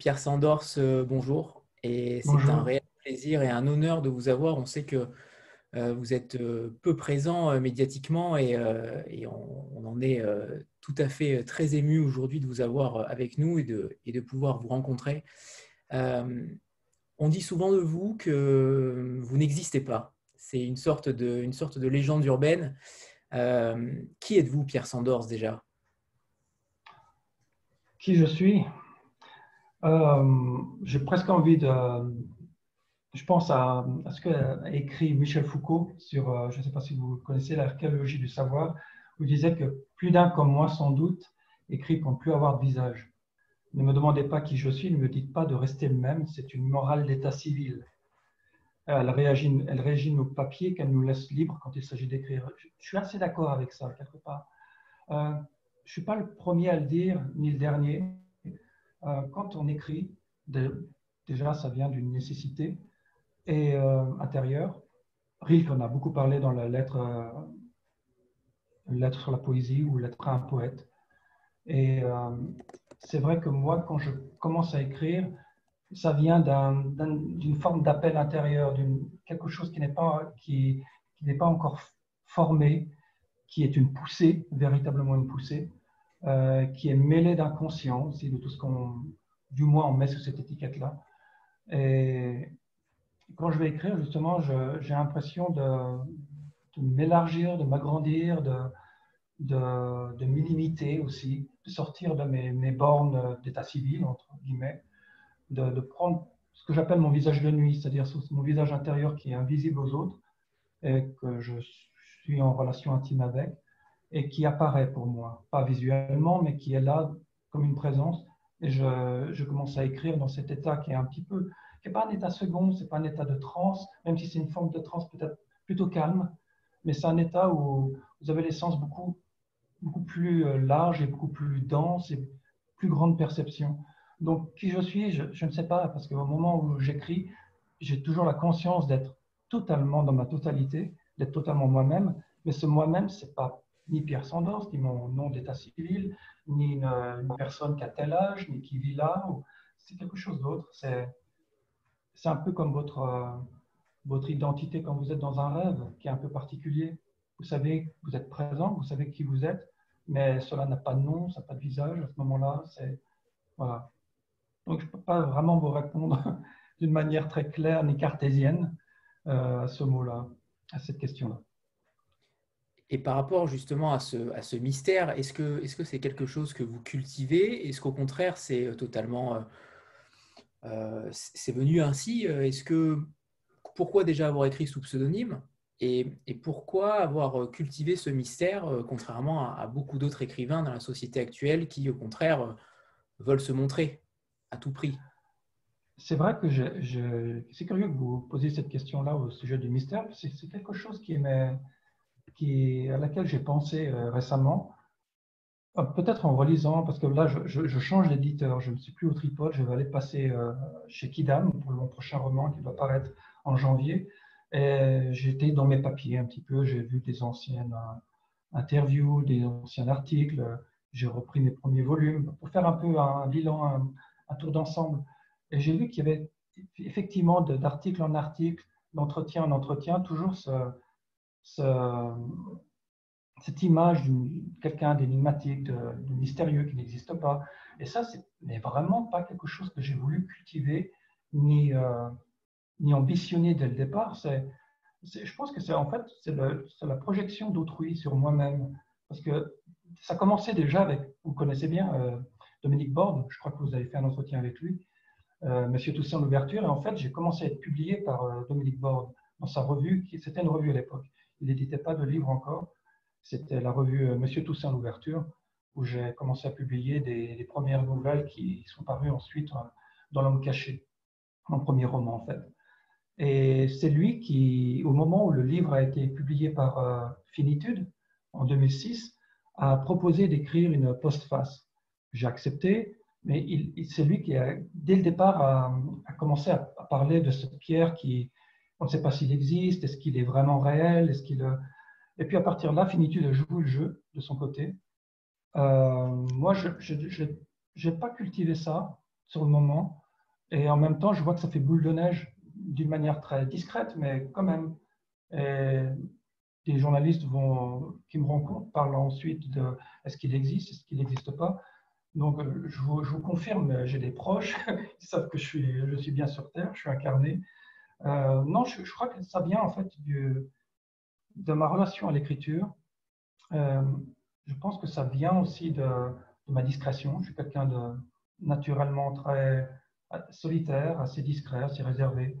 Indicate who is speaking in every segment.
Speaker 1: Pierre Sandors, euh, bonjour. Et c'est un réel plaisir et un honneur de vous avoir. On sait que euh, vous êtes euh, peu présent médiatiquement et, on, en est tout à fait très ému aujourd'hui de vous avoir avec nous et de, et de pouvoir vous rencontrer. on dit souvent de vous que vous n'existez pas. C'est une, sorte de, une sorte de légende urbaine. qui êtes-vous, Pierre Sandors, déjà?
Speaker 2: Qui je suis? Euh, j'ai presque envie de. Je pense à, ce qu'a écrit Michel Foucault sur, euh, je ne sais pas si vous connaissez l'archéologie du savoir, où il disait que plus d'un comme moi, sans doute, écrit pour ne plus avoir de visage. Ne me demandez pas qui je suis, ne me dites pas de rester le même, c'est une morale d'état civil. Elle régit, elle nos papiers qu'elle nous laisse libres quand il s'agit d'écrire. Je suis assez d'accord avec ça, quelque part. Euh, je ne suis pas le premier à le dire, ni le dernier. Euh, quand on écrit, déjà ça vient d'une nécessité euh, intérieure. Rilke en a beaucoup parlé dans la lettre, euh, sur la poésie ou lettre à un poète. Et c'est vrai que moi, quand je commence à écrire, ça vient d'une forme d'appel intérieur, d'une quelque chose qui n'est pas qui, pas encore formé, qui est une poussée, véritablement une poussée, euh, qui est mêlé d'inconscient aussi, de tout ce qu'on, du moins, on met sur cette étiquette-là. Et quand je vais écrire, justement, j'ai l'impression de, m'élargir, de m'agrandir, de, de, de aussi, de sortir de mes, bornes d'état civil, entre guillemets, de prendre ce que j'appelle mon visage de nuit, c'est-à-dire mon visage intérieur qui est invisible aux autres et que je suis en relation intime avec, et qui apparaît pour moi, pas visuellement, mais qui est là comme une présence. Et je, commence à écrire dans cet état qui est un petit peu, qui n'est pas un état second, c'est pas un état de transe, même si c'est une forme de transe peut-être plutôt calme, mais c'est un état où vous avez les sens beaucoup, beaucoup plus euh, larges et beaucoup plus denses et plus grande perception. Donc, qui je suis, je, je ne sais pas, parce qu'au moment où j'écris, j'ai toujours la conscience d'être totalement dans ma totalité, d'être totalement moi-même, mais ce moi-même, c'est pas ni Pierre Sandors, ni mon nom d'état civil, ni une, personne qui a tel âge, ni qui vit là. C'est quelque chose d'autre. C'est, un peu comme votre, euh, votre identité quand vous êtes dans un rêve, qui est un peu particulier. Vous savez, vous êtes présent, vous savez qui vous êtes, mais cela n'a pas de nom, ça n'a pas de visage à ce moment-là. Voilà. Donc, je ne peux pas vraiment vous répondre d'une manière très claire ni cartésienne euh, à ce mot-là, à cette question-là.
Speaker 1: Et par rapport justement à ce, mystère, est-ce que c'est -ce c'est quelque chose que vous cultivez? Est-ce qu'au contraire, c'est euh, totalement. Euh, euh, c'est venu ainsi Est-ce que. Pourquoi déjà avoir écrit sous pseudonyme? Et, pourquoi avoir cultivé ce mystère, contrairement à, beaucoup d'autres écrivains dans la société actuelle qui, au contraire, veulent se montrer à tout prix?
Speaker 2: C'est vrai que c'est curieux que vous posiez cette question-là au sujet du mystère. C'est quelque chose qui m'est qui, à laquelle j'ai pensé euh, récemment, euh, peut-être en relisant, parce que là, je, change d'éditeur, je ne suis plus au tripode, je vais aller passer euh, chez Kidam pour mon prochain roman qui va paraître en janvier. J'étais dans mes papiers un petit peu, j'ai vu des anciennes interviews, des anciens articles, j'ai repris mes premiers volumes pour faire un peu un bilan, un, tour d'ensemble. Et j'ai vu qu'il y avait effectivement d'article en article, d'entretien en entretien, toujours ce, cette image de quelqu'un d'énigmatique, de, mystérieux qui n'existe pas. Et ça, ce n'est vraiment pas quelque chose que j'ai voulu cultiver ni, euh, ni ambitionner dès le départ. C'est, je pense que c'est en fait c'est, la projection d'autrui sur moi-même. Parce que ça commençait déjà avec, vous connaissez bien euh, Dominique Borde, je crois que vous avez fait un entretien avec lui, euh, Monsieur Toussaint l'ouverture, et en fait j'ai commencé à être publié par euh, Dominique Borde dans sa revue, c'était une revue à l'époque il n'éditait pas de livre encore. C'était la revue euh, Monsieur Toussaint l'ouverture, où j'ai commencé à publier des, premières nouvelles qui sont parues ensuite euh, dans L'homme caché, mon premier roman en fait. Et c'est lui qui, au moment où le livre a été publié par euh, Finitude, en 2006, a proposé d'écrire une postface. J'ai accepté, mais c'est lui qui, dès le départ, a, commencé à, parler de cette pierre qui, on ne sait pas s'il existe, est-ce qu'il est vraiment réel, est-ce qu'il... Euh, et puis à partir de là, Finitude joue le jeu de son côté. Euh, moi, je n'ai pas cultivé ça. sur le moment. Et en même temps, je vois que ça fait boule de neige d'une manière très discrète, mais quand même. Et des journalistes qui me rencontrent parlent ensuite de est-ce qu'il existe, est-ce qu'il n'existe pas. Donc, je vous, je vous confirme, j'ai des proches qui savent que je suis bien sur Terre, je suis incarné. Euh, non, je, crois que ça vient en fait de ma relation à l'écriture. Euh, je pense que ça vient aussi de, ma discrétion. Je suis quelqu'un de naturellement très solitaire, assez discret, assez réservé,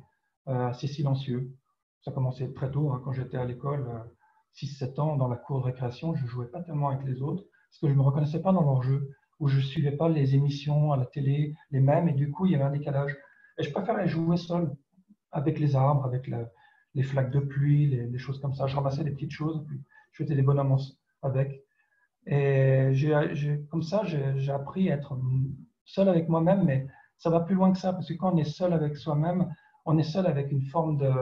Speaker 2: euh, assez silencieux. Ça a commencé très tôt, hein, quand j'étais à l'école, 6-7 ans, dans la cour de récréation, je ne jouais pas tellement avec les autres, parce que je ne me reconnaissais pas dans leur jeu, ou je ne suivais pas les émissions à la télé, les mêmes, et du coup, il y avait un décalage. Et je préférais jouer seul, avec les arbres, avec les flaques de pluie, les, choses comme ça. Je ramassais des petites choses, puis je faisais des bonhommes avec. Et comme ça, j'ai appris à être seul avec moi-même, mais ça va plus loin que ça, parce que quand on est seul avec soi-même, on est seul avec une forme de,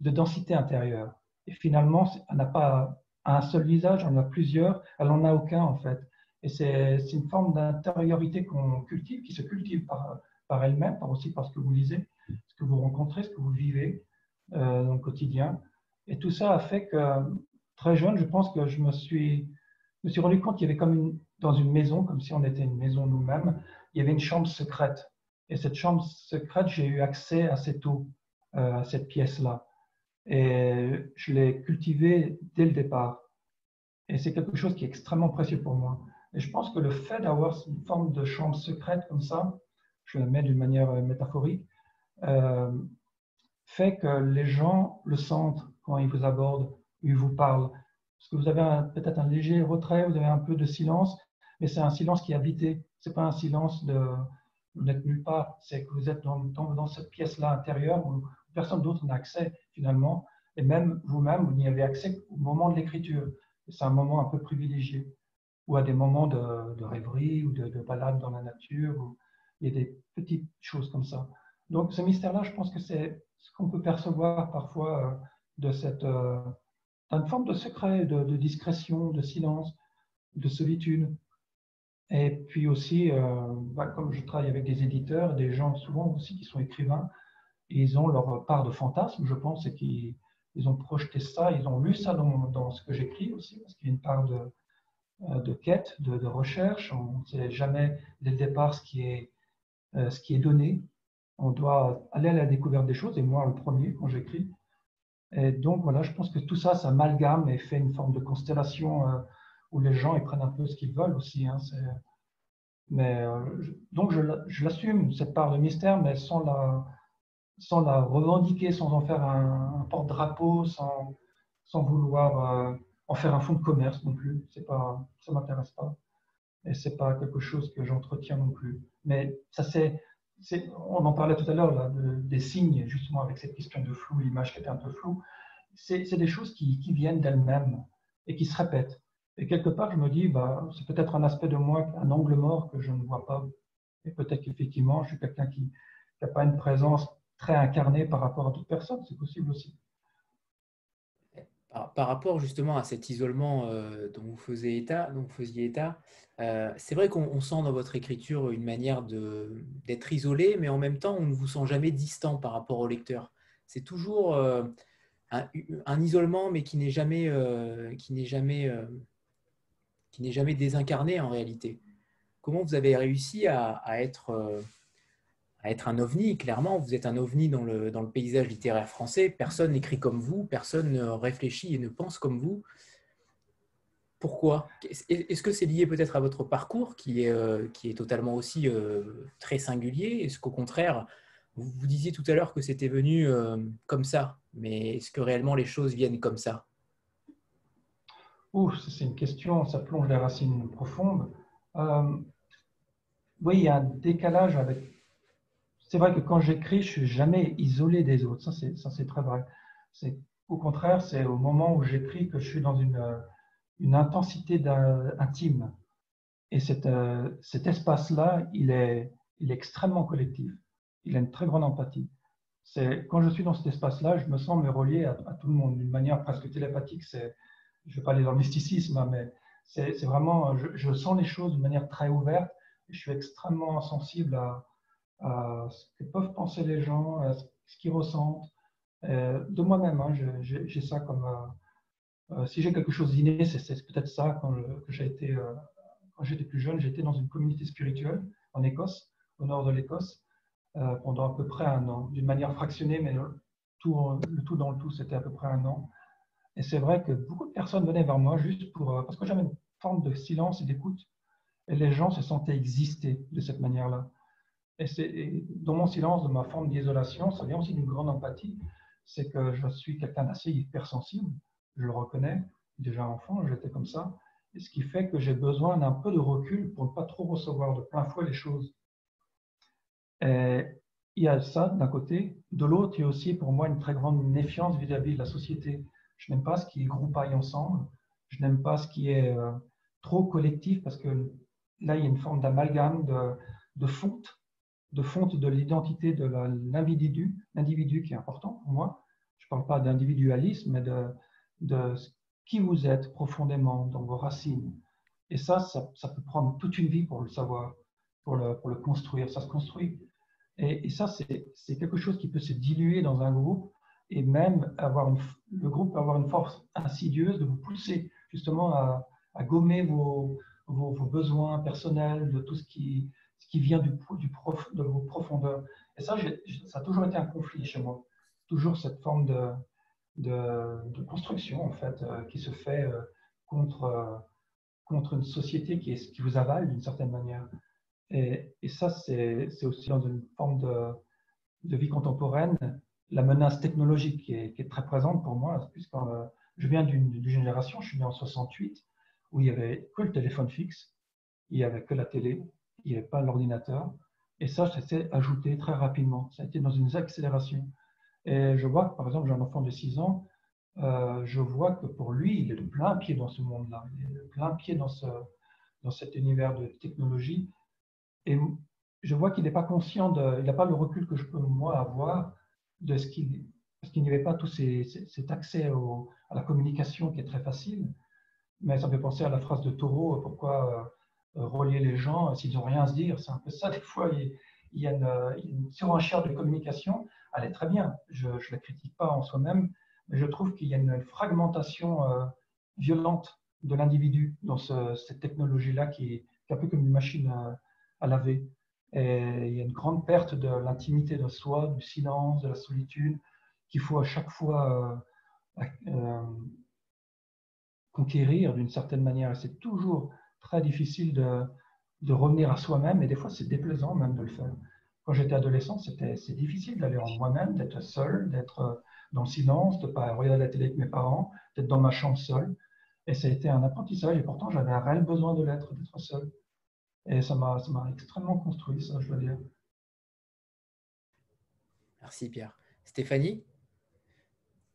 Speaker 2: de densité intérieure. Et finalement, elle n'a pas un seul visage, on en a plusieurs, elle n'en a aucun en fait. Et c'est une forme d'intériorité qu'on cultive, qui se cultive par, elle-même, par aussi par ce que vous lisez, ce que vous rencontrez, ce que vous vivez euh, dans le quotidien. Et tout ça a fait que, très jeune, je pense que je me suis, me suis rendu compte qu'il y avait comme une, dans une maison, comme si on était une maison nous-mêmes, il y avait une chambre secrète. Et cette chambre secrète, j'ai eu accès assez tôt euh, à cette pièce-là. Et je l'ai cultivée dès le départ. Et c'est quelque chose qui est extrêmement précieux pour moi. Et je pense que le fait d'avoir une forme de chambre secrète comme ça, je le mets d'une manière métaphorique, euh, fait que les gens le sentent quand ils vous abordent, ils vous parlent. Parce que vous avez peut-être un léger retrait, vous avez un peu de silence, mais c'est un silence qui est habité. Ce n'est pas un silence de vous n'êtes nulle part, c'est que vous êtes dans, cette pièce-là intérieure où personne d'autre n'a accès finalement, et même vous-même, vous n'y avez accès au moment de l'écriture. C'est un moment un peu privilégié, ou à des moments de, rêverie ou de, de, balade dans la nature, où il y a des petites choses comme ça. Donc ce mystère-là, je pense que c'est ce qu'on peut percevoir parfois euh, de cette euh, forme de secret, de, discrétion, de silence, de solitude. Et puis aussi, euh, bah, comme je travaille avec des éditeurs, des gens souvent aussi qui sont écrivains, ils ont leur part de fantasme, je pense, et qu'ils ils ont projeté ça, ils ont lu ça dans, ce que j'écris aussi, parce qu'il y a une part de, de quête, de, de recherche. On ne sait jamais dès le départ ce qui est, ce qui est donné on doit aller à la découverte des choses, et moi le premier quand j'écris. Et donc voilà, je pense que tout ça s'amalgame et fait une forme de constellation euh, où les gens ils prennent un peu ce qu'ils veulent aussi. Hein, mais euh, donc je, l'assume cette part de mystère, mais sans la sans la revendiquer, sans en faire un, porte-drapeau, sans, sans vouloir euh, en faire un fonds de commerce non plus. C'est pas, ça m'intéresse pas. Et c'est pas quelque chose que j'entretiens non plus. Mais ça c'est on en parlait tout à l'heure des signes, justement, avec cette question de flou, l'image qui était un peu floue. C'est des choses qui, viennent d'elles-mêmes et qui se répètent. Et quelque part, je me dis, bah, c'est peut-être un aspect de moi, un angle mort que je ne vois pas. Et peut-être qu'effectivement, je suis quelqu'un qui n'a pas une présence très incarnée par rapport à toute personne. C'est possible aussi.
Speaker 1: Par, rapport justement à cet isolement euh, dont, vous faisiez état, euh, c'est vrai qu'on sent dans votre écriture une manière d'être isolé, mais en même temps, on ne vous sent jamais distant par rapport au lecteur. C'est toujours euh, un, isolement, mais qui n'est jamais, jamais, qui n'est jamais désincarné en réalité. Comment vous avez réussi à être être un ovni. Clairement, vous êtes un ovni dans le, dans le paysage littéraire français. Personne n'écrit comme vous, personne ne réfléchit et ne pense comme vous. Pourquoi? Est-ce que c'est lié peut-être à votre parcours qui est, euh, qui est totalement aussi euh, très singulier? Est-ce qu'au contraire, vous, disiez tout à l'heure que c'était venu euh, comme ça, mais est-ce que réellement les choses viennent comme ça?
Speaker 2: C'est une question, ça plonge les racines profondes. oui, il y a un décalage avec c'est vrai que quand j'écris, je suis jamais isolé des autres. Ça, c'est très vrai. C'est au contraire, c'est au moment où j'écris que je suis dans une, intensité intime. Et cet, euh, cet espace-là, il est, extrêmement collectif. Il a une très grande empathie. C'est quand je suis dans cet espace-là, je me sens me relier à, tout le monde d'une manière presque télépathique. Je vais pas aller dans le mysticisme, hein, mais c'est vraiment, je, sens les choses d'une manière très ouverte. Je suis extrêmement sensible à, ce que peuvent penser les gens, ce qu'ils ressentent. de moi-même, hein, j'ai ça comme. si j'ai quelque chose d'inné, c'est peut-être ça quand, j'étais plus jeune, j'étais dans une communauté spirituelle en Écosse, au nord de l'Écosse, euh, pendant à peu près un an, d'une manière fractionnée, mais le tout, dans le tout, c'était à peu près un an. Et c'est vrai que beaucoup de personnes venaient vers moi juste pour, euh, parce que j'avais une forme de silence et d'écoute, et les gens se sentaient exister de cette manière-là. Et, c'est dans mon silence, de ma forme d'isolation, ça vient aussi d'une grande empathie, c'est que je suis quelqu'un d'assez hypersensible, je le reconnais, déjà enfant, j'étais comme ça, ce qui fait que j'ai besoin d'un peu de recul pour ne pas trop recevoir de plein fouet les choses. Et il y a ça d'un côté. De l'autre, il y a aussi pour moi une très grande méfiance vis-à-vis de la société. Je n'aime pas ce qui est groupaille ensemble. Je n'aime pas ce qui est euh, trop collectif parce que là, il y a une forme d'amalgame, de, de de fonte de l'identité de l'individu, l'individu qui est important pour moi. Je ne parle pas d'individualisme, mais de, de qui vous êtes profondément dans vos racines. Et ça, ça, peut prendre toute une vie pour le savoir, pour le, pour le construire. Ça se construit. Et, ça, c'est quelque chose qui peut se diluer dans un groupe et même avoir une, le groupe peut avoir une force insidieuse de vous pousser justement à, gommer vos, vos, besoins personnels, de tout ce qui, qui vient du, du prof, de vos profondeurs. Et ça, ça a toujours été un conflit chez moi. Toujours cette forme de, de, construction en fait euh, qui se fait euh, contre, euh, contre une société qui, est, qui vous avale d'une certaine manière. Et, et ça, c'est aussi dans une forme de, de, vie contemporaine, la menace technologique qui est, qui est très présente pour moi, puisque je viens d'une génération, je suis né en 68, où il n'y avait que le téléphone fixe, il n'y avait que la télé, il n'y avait pas l'ordinateur. Et ça, ça s'est ajouté très rapidement. Ça a été dans une accélération. Et je vois que, par exemple, j'ai un enfant de 6 ans, euh, je vois que pour lui, il est de plein pied dans ce monde-là, il est de plein pied dans, ce, dans cet univers de technologie. Et je vois qu'il n'est pas conscient, de, il n'a pas le recul que je peux, moi, avoir de ce qu'il parce qu'il n'y avait pas tout ces, cet accès à la communication qui est très facile. Mais ça me fait penser à la phrase de Taureau, pourquoi euh, relier les gens s'ils n'ont rien à se dire. C'est un peu ça, des fois, il, y a une, une surenchère de communication elle est très bien. Je ne la critique pas en soi-même, mais je trouve qu'il y a une fragmentation euh, violente de l'individu dans cette technologie-là qui, est un peu comme une machine à, laver. Et il y a une grande perte de l'intimité de soi, du silence, de la solitude, qu'il faut à chaque fois euh, euh, conquérir d'une certaine manière. C'est toujours très difficile de, de revenir à soi-même et des fois c'est déplaisant même de le faire quand j'étais adolescent, c'était c'est difficile d'aller en moi-même, d'être seul, d'être euh, dans le silence, de ne pas regarder la télé avec mes parents, d'être dans ma chambre seul. Et ça a été un apprentissage. Et pourtant, j'avais un réel besoin de l'être, d'être seul. Et ça m'a extrêmement construit, ça, je dois dire.
Speaker 1: Merci, Pierre. Stéphanie?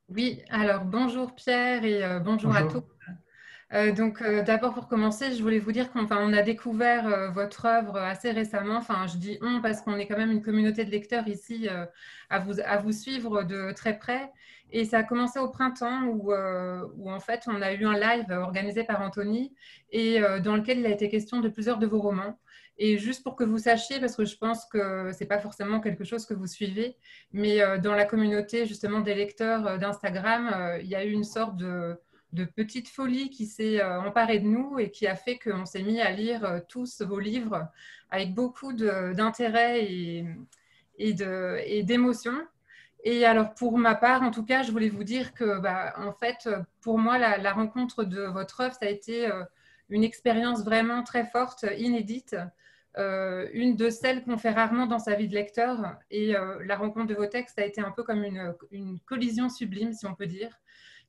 Speaker 3: Oui, alors bonjour Pierre et euh, bonjour, bonjour, à tous. Euh, donc, euh, d'abord, pour commencer, je voulais vous dire qu'on on a découvert euh, votre œuvre assez récemment. Enfin, je dis on parce qu'on est quand même une communauté de lecteurs ici à, vous, à vous suivre de très près. Et ça a commencé au printemps où, où en fait, on a eu un live organisé par Anthony et dans lequel il a été question de plusieurs de vos romans. Et juste pour que vous sachiez, parce que je pense que ce n'est pas forcément quelque chose que vous suivez, mais dans la communauté justement des lecteurs d'Instagram, il y a eu une sorte de de petite folie qui s'est euh, emparée de nous et qui a fait qu'on s'est mis à lire euh, tous vos livres avec beaucoup d'intérêt et, et d'émotion. Et alors pour ma part, en tout cas, je voulais vous dire que, bah, en fait, pour moi, la, rencontre de votre œuvre, ça a été euh, une expérience vraiment très forte, inédite, une de celles qu'on fait rarement dans sa vie de lecteur. Et la rencontre de vos textes a été un peu comme une, une collision sublime, si on peut dire.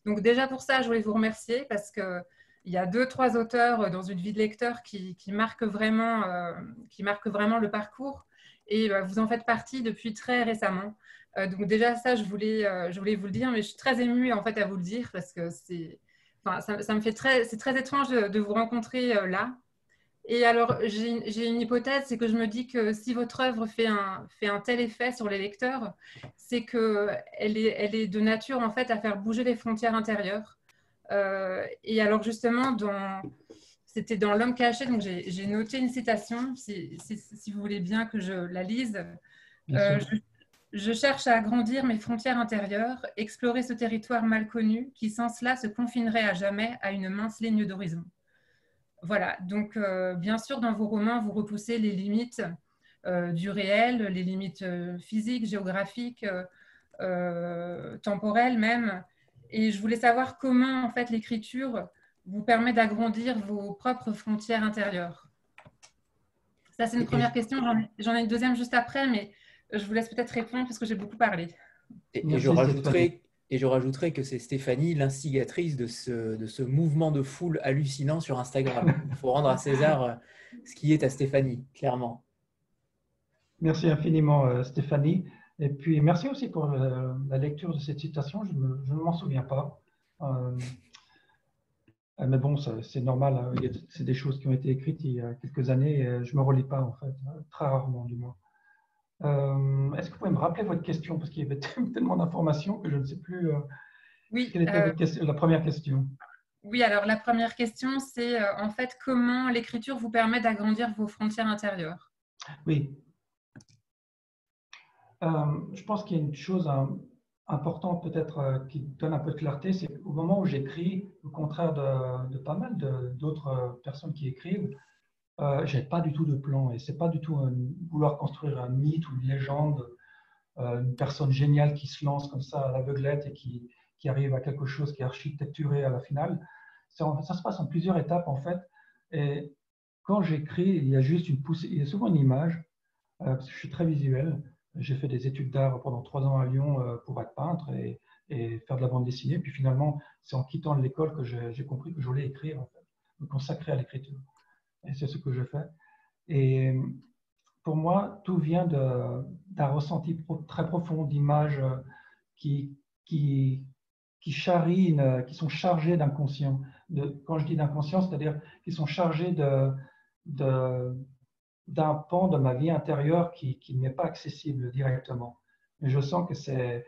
Speaker 3: Donc déjà pour ça, je voulais vous remercier parce qu'il y a deux, trois auteurs dans une vie de lecteur qui, marquent, vraiment, euh, qui vraiment le parcours et bah, vous en faites partie depuis très récemment. Euh, donc déjà ça, je voulais, euh, je voulais vous le dire, mais je suis très émue en fait à vous le dire parce que c'est, enfin, ça, me fait très, c'est très étrange de vous rencontrer là. Et alors, j'ai une hypothèse, c'est que je me dis que si votre œuvre fait un, fait un tel effet sur les lecteurs, c'est qu'elle est, elle est de nature en fait à faire bouger les frontières intérieures. Euh, et alors justement, dans, c'était dans L'homme caché, donc j'ai noté une citation, si, vous voulez bien que je la lise. Euh, je, cherche à agrandir mes frontières intérieures, explorer ce territoire mal connu qui sans cela se confinerait à jamais à une mince ligne d'horizon. Voilà, donc euh, bien sûr, dans vos romans, vous repoussez les limites du réel, les limites physiques, géographiques, temporelles même. Et je voulais savoir comment, en fait, l'écriture vous permet d'agrandir vos propres frontières intérieures Ça, c'est une première question. J'en ai une deuxième juste après, mais je vous laisse peut-être répondre parce que j'ai beaucoup parlé.
Speaker 1: Et, je rajouterai, et je rajouterai que c'est Stéphanie l'instigatrice de ce, de ce mouvement de foule hallucinant sur Instagram. Il faut rendre à César euh, ce qui est à Stéphanie, clairement.
Speaker 2: Merci infiniment, euh, Stéphanie. Et puis, merci aussi pour euh, la lecture de cette citation. Je, je ne m'en souviens pas. Ah, mais bon, c'est normal. Hein. C'est des choses qui ont été écrites il y a quelques années. je ne me relis pas, en fait, très rarement du moins. Euh, est-ce que vous pouvez me rappeler votre question? Parce qu'il y avait tellement d'informations que je ne sais plus. Euh, oui, quelle était euh, la première question
Speaker 3: Oui, alors la première question, c'est en fait comment l'écriture vous permet d'agrandir vos frontières intérieures?
Speaker 2: Oui. Je pense qu'il y a une chose hein, important peut-être euh, qui donne un peu de clarté, c'est qu'au moment où j'écris, au contraire de, pas mal d'autres euh, personnes qui écrivent, euh, j'ai pas du tout de plan et c'est pas du tout vouloir construire un mythe ou une légende, euh, une personne géniale qui se lance comme ça à l'aveuglette et qui, arrive à quelque chose qui est architecturé à la finale. Ça se passe en plusieurs étapes en fait. Et quand j'écris, il y a juste une poussée, il y a souvent une image, parce que je suis très visuel. J'ai fait des études d'art pendant trois ans à Lyon euh, pour être peintre et, faire de la bande dessinée. Puis finalement, c'est en quittant l'école que j'ai compris que je voulais écrire, me consacrer à l'écriture. Et c'est ce que je fais. Et pour moi, tout vient d'un ressenti très profond d'images euh, qui, qui, qui, qui sont chargées d'inconscient. Quand je dis d'inconscient, c'est-à-dire qui sont chargées de, de, d'un pan de ma vie intérieure qui, qui n'est pas accessible directement. Mais je sens que c'est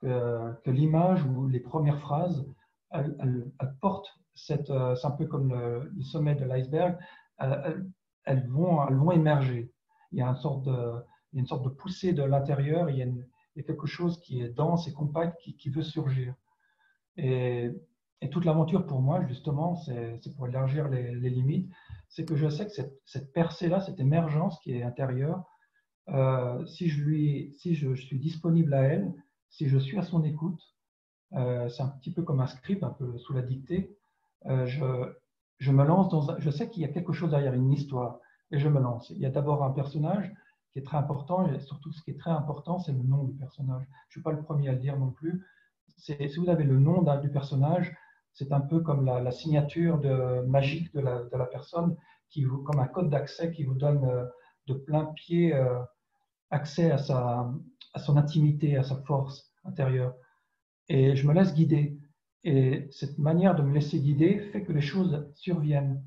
Speaker 2: que, l'image ou les premières phrases, elles, portent cette, euh, c'est un peu comme le, sommet de l'iceberg, elles, vont, elles vont émerger. Il y a une sorte de, une sorte de poussée de l'intérieur, il, il, y a quelque chose qui est dense et compact qui, qui veut surgir. Et, et toute l'aventure pour moi, justement, c'est pour élargir les, limites, c'est que je sais que cette, percée-là, cette émergence qui est intérieure, euh, si, je, suis disponible à elle, si je suis à son écoute, euh, c'est un petit peu comme un script, un peu sous la dictée, euh, je, je, me lance dans je sais qu'il y a quelque chose derrière, une histoire, et je me lance. Il y a d'abord un personnage qui est très important, et surtout ce qui est très important, c'est le nom du personnage. Je ne suis pas le premier à le dire non plus. Si vous avez le nom du personnage, c'est un peu comme la, signature magique de la, personne, qui comme un code d'accès qui vous donne euh, de plein pied euh, accès à, sa, à son intimité, à sa force intérieure. Et je me laisse guider. Et cette manière de me laisser guider fait que les choses surviennent.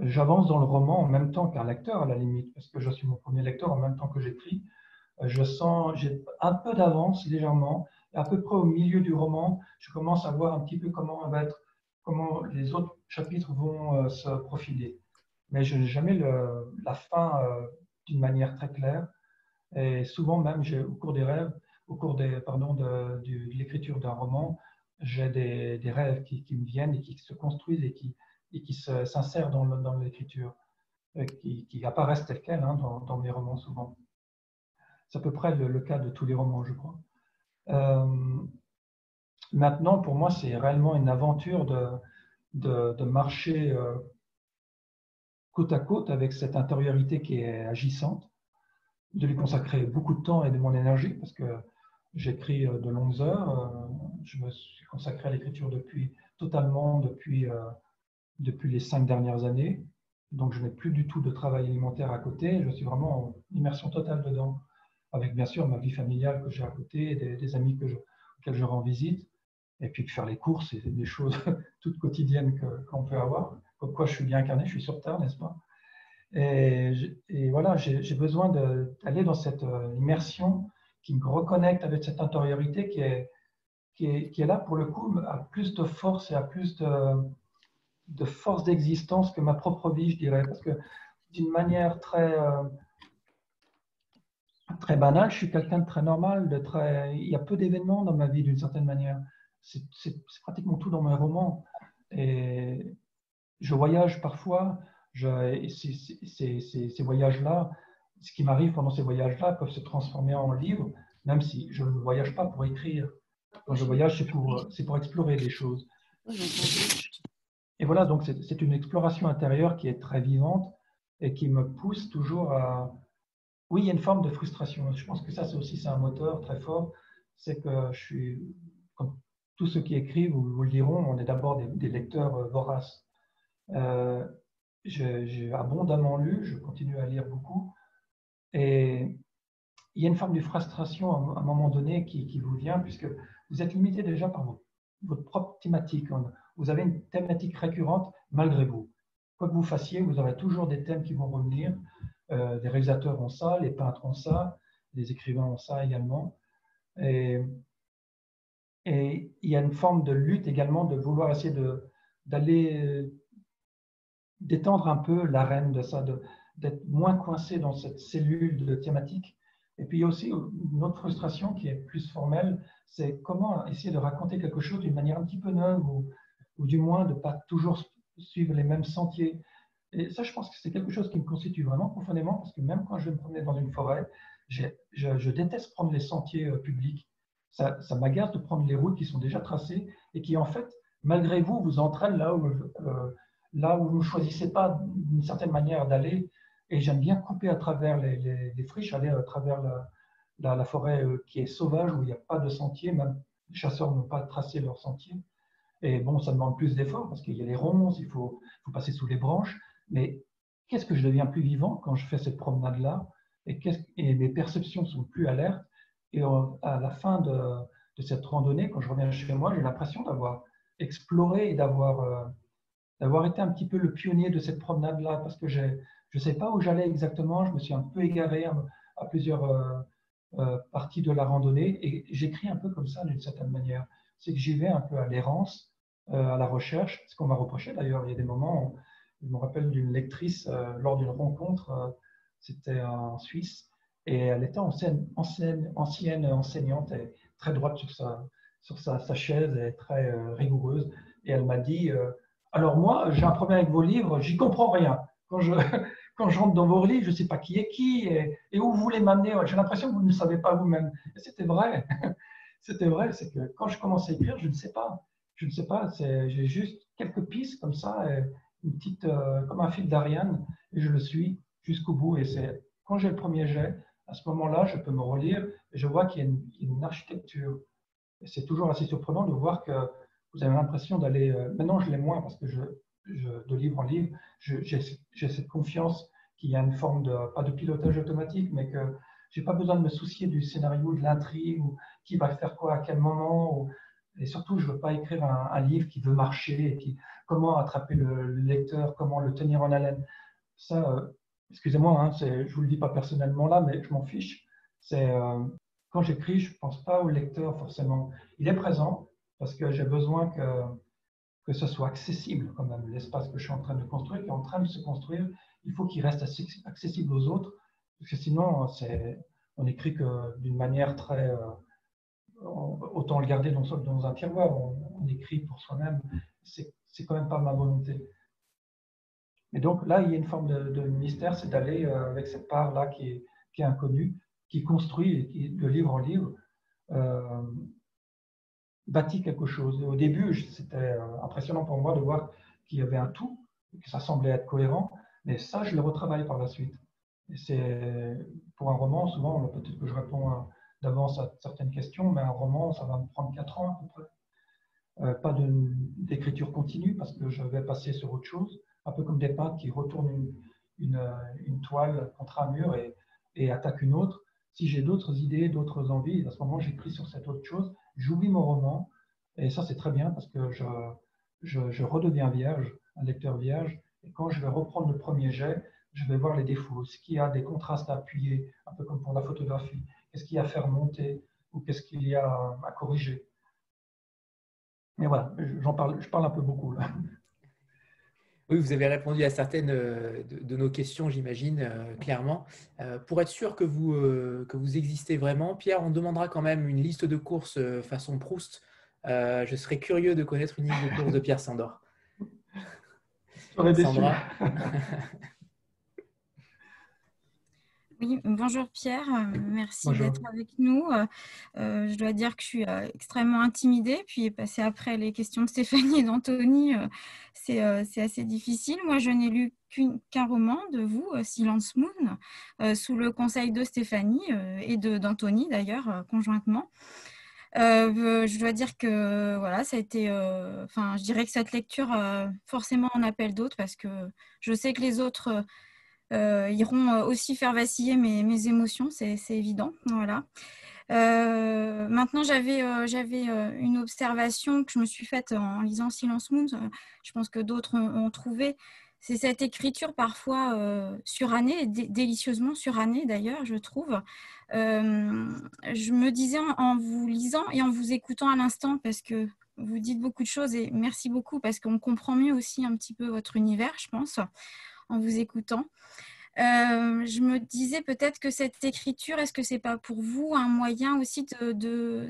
Speaker 2: J'avance dans le roman en même temps qu'un lecteur, à la limite, parce que je suis mon premier lecteur en même temps que j'écris. Je sens, j'ai un peu d'avance légèrement, à peu près au milieu du roman, je commence à voir un petit peu comment va être, comment les autres chapitres vont euh, se profiler. Mais je n'ai jamais la fin euh, d'une manière très claire. Et souvent même, au cours des rêves, au cours de, l'écriture d'un roman, j'ai des, rêves qui, me viennent et qui se construisent et qui, s'insèrent dans, l'écriture, qui, qui, apparaissent tels quels hein, dans, mes romans souvent. C'est à peu près le, cas de tous les romans, je crois. Euh, maintenant, pour moi, c'est réellement une aventure de, marcher euh, côte à côte avec cette intériorité qui est agissante, de lui consacrer beaucoup de temps et de mon énergie, parce que j'écris euh, de longues heures. Je me suis consacré à l'écriture depuis totalement depuis, depuis les cinq dernières années. Donc, je n'ai plus du tout de travail alimentaire à côté. Je suis vraiment en immersion totale dedans avec bien sûr ma vie familiale que j'ai à côté, des, amis que je, auxquels je rends visite, et puis faire les courses, et des choses toutes quotidiennes qu'on peut avoir. Comme quoi je suis bien incarné, je suis sur Terre, n'est-ce pas? Et, et, voilà, j'ai besoin d'aller dans cette euh, immersion qui me reconnecte avec cette intériorité qui est, qui est, qui est, là pour le coup, à plus de force et à plus de, de force d'existence que ma propre vie, je dirais. Parce que d'une manière très, euh, très banale, je suis quelqu'un de très normal, de très... il y a peu d'événements dans ma vie d'une certaine manière. C'est pratiquement tout dans mes romans. Et je voyage parfois, ces voyages-là, ce qui m'arrive pendant ces voyages-là peuvent se transformer en livres, même si je ne voyage pas pour écrire. Quand je voyage, c'est pour, pour explorer des choses. Et voilà, donc c'est une exploration intérieure qui est très vivante et qui me pousse toujours à... Oui, il y a une forme de frustration. Je pense que ça, c'est aussi un moteur très fort. C'est que je suis, comme tous ceux qui écrivent vous, vous le diront, on est d'abord des, lecteurs euh, voraces. Euh, j'ai abondamment lu, je continue à lire beaucoup. Et il y a une forme de frustration à un moment donné qui, vous vient, puisque vous êtes limité déjà par votre propre thématique. Vous avez une thématique récurrente malgré vous. Quoi que vous fassiez, vous aurez toujours des thèmes qui vont revenir. Euh, des réalisateurs ont ça, les peintres ont ça, les écrivains ont ça également. Et, il y a une forme de lutte également de vouloir essayer d'aller d'étendre un peu l'arène de ça, d'être moins coincé dans cette cellule de thématique. Et puis il y a aussi une autre frustration qui est plus formelle, c'est comment essayer de raconter quelque chose d'une manière un petit peu neuve ou, ou du moins de ne pas toujours suivre les mêmes sentiers. Et ça, je pense que c'est quelque chose qui me constitue vraiment profondément parce que même quand je vais me promener dans une forêt, je, déteste prendre les sentiers euh, publics. Ça, ça m'agace de prendre les routes qui sont déjà tracées et qui, en fait, malgré vous, vous entraînent là où, euh, là où vous ne choisissez pas d'une certaine manière d'aller. Et j'aime bien couper à travers les, les, friches, aller à travers la, la, forêt euh, qui est sauvage, où il n'y a pas de sentier, même les chasseurs n'ont pas tracé leur sentier. Et bon, ça demande plus d'efforts parce qu'il y a les ronces, il faut, faut, passer sous les branches. Mais qu'est-ce que je deviens plus vivant quand je fais cette promenade-là? Et, mes perceptions sont plus alertes. Et à la fin de, cette randonnée, quand je reviens chez moi, j'ai l'impression d'avoir exploré et d'avoir euh, été un petit peu le pionnier de cette promenade-là, parce que je ne sais pas où j'allais exactement, je me suis un peu égaré à, plusieurs euh, euh, parties de la randonnée, et j'écris un peu comme ça d'une certaine manière. C'est que j'y vais un peu à l'errance, euh, à la recherche, ce qu'on m'a reproché d'ailleurs, il y a des moments, où, je me rappelle d'une lectrice lors d'une rencontre, c'était en Suisse, et elle était ancienne, enseignante, très droite sur sa, chaise, et très rigoureuse, et elle m'a dit alors moi, j'ai un problème avec vos livres, j'y comprends rien. Quand je, rentre dans vos livres, je ne sais pas qui est qui et, où vous voulez m'amener. J'ai l'impression que vous ne savez pas vous-même. C'était vrai. C'était vrai, c'est que quand je commence à écrire, je ne sais pas. Je ne sais pas, j'ai juste quelques pistes comme ça, une petite, euh, comme un fil d'Ariane, et je le suis jusqu'au bout. Et c'est quand j'ai le premier jet, à ce moment-là, je peux me relire et je vois qu'il y a une, architecture. C'est toujours assez surprenant de voir que vous avez l'impression d'aller. Euh, maintenant, je l'ai moins parce que je, de livre en livre, j'ai cette confiance qu'il y a une forme de, pas de pilotage automatique, mais que j'ai pas besoin de me soucier du scénario, de l'intrigue, ou qui va faire quoi à quel moment. Et surtout, je veux pas écrire un, livre qui veut marcher et qui comment attraper le, lecteur, comment le tenir en haleine. Ça, euh, excusez-moi, hein, je vous le dis pas personnellement là, mais je m'en fiche. Euh, quand j'écris, je pense pas au lecteur forcément. Il est présent, parce que j'ai besoin que, que ce soit accessible quand même. L'espace que je suis en train de construire, qui est en train de se construire, il faut qu'il reste accessible aux autres, parce que sinon, on écrit que d'une manière très... Autant le garder dans, un tiroir, on, écrit pour soi-même, c'est quand même pas ma volonté. Et donc là, il y a une forme de, mystère, c'est d'aller euh, avec cette part-là qui est, inconnue, qui construit qui, de livre en livre. Euh, bâti quelque chose. au début, c'était euh, impressionnant pour moi de voir qu'il y avait un tout, que ça semblait être cohérent, mais ça, je le retravaille par la suite. Pour un roman, souvent, peut-être que je réponds d'avance à certaines questions, mais un roman, ça va me prendre quatre ans à peu près. Euh, pas d'écriture continue parce que je vais passer sur autre chose, un peu comme des peintres qui retournent une, une, toile contre un mur et, attaquent une autre. Si j'ai d'autres idées, d'autres envies, à ce moment, j'écris sur cette autre chose j'oublie mon roman, et ça c'est très bien parce que je, je, redeviens vierge, un lecteur vierge, et quand je vais reprendre le premier jet, je vais voir les défauts, ce qu'il y a des contrastes à appuyer, un peu comme pour la photographie, qu'est-ce qu'il y a à faire monter, ou qu'est-ce qu'il y a à corriger. Mais voilà, j'en parle, je parle un peu beaucoup là.
Speaker 1: Oui, vous avez répondu à certaines euh, de, nos questions, j'imagine, euh, clairement. Euh, pour être sûr que vous, que vous existez vraiment, Pierre, on demandera quand même une liste de courses façon Proust. je serais curieux de connaître une liste de courses de Pierre Sandor.
Speaker 2: Sandra.
Speaker 4: Oui, bonjour Pierre, merci d'être avec nous. je dois dire que je suis extrêmement intimidée, puis passer après les questions de Stéphanie et d'Anthony, c'est assez difficile. Moi, je n'ai lu qu'un roman de vous, Silence Moon, sous le conseil de Stéphanie et d'Anthony d'ailleurs, conjointement. je dois dire que voilà, ça a été. Enfin, je dirais que cette lecture forcément en appelle d'autres parce que je sais que les autres euh, iront euh, aussi faire vaciller mes, émotions, c'est évident. Voilà. Euh, maintenant, j'avais une observation que je me suis faite en lisant Silence Moon. Je pense que d'autres ont, trouvé. C'est cette écriture parfois surannée, délicieusement surannée d'ailleurs, je trouve. je me disais en, vous lisant et en vous écoutant à l'instant, parce que vous dites beaucoup de choses et merci beaucoup parce qu'on comprend mieux aussi un petit peu votre univers, je pense en vous écoutant. Euh, je me disais peut-être que cette écriture, est-ce que c'est pas pour vous un moyen aussi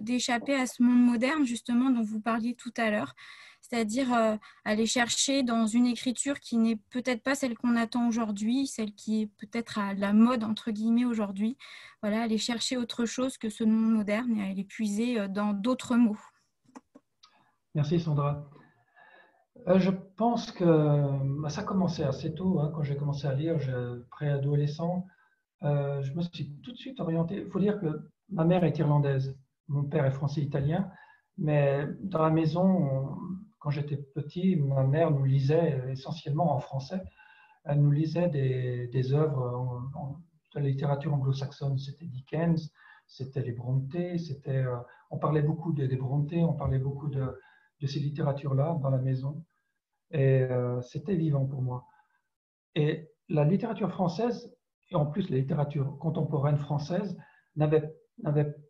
Speaker 4: d'échapper à ce monde moderne justement dont vous parliez tout à l'heure, c'est-à-dire euh, aller chercher dans une écriture qui n'est peut-être pas celle qu'on attend aujourd'hui, celle qui est peut-être à la mode entre guillemets aujourd'hui, voilà, aller chercher autre chose que ce monde moderne et aller puiser euh, dans d'autres mots.
Speaker 2: Merci Sandra. Euh, je pense que bah, ça a commencé assez tôt. Hein, quand j'ai commencé à lire, préadolescent, euh, je me suis tout de suite orienté. Il faut dire que ma mère est irlandaise, mon père est français-italien, mais dans la maison, quand j'étais petit, ma mère nous lisait essentiellement en français. Elle nous lisait des, œuvres en, de la littérature anglo-saxonne. C'était Dickens, c'était les Brontë, c'était, euh, on parlait beaucoup des, des Brontë, on parlait beaucoup de ces littératures-là dans la maison. Et euh, c'était vivant pour moi. Et la littérature française, et en plus la littérature contemporaine française, n'avait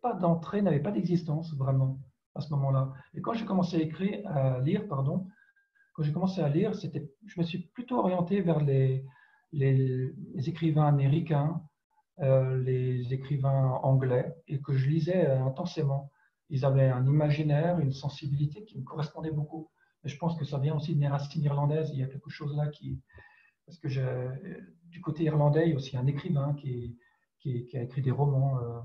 Speaker 2: pas d'entrée, n'avait pas d'existence vraiment à ce moment-là. Et quand j'ai commencé à écrire, à lire, pardon, quand j'ai commencé à lire, c'était, je me suis plutôt orienté vers les, les, écrivains américains, euh, les écrivains anglais, et que je lisais euh, intensément. Ils avaient un imaginaire, une sensibilité qui me correspondait beaucoup je pense que ça vient aussi des racines irlandaises. Il y a quelque chose là qui. Parce que du côté irlandais, il y a aussi un écrivain qui, a écrit des romans euh,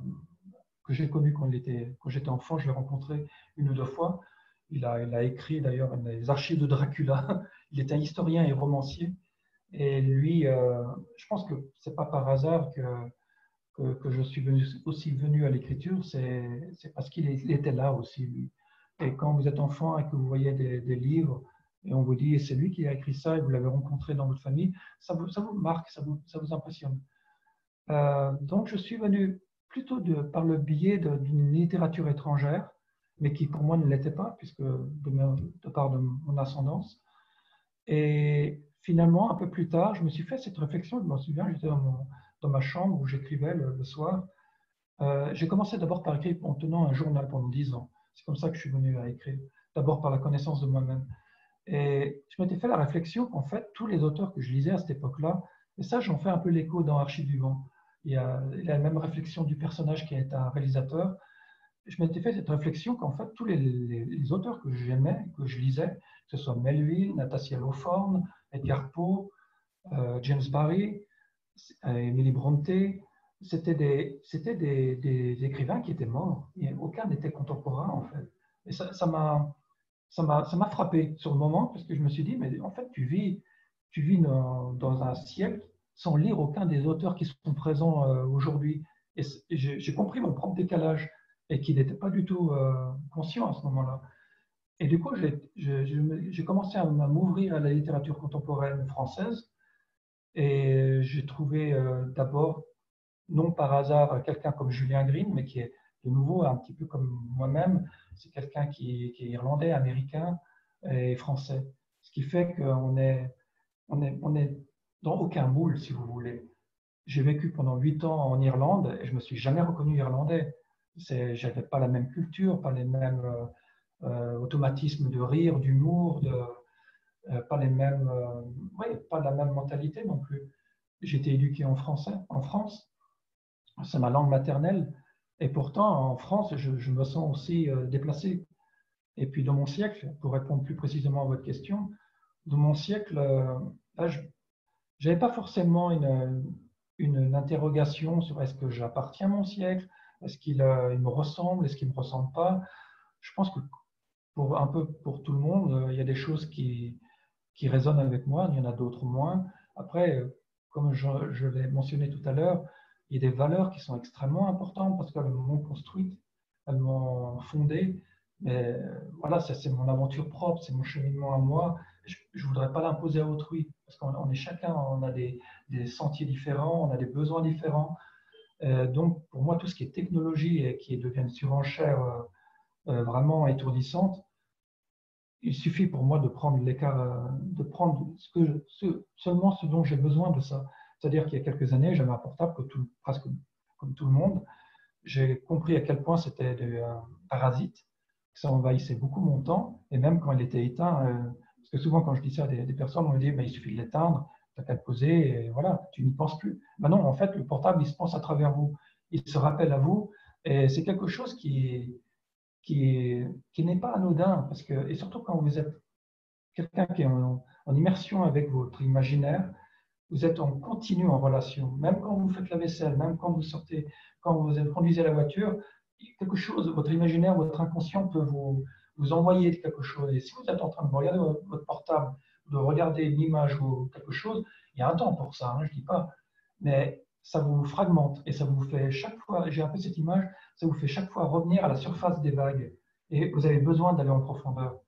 Speaker 2: que j'ai connus quand, j'étais enfant. Je l'ai rencontré une ou deux fois. Il a, écrit d'ailleurs les archives de Dracula. Il est un historien et romancier. Et lui, euh, je pense que c'est pas par hasard que, je suis aussi venu à l'écriture, c'est parce qu'il était là aussi, lui. Et quand vous êtes enfant et que vous voyez des, livres et on vous dit c'est lui qui a écrit ça et vous l'avez rencontré dans votre famille, ça vous, marque, ça vous, impressionne. Euh, donc je suis venu plutôt par le biais d'une littérature étrangère, mais qui pour moi ne l'était pas, puisque de, part de mon ascendance. Et finalement, un peu plus tard, je me suis fait cette réflexion, je me souviens, j'étais dans, ma chambre où j'écrivais le, soir. Euh, j'ai commencé d'abord par écrire en tenant un journal pendant dix ans. C'est comme ça que je suis venu à écrire, d'abord par la connaissance de moi-même. Et je m'étais fait la réflexion qu'en fait, tous les auteurs que je lisais à cette époque-là, et ça, j'en fais un peu l'écho dans Archives du vent. Il y a la même réflexion du personnage qui est un réalisateur. Je m'étais fait cette réflexion qu'en fait, tous les, auteurs que j'aimais, que je lisais, que ce soit Melville, Natasha Lawthorne, Edgar Poe, euh, James Barry, Emily Brontë, c'était des, c'était des, des, écrivains qui étaient morts. Aucun n'était contemporain, en fait. Et ça, m'a, ça m'a, ça m'a frappé sur le moment, parce que je me suis dit, mais en fait, tu vis, tu vis dans, dans un siècle sans lire aucun des auteurs qui sont présents euh, aujourd'hui. Et j'ai compris mon propre décalage et qui n'était pas du tout euh, conscient à ce moment-là. Et du coup, j'ai commencé à m'ouvrir à la littérature contemporaine française et j'ai trouvé euh, d'abord non par hasard quelqu'un comme Julien Green, mais qui est de nouveau un petit peu comme moi-même. C'est quelqu'un qui, est irlandais, américain et français. Ce qui fait qu'on est, on est, on est dans aucun moule, si vous voulez. J'ai vécu pendant huit ans en Irlande et je me suis jamais reconnu irlandais. J'avais pas la même culture, pas les mêmes euh, euh, automatismes de rire, d'humour, euh, pas les mêmes pas la même mentalité non plus. Été éduqué en français, en France. C'est ma langue maternelle. Et pourtant, en France, je, me sens aussi euh, déplacé. Et puis, dans mon siècle, pour répondre plus précisément à votre question, dans mon siècle, euh, je n'avais pas forcément une, interrogation sur est-ce que j'appartiens à mon siècle, est-ce qu'il il me ressemble, est-ce qu'il ne me ressemble pas. Je pense que pour un peu pour tout le monde, il y a des choses qui, qui résonnent avec moi, il y en a d'autres moins. Après, comme je, je l'ai mentionné tout à l'heure, il y a des valeurs qui sont extrêmement importantes parce qu'elles m'ont construite, elles m'ont fondée. Mais voilà, c'est mon aventure propre, c'est mon cheminement à moi. Je ne voudrais pas l'imposer à autrui parce qu'on est chacun, on a des, sentiers différents, on a des besoins différents. Euh, donc pour moi, tout ce qui est technologie et qui devient une surenchère euh, euh, vraiment étourdissante, il suffit pour moi de prendre l'écart, de prendre seulement ce dont j'ai besoin de ça. C'est-à-dire qu'il y a quelques années, j'avais un portable que tout, presque comme tout le monde. J'ai compris à quel point c'était des euh, parasites, que ça envahissait beaucoup mon temps, et même quand il était éteint, euh, parce que souvent quand je dis ça à des, personnes, on me dit, il suffit de l'éteindre, tu n'as qu'à le poser, et voilà, tu n'y penses plus. Ben non, en fait, le portable, il se pense à travers vous, il se rappelle à vous, et c'est quelque chose qui, qui, qui n'est pas anodin, parce que, et surtout quand vous êtes quelqu'un qui est en immersion avec votre imaginaire, vous êtes en continu en relation. Même quand vous faites la vaisselle, même quand vous sortez, quand vous conduisez la voiture, quelque chose, votre imaginaire, votre inconscient peut vous, vous envoyer quelque chose. Et si vous êtes en train de regarder votre portable, de regarder une image ou quelque chose, il y a un temps pour ça, hein, je ne dis pas. Mais ça vous fragmente et ça vous fait chaque fois, j'ai appris cette image, ça vous fait chaque fois revenir à la surface des vagues. Et vous avez besoin d'aller en profondeur.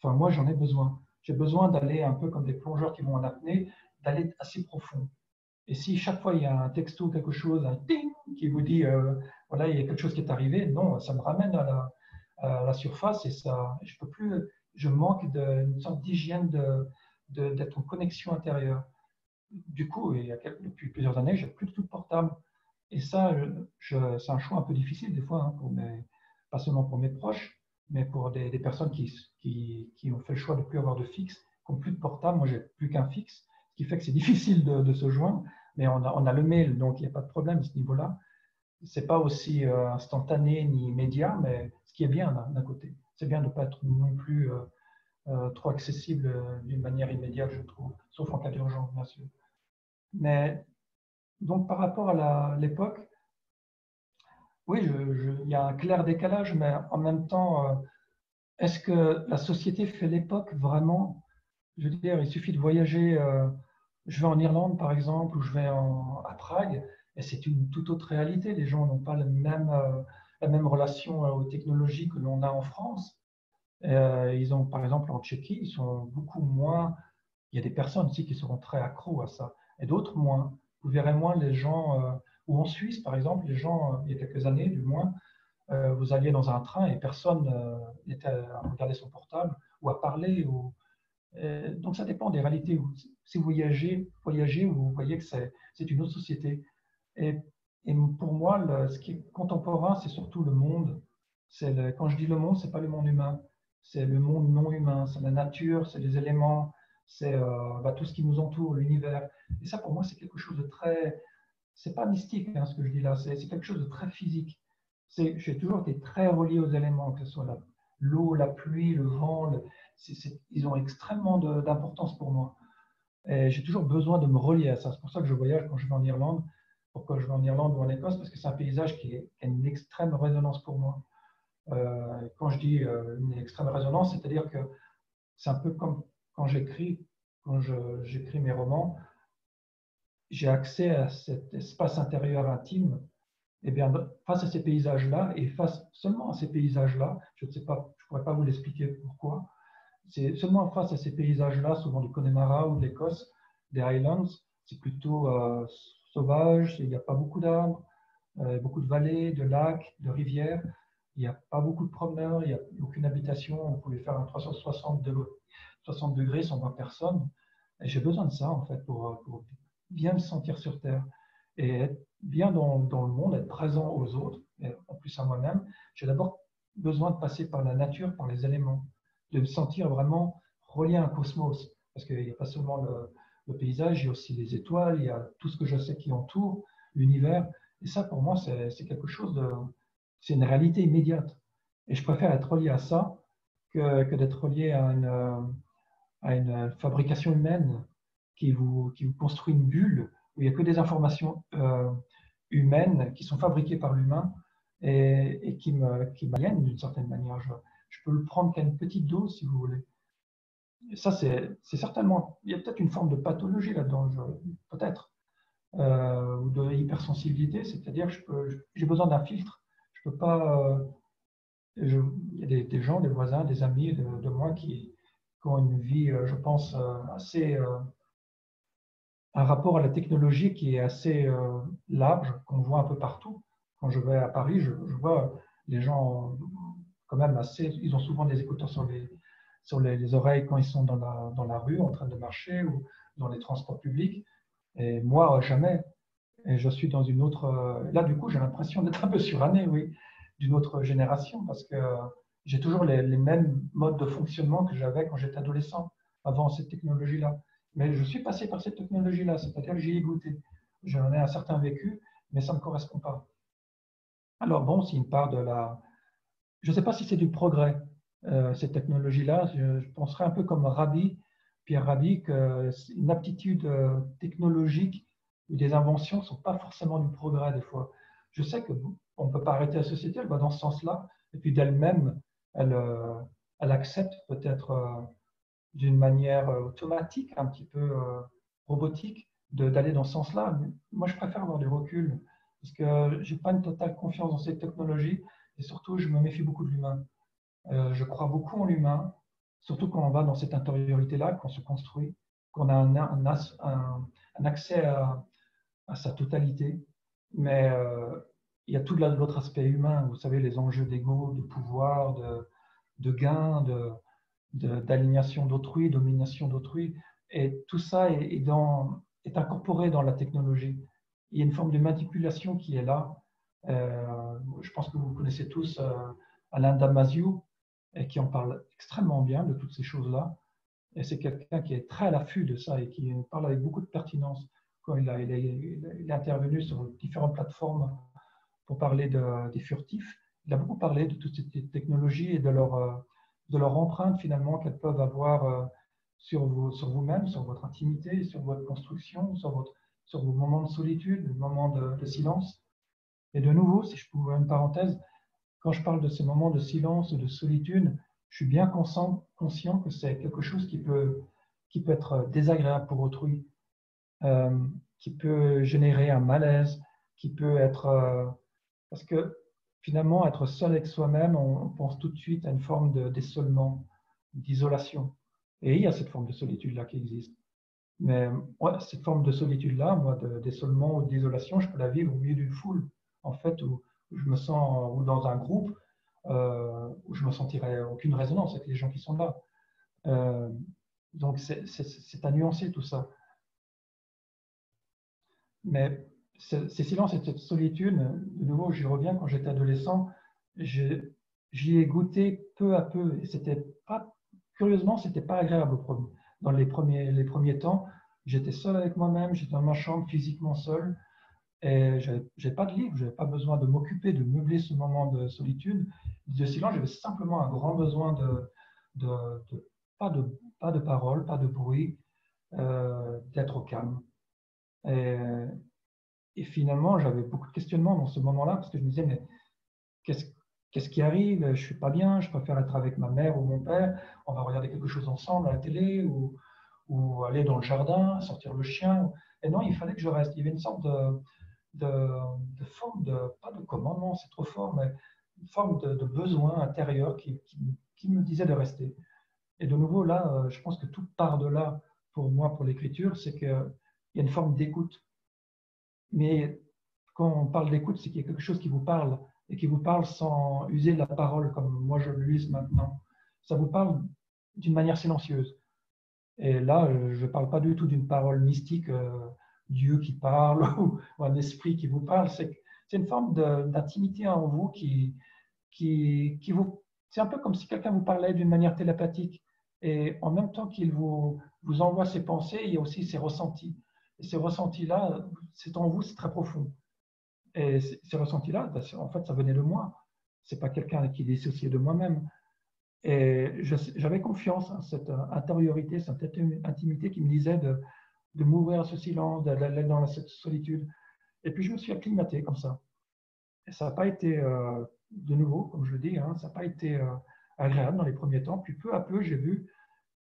Speaker 2: Enfin, moi, j'en ai besoin. J'ai besoin d'aller un peu comme des plongeurs qui vont en apnée d'aller assez profond. Et si chaque fois il y a un texto, quelque chose, un ting qui vous dit, euh, voilà, il y a quelque chose qui est arrivé, non, ça me ramène à la, surface et ça, je peux plus, je manque d'une sorte d'hygiène d'être de, d'être en connexion intérieure. Du coup, a depuis plusieurs années, j'ai plus de tout portable. Et ça, c'est un choix un peu difficile des fois, hein, pour mes, pas seulement pour mes proches, mais pour des, personnes qui, qui, ont fait le choix de ne plus avoir de fixe, qui n'ont plus de portable. Moi, j'ai plus qu'un fixe qui fait que c'est difficile de, se joindre, mais on a, on a, le mail, donc il n'y a pas de problème à ce niveau-là. Ce n'est pas aussi euh, instantané ni immédiat, mais ce qui est bien d'un côté. C'est bien de ne pas être non plus euh, euh, trop accessible d'une manière immédiate, je trouve, sauf en cas d'urgence, bien sûr. Mais donc par rapport à l'époque, oui, il y a un clair décalage, mais en même temps, est-ce que la société fait l'époque vraiment? Je veux dire, il suffit de voyager je vais en Irlande, par exemple, ou je vais à Prague, et c'est une toute autre réalité. Les gens n'ont pas la même, euh, la même relation euh, aux technologies que l'on a en France. Euh, ils ont, par exemple, en Tchéquie, ils sont beaucoup moins. Il y a des personnes aussi qui seront très accros à ça, et d'autres moins. Vous verrez moins les gens, ou en Suisse, par exemple, les gens, il y a quelques années du moins, vous alliez dans un train et personne n'était à regarder son portable ou à parler. Euh, donc ça dépend des réalités. Si vous voyagez, vous voyez que c'est une autre société. Et, pour moi, ce qui est contemporain, c'est surtout le monde. Quand je dis le monde, c'est pas le monde humain, c'est le monde non humain, c'est la nature, c'est les éléments, c'est euh, bah, tout ce qui nous entoure, l'univers. Et ça, pour moi, c'est quelque chose de très, c'est pas mystique hein, ce que je dis là, c'est quelque chose de très physique. J'ai toujours été très relié aux éléments, que ce soit l'eau, la, pluie, le vent, ils ont extrêmement d'importance pour moi. J'ai toujours besoin de me relier à ça. C'est pour ça que je voyage quand je vais en Irlande. Pourquoi je vais en Irlande ou en Écosse Parce que c'est un paysage qui, a une extrême résonance pour moi. Euh, quand je dis euh, une extrême résonance, c'est-à-dire que c'est un peu comme quand j'écris, quand j'écris mes romans, j'ai accès à cet espace intérieur intime. Et eh bien, face à ces paysages-là, et face seulement à ces paysages-là, je ne sais pas, je pourrais pas vous l'expliquer pourquoi, c'est seulement face à ces paysages-là, souvent du Connemara ou de l'Écosse, des Highlands, c'est plutôt euh, sauvage, il n'y a pas beaucoup d'arbres, euh, beaucoup de vallées, de lacs, de rivières, il n'y a pas beaucoup de promeneurs, il n'y a aucune habitation, on pouvait faire un 360 60 degrés sans voir personne. Et j'ai besoin de ça, en fait, pour, bien me sentir sur Terre et être bien dans, le monde, être présent aux autres, en plus à moi-même. J'ai d'abord besoin de passer par la nature, par les éléments de me sentir vraiment relié à un cosmos. Parce qu'il n'y a pas seulement le paysage, il y a aussi les étoiles, il y a tout ce que je sais qui entoure l'univers. Et ça, pour moi, c'est quelque chose de. C'est une réalité immédiate. Et je préfère être relié à ça que, que d'être relié à une, à une fabrication humaine qui vous, qui vous construit une bulle où il n'y a que des informations euh, humaines qui sont fabriquées par l'humain et, qui m'aliènent d'une certaine manière. Je, je, peux le prendre qu'à une petite dose, si vous voulez. Ça, c'est certainement. Il y a peut-être une forme de pathologie là-dedans, peut-être, euh, ou de hypersensibilité, c'est-à-dire que j'ai besoin d'un filtre. Je peux pas. Euh, il y a des, gens, des voisins, des amis de, moi qui, qui, ont une vie, je pense, assez un rapport à la technologie qui est assez euh, large, qu'on voit un peu partout. Quand je vais à Paris, je, vois les gens quand même assez, ils ont souvent des écouteurs sur les, sur les, oreilles quand ils sont dans la, dans la rue en train de marcher ou dans les transports publics. Et moi, jamais. Et je suis dans une autre. Euh, là, du coup, j'ai l'impression d'être un peu suranné, oui, d'une autre génération parce que j'ai toujours les, les, mêmes modes de fonctionnement que j'avais quand j'étais adolescent, avant cette technologie-là. Mais je suis passé par cette technologie-là, c'est-à-dire que j'y ai goûté. J'en ai un certain vécu, mais ça ne me correspond pas. Alors bon, c'est une part de la... Je ne sais pas si c'est du progrès, euh, cette technologie-là. Je, penserais un peu comme Rabbi, Pierre Rabhi, qu'une aptitude euh, technologique ou des inventions ne sont pas forcément du progrès des fois. Je sais qu'on ne peut pas arrêter la société, elle va dans ce sens-là, et puis d'elle-même, elle, euh, elle accepte peut-être d'une manière euh, automatique, un petit peu euh, robotique, d'aller dans ce sens-là. Moi, je préfère avoir du recul parce que je n'ai pas une totale confiance dans ces technologies et surtout, je me méfie beaucoup de l'humain. Euh, je crois beaucoup en l'humain, surtout quand on va dans cette intériorité-là, qu'on se construit, qu'on a un, un, accès à, sa totalité. Mais il y a tout l'autre aspect humain, vous savez, les enjeux d'ego, de pouvoir, de, de gain, de, d'alignation d'autrui, domination d'autrui. Et tout ça est, est, incorporé dans la technologie. Il y a une forme de manipulation qui est là. Euh, je pense que vous connaissez tous euh, Alain Damasio, et qui en parle extrêmement bien de toutes ces choses-là. Et c'est quelqu'un qui est très à l'affût de ça et qui parle avec beaucoup de pertinence quand il, a, il, est, intervenu sur différentes plateformes pour parler de, des furtifs. Il a beaucoup parlé de toutes ces technologies et de leur, euh, de leur empreinte finalement qu'elles peuvent avoir euh, sur, vous, sur vous-même, sur votre intimité, sur votre construction, sur, vos moments de solitude, vos moments de, silence. Et de nouveau, si je pouvais une parenthèse, quand je parle de ces moments de silence, de solitude, je suis bien conscient, conscient que c'est quelque chose qui peut, qui peut être désagréable pour autrui, euh, qui peut générer un malaise, qui peut être... Euh, parce que finalement, être seul avec soi-même, on pense tout de suite à une forme d'isolement, d'isolation. Et il y a cette forme de solitude-là qui existe. Mais cette forme de solitude-là, moi, d'isolement ou d'isolation, je peux la vivre au milieu d'une foule, en fait, où, je me sens, ou dans un groupe, euh, où je me sentirais aucune résonance avec les gens qui sont là. Euh, donc, c'est à nuancer tout ça. Mais ces silences et cette solitude, de nouveau, j'y reviens quand j'étais adolescent, j'y ai goûté peu à peu. Et c'était pas, curieusement, c'était pas agréable dans les premiers, les premiers temps. J'étais seul avec moi-même, j'étais dans ma chambre physiquement seul. Et n'avais pas de livre, je n'avais pas besoin de m'occuper, de meubler ce moment de solitude, de silence. J'avais simplement un grand besoin de, de, pas de pas de parole, pas de bruit, euh, d'être au calme. Et, et finalement, j'avais beaucoup de questionnements dans ce moment-là parce que je me disais, mais qu'est-ce qui arrive? Je ne suis pas bien, je préfère être avec ma mère ou mon père, on va regarder quelque chose ensemble à la télé ou, ou aller dans le jardin, sortir le chien. Et non, il fallait que je reste. Il y avait une sorte de, de, forme de, pas de commandement, c'est trop fort, mais une forme de, besoin intérieur qui, qui, me disait de rester. Et de nouveau, là, euh, je pense que tout part de là pour moi, pour l'écriture, c'est qu'il y a une forme d'écoute. Mais quand on parle d'écoute, c'est qu'il y a quelque chose qui vous parle et qui vous parle sans user la parole comme moi je l'use maintenant. Ça vous parle d'une manière silencieuse. Et là, je ne parle pas du tout d'une parole mystique, euh, Dieu qui parle ou, un esprit qui vous parle. C'est une forme d'intimité en vous qui, qui, qui vous. C'est un peu comme si quelqu'un vous parlait d'une manière télépathique. Et en même temps qu'il vous, vous envoie ses pensées, il y a aussi ses ressentis. Ces ressentis-là, c'est en vous, c'est très profond. Et ces ressentis-là, ben, en fait, ça venait de moi. C'est pas quelqu'un qui est dissocié de moi-même. Et j'avais confiance en cette intériorité, cette intimité qui me disait de, de m'ouvrir à ce silence, d'aller dans cette solitude. Et puis je me suis acclimaté comme ça. Et ça n'a pas été, euh, de nouveau, comme je le dis, hein, ça n'a pas été euh, agréable dans les premiers temps. Puis peu à peu, j'ai vu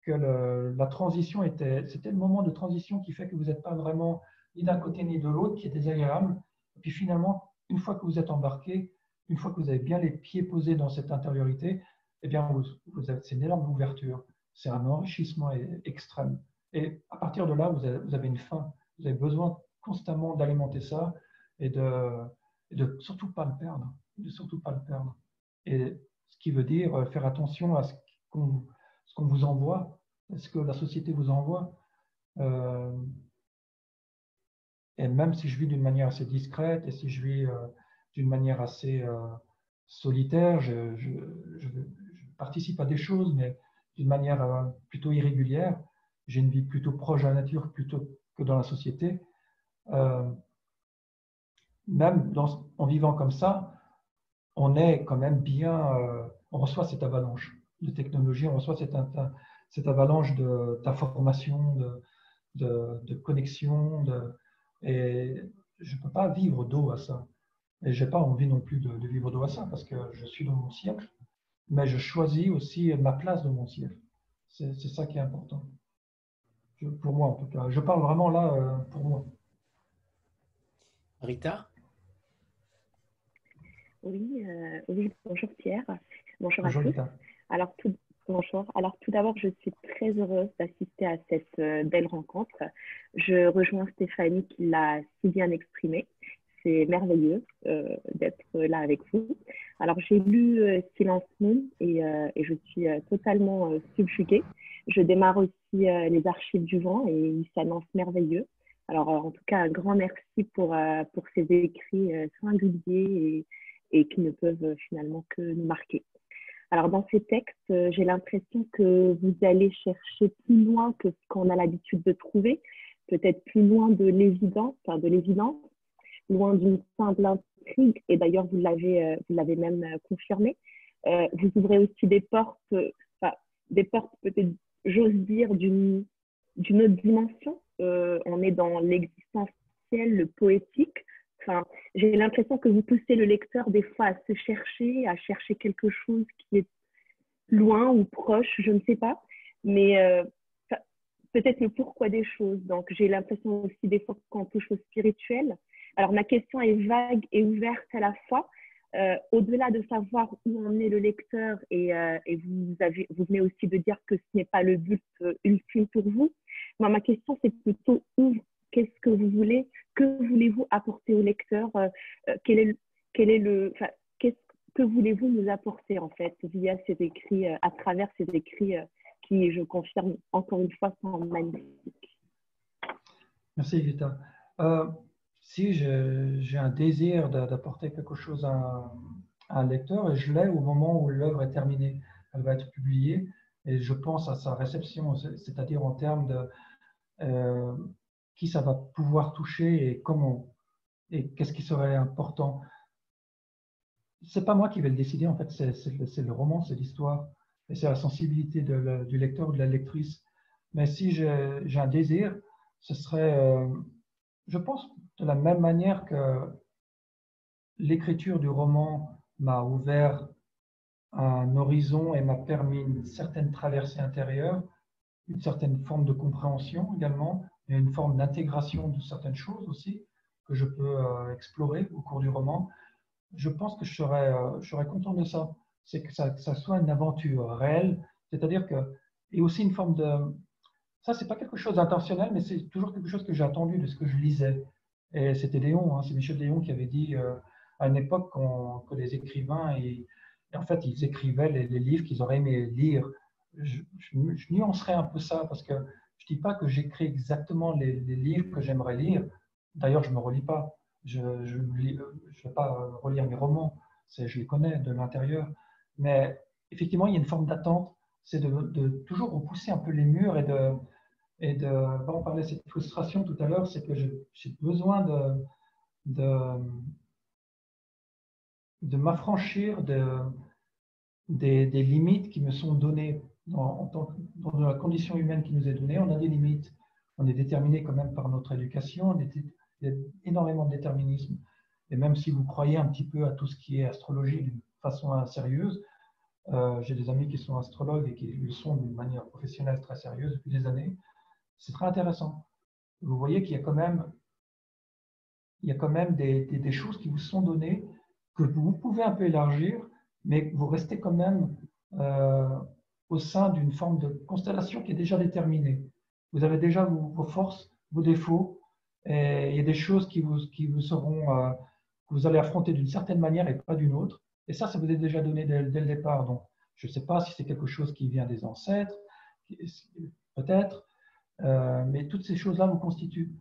Speaker 2: que la transition était, c'était le moment de transition qui fait que vous n'êtes pas vraiment ni d'un côté ni de l'autre, qui est désagréable. Et puis finalement, une fois que vous êtes embarqué, une fois que vous avez bien les pieds posés dans cette intériorité, eh bien, vous, vous avez, c'est une énorme ouverture. C'est un enrichissement extrême. Et à partir de là, vous avez, vous avez une faim. Vous avez besoin constamment d'alimenter ça et de, de surtout pas le perdre. De surtout pas le perdre. Et ce qui veut dire euh, faire attention à ce qu'on ce qu'on vous envoie, ce que la société vous envoie. Euh, et même si je vis d'une manière assez discrète et si je vis euh, d'une manière assez euh, solitaire, je, participe à des choses, mais d'une manière plutôt irrégulière. J'ai une vie plutôt proche de la nature plutôt que dans la société. même en vivant comme ça, on est quand même bien, on reçoit cette avalanche de technologie, on reçoit cette, cette avalanche d'informations, de, de, de, connexions, de, et je ne peux pas vivre d'eau à ça. Et je n'ai pas envie non plus de, vivre d'eau à ça parce que je suis dans mon siècle, mais je choisis aussi ma place dans mon siècle. C'est ça qui est important. pour moi, en tout cas. Je parle vraiment là euh, pour moi.
Speaker 1: Rita?
Speaker 5: Oui, euh, oui, bonjour Pierre. Bonjour, à tous. Rita. Alors tout, d'abord, je suis très heureuse d'assister à cette euh, belle rencontre. Je rejoins Stéphanie qui l'a si bien exprimé. C'est merveilleux euh, d'être là avec vous. Alors j'ai lu euh, Silence Moon et, je suis totalement subjuguée. Je démarre aussi les archives du vent et il s'annonce merveilleux. Alors en tout cas, un grand merci pour, pour ces écrits singuliers et, et qui ne peuvent finalement que nous marquer. Alors, dans ces textes, euh, j'ai l'impression que vous allez chercher plus loin que ce qu'on a l'habitude de trouver, peut-être plus loin de l'évidence, enfin de l'évidence, loin d'une simple intrigue, et d'ailleurs, vous l'avez, euh, vous l'avez même euh, confirmé. vous ouvrez aussi des portes, enfin, des portes peut-être, j'ose dire, d'une, autre dimension. on est dans l'existentiel, le poétique, Enfin, j'ai l'impression que vous poussez le lecteur des fois à se chercher, à chercher quelque chose qui est loin ou proche, je ne sais pas, mais euh, peut-être le pourquoi des choses. Donc, j'ai l'impression aussi des fois qu'on touche au spirituel. Alors, ma question est vague et ouverte à la fois. Euh, au-delà de savoir où en est le lecteur, et, euh, vous, venez aussi de dire que ce n'est pas le but ultime pour vous, ma question, c'est plutôt où qu'est-ce que vous voulez, que voulez-vous apporter au lecteur, euh, euh, quel le, qu'est-ce que voulez-vous nous apporter en fait via ces écrits, euh, à travers ces écrits qui, je confirme encore une fois, sont magnifiques.
Speaker 2: Merci Vita. si j'ai un désir d'apporter quelque chose à, un lecteur, et je l'ai au moment où l'œuvre est terminée, elle va être publiée, et je pense à sa réception, c'est-à-dire en termes de qui ça va pouvoir toucher et comment et qu'est-ce qui serait important. C'est pas moi qui vais le décider, en fait, c'est le, roman, c'est l'histoire et c'est la sensibilité du lecteur ou de la lectrice. Mais si j'ai un désir, ce serait, euh, je pense, de la même manière que l'écriture du roman m'a ouvert un horizon et m'a permis une certaine traversée intérieure, une certaine forme de compréhension également, il y a une forme d'intégration de certaines choses aussi que je peux euh, explorer au cours du roman. Je pense que je serais, euh, je serais content de ça. C'est que ça, soit une aventure réelle, c'est-à-dire que, et aussi une forme de. Ça, c'est pas quelque chose d'intentionnel, mais c'est toujours quelque chose que j'ai attendu de ce que je lisais. Et c'était Léon, hein, c'est Michel Léon qui avait dit euh, à une époque que les écrivains, et, en fait, ils écrivaient les, livres qu'ils auraient aimé lire. Je, je, je, nuancerais un peu ça parce que je ne dis pas que j'écris exactement les, livres que j'aimerais lire. D'ailleurs, je ne me relis pas. Je ne vais pas relire mes romans. Je les connais de l'intérieur. Mais effectivement, il y a une forme d'attente. C'est de, toujours repousser un peu les murs et de, Et de, on parlait de cette frustration tout à l'heure, c'est que j'ai besoin de, m'affranchir de, des, des, limites qui me sont données dans, la condition humaine qui nous est donnée. On a des limites. On est déterminé quand même par notre éducation. il y a énormément de déterminisme. Et même si vous croyez un petit peu à tout ce qui est astrologie d'une façon sérieuse, euh, j'ai des amis qui sont astrologues et qui le sont d'une manière professionnelle très sérieuse depuis des années. C'est très intéressant. Vous voyez qu'il y a quand même, il y a quand même des, des, choses qui vous sont données que vous pouvez un peu élargir, mais vous restez quand même euh, au sein d'une forme de constellation qui est déjà déterminée. Vous avez déjà vos, forces, vos défauts, et il y a des choses qui vous, qui vous seront, euh, que vous allez affronter d'une certaine manière et pas d'une autre. Et ça, ça vous est déjà donné dès, dès le départ. Donc, je ne sais pas si c'est quelque chose qui vient des ancêtres, peut-être, euh, mais toutes ces choses-là vous constituent.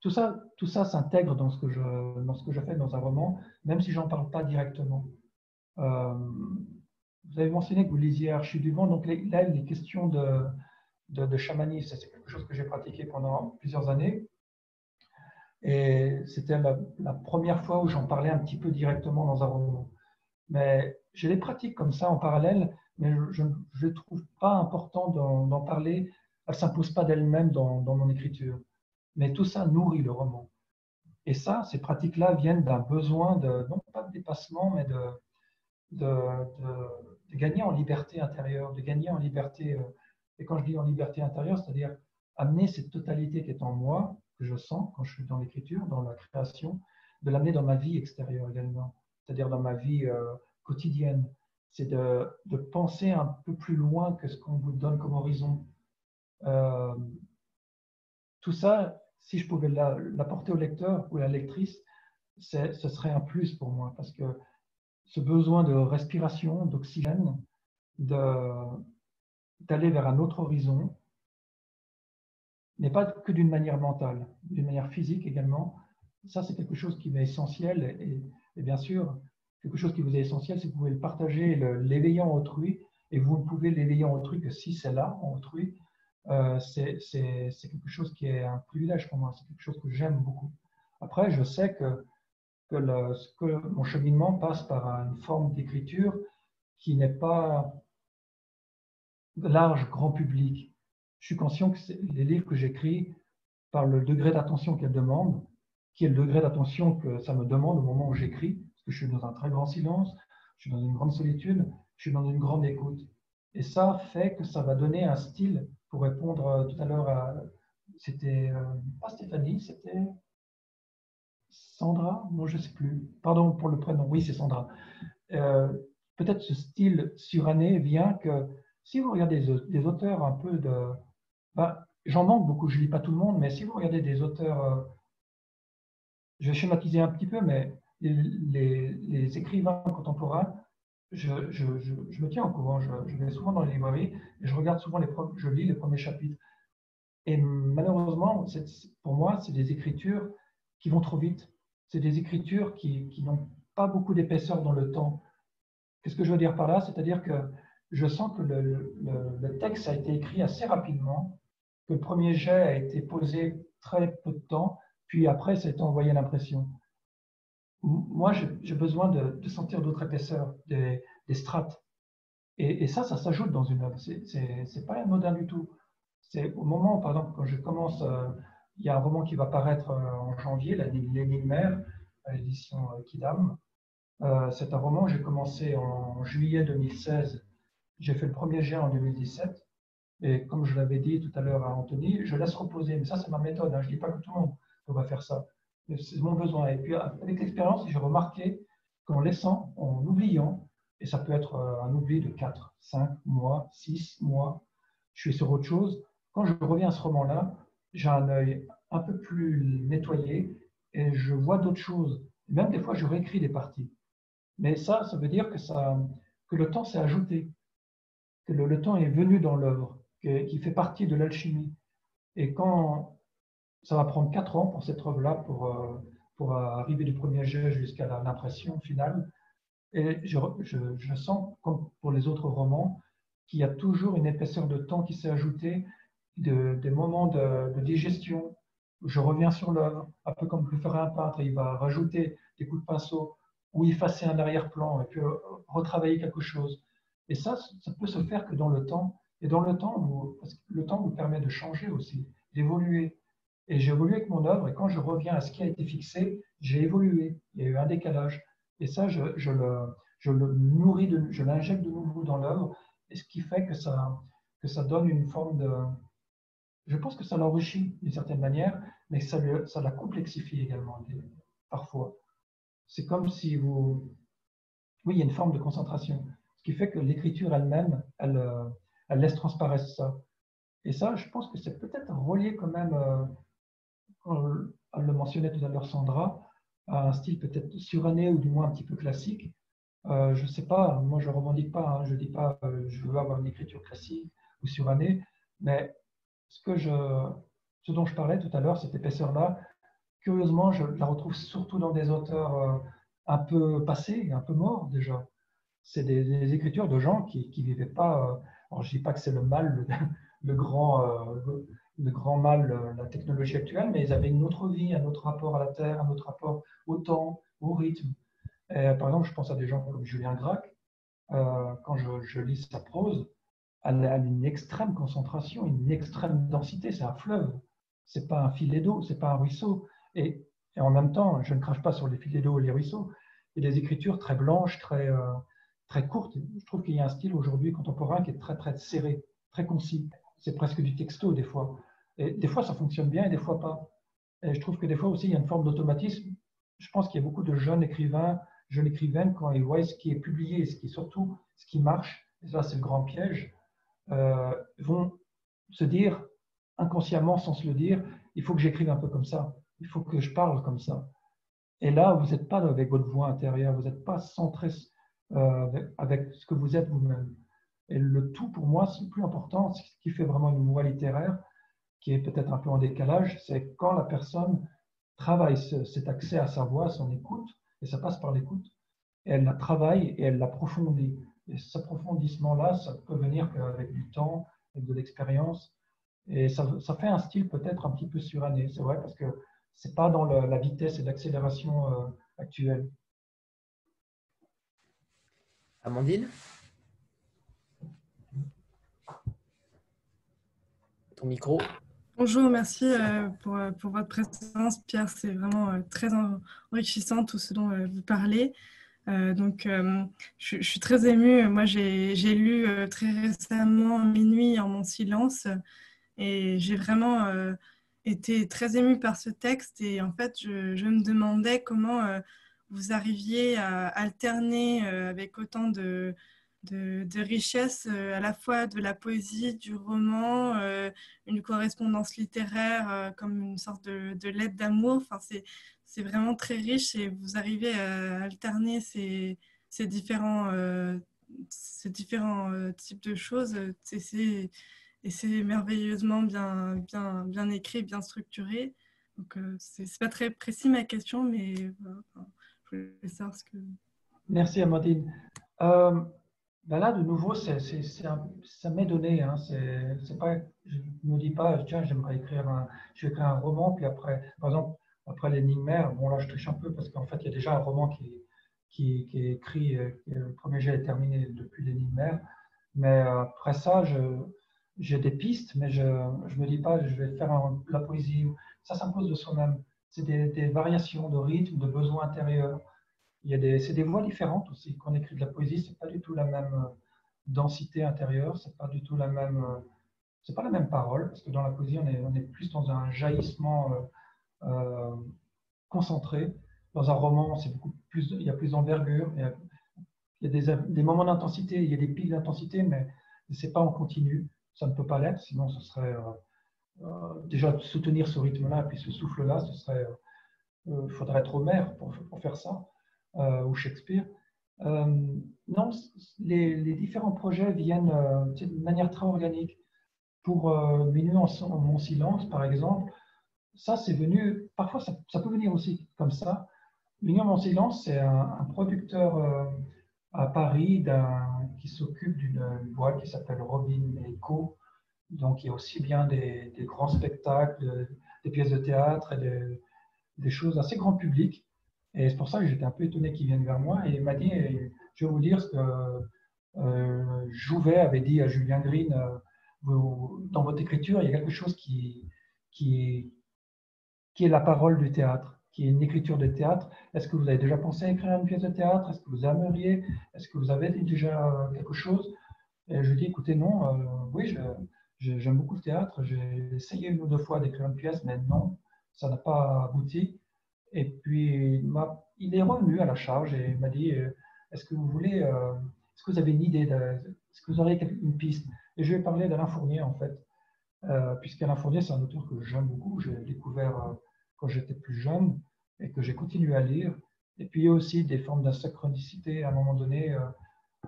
Speaker 2: Tout ça, tout ça s'intègre dans ce que je, dans ce que je fais dans un roman, même si j'en parle pas directement. Euh, vous avez mentionné que vous lisiez Archie du vent, donc là, les questions de, de, chamanisme, c'est quelque chose que j'ai pratiqué pendant plusieurs années. Et c'était la, première fois où j'en parlais un petit peu directement dans un roman. Mais j'ai des pratiques comme ça en parallèle, mais je ne trouve pas important d'en parler. Elle ne s'impose pas d'elle-même dans, dans, mon écriture. Mais tout ça nourrit le roman. Et ça, ces pratiques-là viennent d'un besoin de, non pas de dépassement, mais de, de, gagner en liberté intérieure, de gagner en liberté. Euh, et quand je dis en liberté intérieure, c'est-à-dire amener cette totalité qui est en moi, que je sens quand je suis dans l'écriture, dans la création, de l'amener dans ma vie extérieure également, c'est-à-dire dans ma vie euh, quotidienne. C'est de, de, penser un peu plus loin que ce qu'on vous donne comme horizon. Euh, tout ça, si je pouvais l'apporter au lecteur ou à la lectrice, ce serait un plus pour moi, parce que ce besoin de respiration, d'oxygène, d'aller vers un autre horizon, n'est pas que d'une manière mentale, d'une manière physique également. Ça, c'est quelque chose qui m'est essentiel. Et, bien sûr, quelque chose qui vous est essentiel, c'est que vous pouvez le partager, l'éveillant autrui. Et vous ne pouvez l'éveiller en autrui que si c'est là, en autrui. Euh, c'est quelque chose qui est un privilège pour moi. C'est quelque chose que j'aime beaucoup. Après, je sais que, que, mon cheminement passe par une forme d'écriture qui n'est pas large, grand public je suis conscient que les livres que j'écris, par le degré d'attention qu'elles demandent, qui est le degré d'attention que ça me demande au moment où j'écris, parce que je suis dans un très grand silence, je suis dans une grande solitude, je suis dans une grande écoute. Et ça fait que ça va donner un style pour répondre euh, tout à l'heure à. C'était euh, pas Stéphanie, c'était Sandra? Non, je ne sais plus. Pardon pour le prénom. Oui, c'est Sandra. Euh, peut-être ce style suranné vient que si vous regardez des auteurs un peu de, bah, j'en manque beaucoup, je ne lis pas tout le monde, mais si vous regardez des auteurs, euh, je vais schématiser un petit peu, mais les, écrivains contemporains, je, me tiens au courant, je, vais souvent dans les librairies et je regarde souvent les je lis les premiers chapitres. Et malheureusement, pour moi, c'est des écritures qui vont trop vite. C'est des écritures qui, n'ont pas beaucoup d'épaisseur dans le temps. Qu'est-ce que je veux dire par là? C'est-à-dire que je sens que le, le, texte a été écrit assez rapidement que le premier jet a été posé très peu de temps, puis après, ça a été envoyé à l'impression. Moi, j'ai besoin de, sentir d'autres épaisseurs, des, strates. Et, ça, ça s'ajoute dans une œuvre. C'est pas anodin du tout. C'est au moment, par exemple, quand je commence, euh, il y a un roman qui va paraître euh, en janvier, L'énigme à l'édition euh, Kidam. c'est un roman, j'ai commencé en juillet 2016. J'ai fait le premier jet en 2017. Et comme je l'avais dit tout à l'heure à Anthony, je laisse reposer. Mais ça, c'est ma méthode. Hein. Je ne dis pas que tout le monde va faire ça. C'est mon besoin. Et puis, avec l'expérience, j'ai remarqué qu'en laissant, en oubliant, et ça peut être euh, un oubli de 4, 5 mois, 6 mois, je suis sur autre chose. Quand je reviens à ce roman-là, j'ai un œil un peu plus nettoyé et je vois d'autres choses. Même des fois, je réécris des parties. Mais ça, ça veut dire que, ça, que le temps s'est ajouté, que le temps est venu dans l'œuvre qui fait partie de l'alchimie. Et quand ça va prendre quatre ans pour cette œuvre-là, pour, euh, pour arriver du premier jet jusqu'à l'impression finale, et je, je, sens, comme pour les autres romans, qu'il y a toujours une épaisseur de temps qui s'est ajoutée des moments de, digestion. Je reviens sur l'œuvre, un peu comme le ferait un peintre. Il va rajouter des coups de pinceau ou effacer un arrière-plan et puis retravailler quelque chose. Et ça, ça peut se faire que dans le temps. Et dans le temps, le temps vous permet de changer aussi, d'évoluer. Et j'ai évolué avec mon œuvre, et quand je reviens à ce qui a été fixé, j'ai évolué. Il y a eu un décalage. Et ça, je, le, nourris, de, je l'injecte de nouveau dans l'œuvre, et ce qui fait que ça donne une forme de. Je pense que ça l'enrichit d'une certaine manière, mais ça, ça la complexifie également, parfois. C'est comme si vous. Oui, il y a une forme de concentration, ce qui fait que l'écriture elle-même, elle, euh, elle, laisse transparaître ça. Et ça, je pense que c'est peut-être relié quand même, euh, elle le mentionnait tout à l'heure Sandra, à un style peut-être suranné ou du moins un petit peu classique. Euh, je ne sais pas, moi je ne revendique pas, hein, je ne dis pas euh, je veux avoir une écriture classique ou surannée, mais ce, dont je parlais tout à l'heure, cette épaisseur-là, curieusement, je la retrouve surtout dans des auteurs euh, un peu passés, un peu morts déjà. C'est des, écritures de gens qui ne vivaient pas. alors je ne dis pas que c'est le mal, le, grand, le grand mal, la technologie actuelle, mais ils avaient une autre vie, un autre rapport à la Terre, un autre rapport au temps, au rythme. par exemple, je pense à des gens comme Julien Gracq. Euh, quand je, lis sa prose, a une extrême concentration, une extrême densité. C'est un fleuve. C'est pas un filet d'eau, c'est pas un ruisseau. Et, en même temps, je ne crache pas sur les filets d'eau et les ruisseaux. A des écritures très blanches, très, euh, très courtes. Je trouve qu'il y a un style aujourd'hui contemporain qui est très, très serré, très concis c'est presque du texto des fois. Et des fois, ça fonctionne bien et des fois pas. Et je trouve que des fois aussi, il y a une forme d'automatisme. Je pense qu'il y a beaucoup de jeunes écrivains, jeunes écrivaines, quand ils voient ce qui est publié, ce qui est surtout ce qui marche, et ça c'est le grand piège, euh, vont se dire inconsciemment, sans se le dire, il faut que j'écrive un peu comme ça, il faut que je parle comme ça. Et là, vous n'êtes pas avec votre voix intérieure, vous n'êtes pas centré euh, avec ce que vous êtes vous-même. Et le tout, pour moi, c'est le plus important, ce qui fait vraiment une voie littéraire, qui est peut-être un peu en décalage, c'est quand la personne travaille cet accès à sa voix, son écoute, et ça passe par l'écoute, elle la travaille et elle l'approfondit. Et cet approfondissement-là, ça peut venir qu'avec du temps, avec de l'expérience, et ça, ça, fait un style peut-être un petit peu suranné, c'est vrai, parce que c'est pas dans la vitesse et l'accélération euh, actuelle.
Speaker 1: Amandine? Micro?
Speaker 6: Bonjour, merci euh, pour, euh, pour, votre présence, Pierre. C'est vraiment très enrichissant tout ce dont vous parlez. Donc, je, suis très émue. Moi, j'ai lu très récemment Minuit en mon silence et j'ai vraiment été très émue par ce texte. Et en fait, je, me demandais comment vous arriviez à alterner avec autant de, de, richesse euh, à la fois de la poésie, du roman, euh, une correspondance littéraire euh, comme une sorte de, de lettre d'amour. Enfin, c'est vraiment très riche et vous arrivez à alterner ces, différents, ces différents types de choses. et c'est merveilleusement bien, écrit, bien structuré. Donc, c'est pas très précis ma question, mais je voulais savoir ce que.
Speaker 2: Merci, Amandine. Ben là, de nouveau, ça m'est donné. Hein. C'est, pas, je ne me dis pas, tiens, j'aimerais je vais écrire un roman, puis après, par exemple, après l'énigme mère, bon là, je triche un peu parce qu'en fait, il y a déjà un roman qui, est écrit, euh, le premier jet est terminé depuis l'énigme mère. Mais après ça, j'ai des pistes, mais je ne me dis pas, je vais faire la poésie. Ça s'impose de soi-même. C'est des, des variations de rythme, de besoins intérieurs c'est des voix différentes aussi. Quand on écrit de la poésie, c'est pas du tout la même euh, densité intérieure, c'est pas du tout la même, euh, pas la même parole, parce que dans la poésie, on est, on est plus dans un jaillissement euh, concentré. Dans un roman, c'est beaucoup plus, il y a plus d'envergure, il y a, des, moments d'intensité, il y a des pics d'intensité, mais c'est pas en continu. Ça ne peut pas l'être, sinon ce serait déjà soutenir ce rythme-là, puis ce souffle-là, ce serait, il faudrait être Homère pour, faire ça. Euh, ou Shakespeare. Euh, non, les, différents projets viennent euh, de manière très organique. Pour Minuit en, mon silence, par exemple, ça c'est venu, parfois ça, peut venir aussi comme ça. Minuit en silence, c'est un, producteur à Paris qui s'occupe d'une boîte qui s'appelle Robin Co, Donc, il y a aussi bien des, grands spectacles, des pièces de théâtre et des, choses assez grand public. Et c'est pour ça que j'étais un peu étonné qu'il vienne vers moi. Et il m'a dit, je vais vous dire ce que euh, Jouvet avait dit à Julien Green, euh, dans votre écriture, il y a quelque chose qui, qui est la parole du théâtre, qui est une écriture de théâtre. Est-ce que vous avez déjà pensé à écrire une pièce de théâtre? Est-ce que vous aimeriez? Est-ce que vous avez déjà quelque chose? Et je lui dis, écoutez, non, euh, oui, j'aime beaucoup le théâtre. J'ai essayé une ou deux fois d'écrire une pièce, mais non, ça n'a pas abouti. Et puis, il, est revenu à la charge et m'a dit, est-ce que vous voulez, est-ce que vous avez une idée, est-ce que vous auriez une piste? Et je vais parler d'Alain Fournier, en fait, euh, puisqu'Alain Fournier, c'est un auteur que j'aime beaucoup. J'ai découvert euh, quand j'étais plus jeune et que j'ai continué à lire. Et puis, il y a aussi des formes d'insynchronicité. À un moment donné, euh,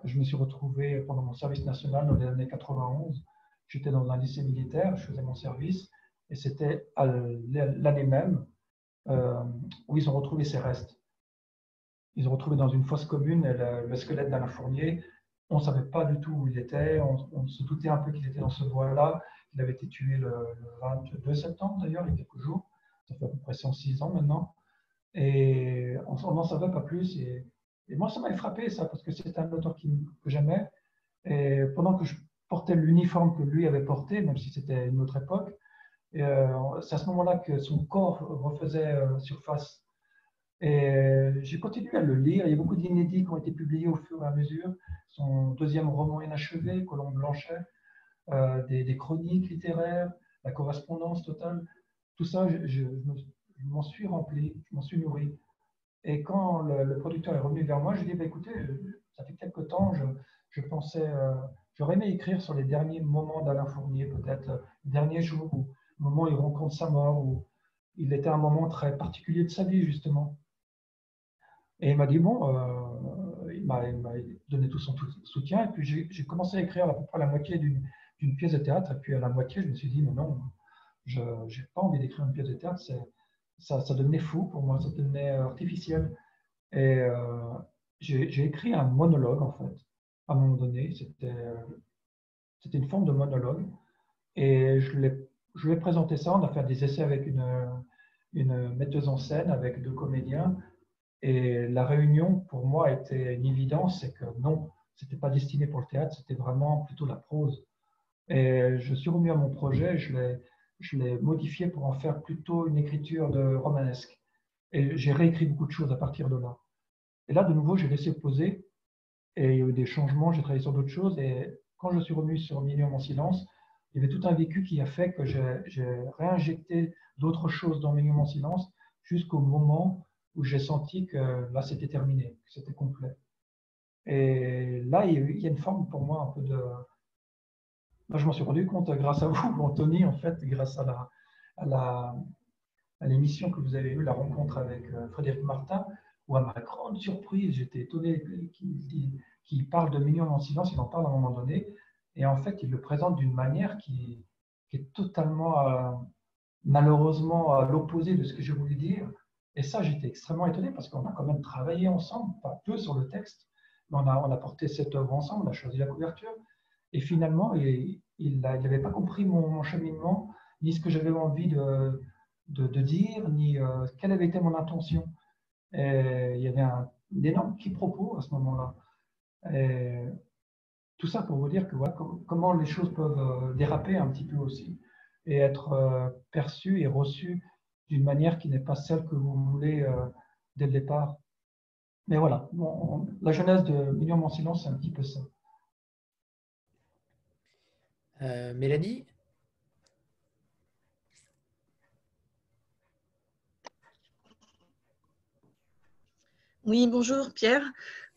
Speaker 2: je me suis retrouvé pendant mon service national dans les années 91. J'étais dans un lycée militaire, je faisais mon service, et c'était l'année même où ils ont retrouvé ses restes. Ils ont retrouvé dans une fosse commune le, squelette d'Alain Fournier. On ne savait pas du tout où il était. On, se doutait un peu qu'il était dans ce bois-là. Il avait été tué le, 22 septembre, d'ailleurs, il y a quelques jours. Ça fait à peu près 106 ans maintenant. Et on n'en savait pas plus. Et, moi, ça m'a frappé, ça, parce que c'était un auteur que j'aimais. Et pendant que je portais l'uniforme que lui avait porté, même si c'était une autre époque, euh, c'est à ce moment-là que son corps refaisait euh, surface et j'ai continué à le lire. Il y a beaucoup d'inédits qui ont été publiés au fur et à mesure. Son deuxième roman inachevé, Colombe Blanchet, euh, des, chroniques littéraires, la correspondance totale. Tout ça, je, m'en suis rempli, je m'en suis nourri. Et quand le, producteur est revenu vers moi, je lui ai dit bah, écoutez, ça fait quelque temps, je, pensais, euh, j'aurais aimé écrire sur les derniers moments d'Alain Fournier, peut-être, euh, les derniers jours, ou le moment où il rencontre sa mort, où il était un moment très particulier de sa vie, justement. Et il m'a dit, bon, euh, il m'a donné tout son soutien. Et puis j'ai commencé à écrire à peu près la moitié d'une pièce de théâtre. Et puis à la moitié, je me suis dit, mais non, je n'ai pas envie d'écrire une pièce de théâtre. Ça, devenait fou pour moi, ça devenait artificiel. Et euh, j'ai écrit un monologue, en fait, à un moment donné. C'était une forme de monologue. Et je lui ai présenté ça. On a fait des essais avec une, metteuse en scène, avec deux comédiens. Et la réunion, pour moi, était une évidence, c'est que non, ce n'était pas destiné pour le théâtre, c'était vraiment plutôt la prose. Et je suis remis à mon projet, je l'ai modifié pour en faire plutôt une écriture de romanesque. Et j'ai réécrit beaucoup de choses à partir de là. Et là, de nouveau, j'ai laissé poser, et il y a eu des changements, j'ai travaillé sur d'autres choses, et quand je suis revenu sur Million en silence, il y avait tout un vécu qui a fait que j'ai réinjecté d'autres choses dans Million en silence jusqu'au moment où j'ai senti que là, c'était terminé, que c'était complet. Et là, il y a une forme pour moi un peu de... Là, je m'en suis rendu compte grâce à vous, Anthony, en fait, grâce à la, à la, à l'émission que vous avez eue, la rencontre avec euh, Frédéric Martin, où à ma grande surprise, j'étais étonné qu'il parle de Millions en silence, il en parle à un moment donné, et en fait, il le présente d'une manière qui, qui, est totalement, euh, malheureusement, à l'opposé de ce que je voulais dire. Et ça, j'étais extrêmement étonné parce qu'on a quand même travaillé ensemble, pas peu sur le texte, mais on a, on a porté cette œuvre ensemble, on a choisi la couverture. Et finalement, il n'avait pas compris mon, cheminement, ni ce que j'avais envie de, dire, ni euh, quelle avait été mon intention. Il y avait un, énorme quiproquo à ce moment-là. Tout ça pour vous dire que comment les choses peuvent euh, déraper un petit peu aussi et être euh, perçues et reçues d'une manière qui n'est pas celle que vous voulez dès le départ. Mais voilà, la jeunesse de Million Mon Silence, c'est un petit peu ça.
Speaker 1: Euh, Mélanie?
Speaker 7: Oui, bonjour Pierre.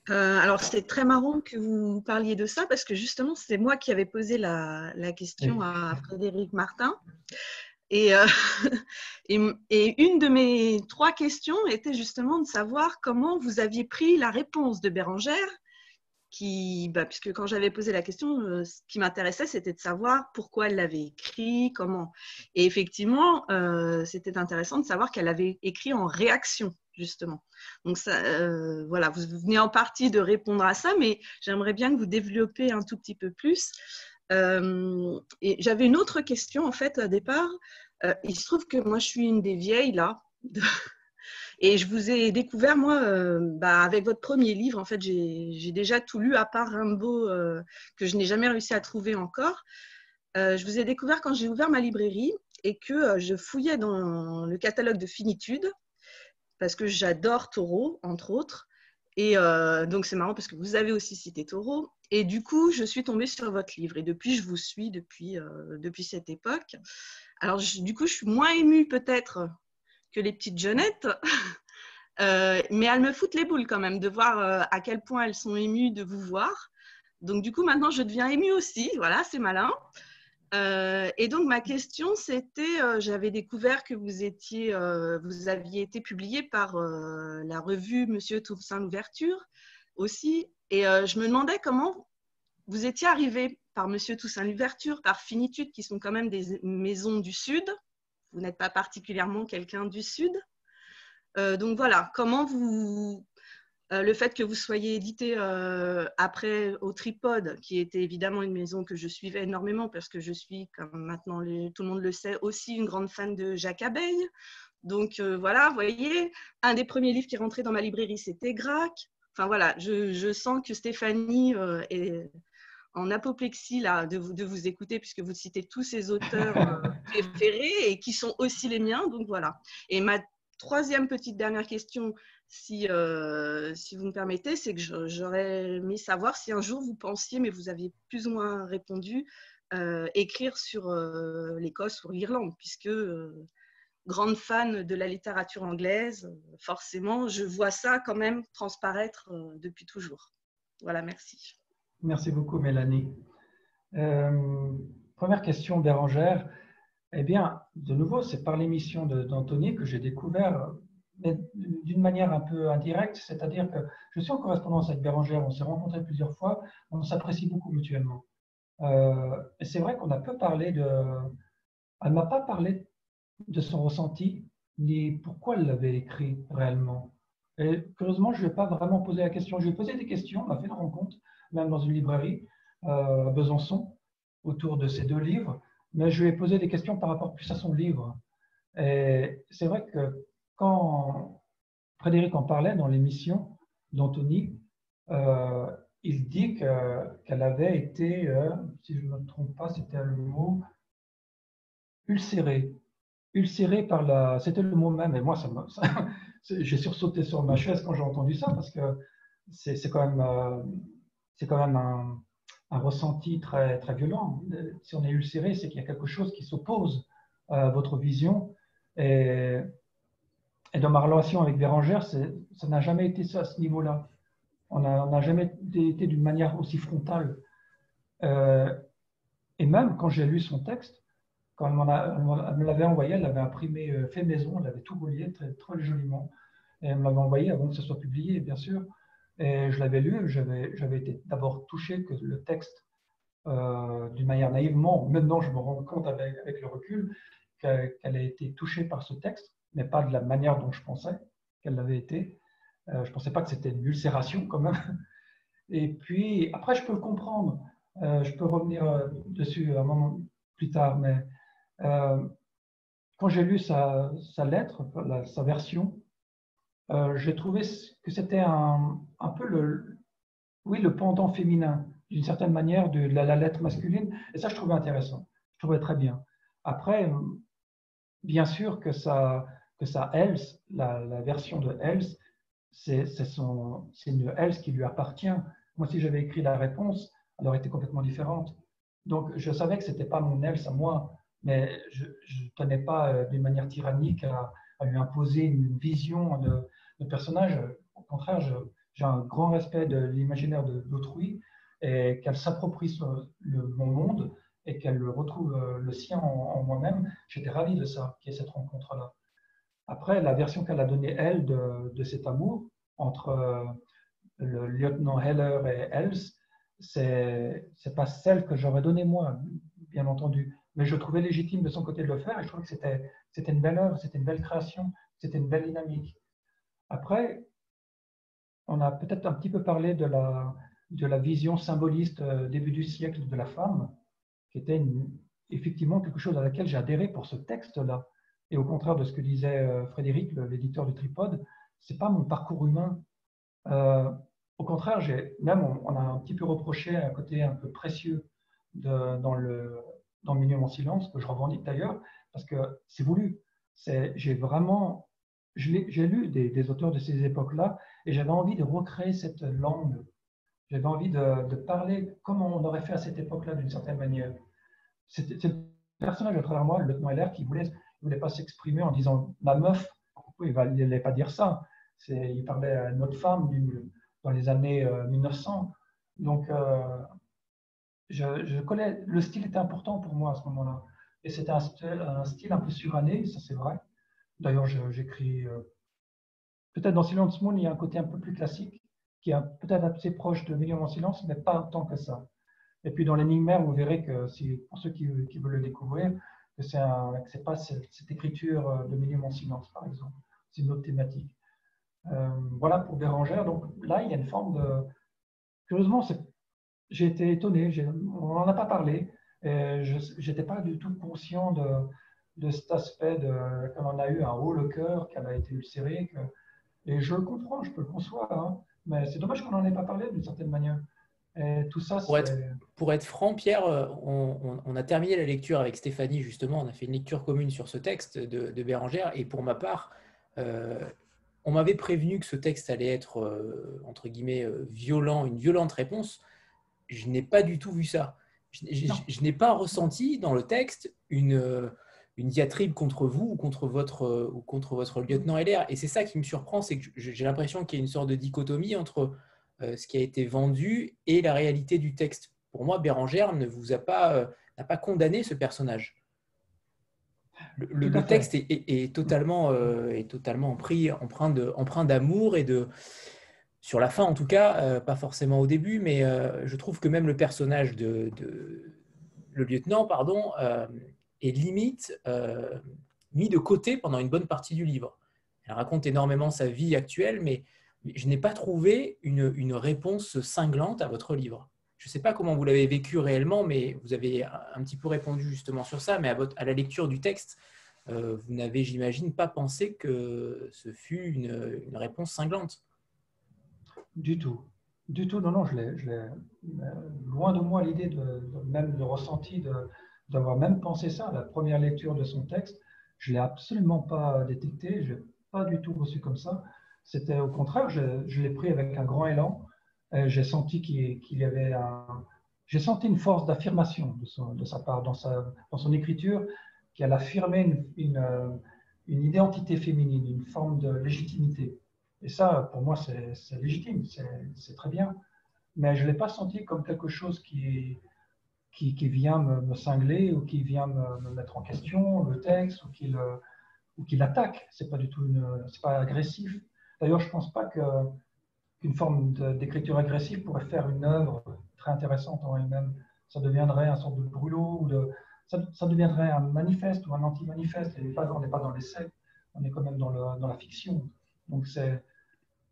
Speaker 7: Euh, alors c'est très marrant que vous parliez de ça parce que justement c'est moi qui avais posé la, la question à Frédéric Martin. Euh, et, une de mes trois questions était justement de savoir comment vous aviez pris la réponse de Bérangère, bah, puisque quand j'avais posé la question, euh, ce qui m'intéressait, c'était de savoir pourquoi elle l'avait écrit, comment. Et effectivement, euh, c'était intéressant de savoir qu'elle avait écrit en réaction, justement. Donc ça, voilà, vous venez en partie de répondre à ça, mais j'aimerais bien que vous développiez un tout petit peu plus et j'avais une autre question, en fait, au départ. il se trouve que moi, je suis une des vieilles, là. Et je vous ai découvert, moi, bah, avec votre premier livre. En fait, j'ai déjà tout lu, à part Rimbaud, que je n'ai jamais réussi à trouver encore. je vous ai découvert quand j'ai ouvert ma librairie et que je fouillais dans le catalogue de finitude, parce que j'adore Taureau, entre autres. Et donc, c'est marrant parce que vous avez aussi cité Taureau. Et du coup, je suis tombée sur votre livre. Et depuis, je vous suis depuis, depuis cette époque. Alors, du coup, je suis moins émue peut-être que les petites jeunettes. Euh, mais elles me foutent les boules quand même de voir euh, à quel point elles sont émues de vous voir. Donc du coup, maintenant, je deviens émue aussi. Voilà, c'est malin. Euh, et donc ma question, c'était, j'avais découvert que vous étiez, vous aviez été publié par la revue Monsieur Toussaint l'ouverture aussi, et je me demandais comment vous étiez arrivé par Monsieur Toussaint l'ouverture, par Finitude, qui sont quand même des maisons du Sud, vous n'êtes pas particulièrement quelqu'un du Sud. Euh, donc voilà, comment vous, euh, le fait que vous soyez édité euh, après au Tripode, qui était évidemment une maison que je suivais énormément parce que je suis, comme maintenant tout le monde le sait, aussi une grande fan de Jacques Abeille. Donc voilà, vous voyez, un des premiers livres qui rentrait dans ma librairie, c'était Grac. Enfin voilà, je sens que Stéphanie est, en apoplexie là, de, vous, de vous écouter, puisque vous citez tous ces auteurs euh, préférés et qui sont aussi les miens. Donc voilà. Et ma troisième petite dernière question, si, euh, si vous me permettez, c'est que j'aurais aimé savoir si un jour vous pensiez, mais vous aviez plus ou moins répondu, euh, écrire sur l'Écosse ou l'Irlande, puisque grande fan de la littérature anglaise, forcément, je vois ça quand même transparaître depuis toujours. Voilà, merci.
Speaker 2: Merci beaucoup, Mélanie. Euh, première question, Bérangère. Eh bien, de nouveau, c'est par l'émission d'Anthony que j'ai découvert, mais d'une manière un peu indirecte, c'est-à-dire que je suis en correspondance avec Bérangère, on s'est rencontrés plusieurs fois, on s'apprécie beaucoup mutuellement. Euh, c'est vrai qu'on a peu parlé de. Elle ne m'a pas parlé de son ressenti, ni pourquoi elle l'avait écrit réellement. Et curieusement, je ne lui ai pas vraiment posé la question. Je lui ai posé des questions, on a fait une rencontre, même dans une librairie euh, à Besançon, autour de ces deux livres, mais je lui ai posé des questions par rapport plus à son livre. Et c'est vrai que quand Frédéric en parlait dans l'émission d'Anthony, euh, il dit qu'elle avait été, euh, si je ne me trompe pas, c'était le mot ulcérée. Ulcérée par la. C'était le mot même, et moi, j'ai sursauté sur ma chaise quand j'ai entendu ça, parce que c'est quand même c'est quand même un, ressenti très, très violent. Si on est ulcéré, c'est qu'il y a quelque chose qui s'oppose à votre vision. Et, dans ma relation avec Bérangère, ça n'a jamais été ça à ce niveau-là. On n'a jamais été d'une manière aussi frontale. Euh, et même quand j'ai lu son texte, quand elle, me l'avait envoyé, elle l'avait imprimé euh, fait maison, elle avait tout relié très, très joliment. Et elle me l'avait envoyé avant que ce soit publié, bien sûr. Et je l'avais lu, j'avais été d'abord touché que le texte, euh, d'une manière naïvement, maintenant je me rends compte avec, le recul, qu'elle a été touchée par ce texte, mais pas de la manière dont je pensais qu'elle l'avait été. Euh, je ne pensais pas que c'était une ulcération quand même. Et puis, après, je peux le comprendre. Euh, je peux revenir dessus un moment plus tard, mais quand j'ai lu sa lettre, sa version, euh, j'ai trouvé que c'était un, un, peu le, oui, le pendant féminin, d'une certaine manière, de la, lettre masculine. Et ça, je trouvais intéressant. Je trouvais très bien. Après, bien sûr que ça, que ça Else, la, la version de Else, c'est une Else qui lui appartient. Moi, si j'avais écrit la réponse, elle aurait été complètement différente. Donc, je savais que ce n'était pas mon Else à moi, mais je ne tenais pas euh, d'une manière tyrannique à, à, lui imposer une vision de, le personnage, au contraire, j'ai un grand respect de l'imaginaire d'autrui et qu'elle s'approprie mon monde et qu'elle retrouve euh, le sien en, moi-même. J'étais ravi de ça, qu'il y ait cette rencontre-là. Après, la version qu'elle a donnée, elle, de, cet amour entre euh, le lieutenant Heller et Els, c'est n'est pas celle que j'aurais donnée moi, bien entendu. Mais je trouvais légitime de son côté de le faire et je trouvais que c'était une belle œuvre, c'était une belle création, c'était une belle dynamique. Après, on a peut-être un petit peu parlé de la, de la vision symboliste euh, début du siècle de la femme. qui était effectivement quelque chose à laquelle j'ai adhéré pour ce texte-là. Et au contraire de ce que disait euh, Frédéric, l'éditeur du Tripode, c'est pas mon parcours humain. Euh, au contraire, même on, a un petit peu reproché un côté un peu précieux dans, le, dans en silence, que je revendique d'ailleurs, parce que c'est voulu. J'ai vraiment, j'ai lu des, auteurs de ces époques-là, et j'avais envie de recréer cette langue. J'avais envie de, parler comme on aurait fait à cette époque-là d'une certaine manière. C'est le personnage à travers moi, le lieutenant LR, qui voulait voulait pas s'exprimer en disant ma meuf. Il n'allait pas dire ça? Il parlait à une autre femme dans les années 1900. Euh, Donc, euh, je, connais, le style était important pour moi à ce moment-là. Et c'était un, style un peu suranné, ça c'est vrai. D'ailleurs, j'écris. Euh, peut-être dans Silence Moon, il y a un côté un peu plus classique, qui est peut-être assez proche de Million en silence, mais pas autant que ça. Et puis dans l'énigmaire, vous verrez que pour ceux qui, veulent le découvrir, que ce n'est pas cette, écriture euh, de Milieu en silence, par exemple. C'est une autre thématique. Euh, voilà pour Bérangère. Donc là, il y a une forme de. Curieusement, j'ai été étonné. On n'en a pas parlé. je n'étais pas du tout conscient de, de cet aspect de qu'on en a eu un haut le cœur, qu'elle a été ulcérée. et je le comprends, je peux le concevoir. Hein. mais c'est dommage qu'on n'en ait pas parlé d'une certaine manière tout ça,
Speaker 1: pour, être, pour être franc, Pierre, euh, on, a terminé la lecture avec Stéphanie, justement. On a fait une lecture commune sur ce texte de, de Bérangère. Et pour ma part, euh, on m'avait prévenu que ce texte allait être, euh, entre guillemets, violent, une violente réponse. Je n'ai pas du tout vu ça. Je, n'ai pas ressenti dans le texte une, une diatribe contre vous ou contre votre, ou contre votre lieutenant LR. Et c'est ça qui me surprend, c'est que j'ai l'impression qu'il y a une sorte de dichotomie entre euh, ce qui a été vendu et la réalité du texte. Pour moi, Bérangère ne vous a pas, euh, n'a pas condamné ce personnage. Le, texte est, totalement, euh, est totalement pris, empreint, de, empreint d'amour et de, sur la fin en tout cas, pas forcément au début, mais je trouve que même le personnage de, le lieutenant, pardon, est limite mis de côté pendant une bonne partie du livre. Elle raconte énormément sa vie actuelle, mais je n'ai pas trouvé une, réponse cinglante à votre livre. Je ne sais pas comment vous l'avez vécu réellement, mais vous avez un petit peu répondu justement sur ça, mais à, votre, à la lecture du texte, euh, vous n'avez, j'imagine, pas pensé que ce fut une, réponse cinglante.
Speaker 2: Du tout. Du tout, non, non, je l'ai, loin de moi l'idée de, même de ressenti d'avoir même pensé ça la première lecture de son texte. Je ne l'ai absolument pas détecté, je n'ai pas du tout reçu comme ça. C'était au contraire, je, l'ai pris avec un grand élan. J'ai senti qu'il y avait un, j'ai senti une force d'affirmation de, sa part dans, sa, dans son écriture, qu'elle affirmait une, une, identité féminine, une forme de légitimité. Et ça, pour moi, c'est légitime, c'est très bien. Mais je ne l'ai pas senti comme quelque chose qui, qui, vient me, cingler ou qui vient me, me, mettre en question le texte ou qui, ou qui l'attaque. C'est pas du tout, c'est pas agressif. D'ailleurs, je pense pas qu'une forme d'écriture agressive pourrait faire une œuvre très intéressante en elle-même. Ça deviendrait un sorte de brûlot, ou de, ça, deviendrait un manifeste ou un anti-manifeste. On n'est pas, dans l'essai, on est quand même dans, le, la fiction. Donc c'est.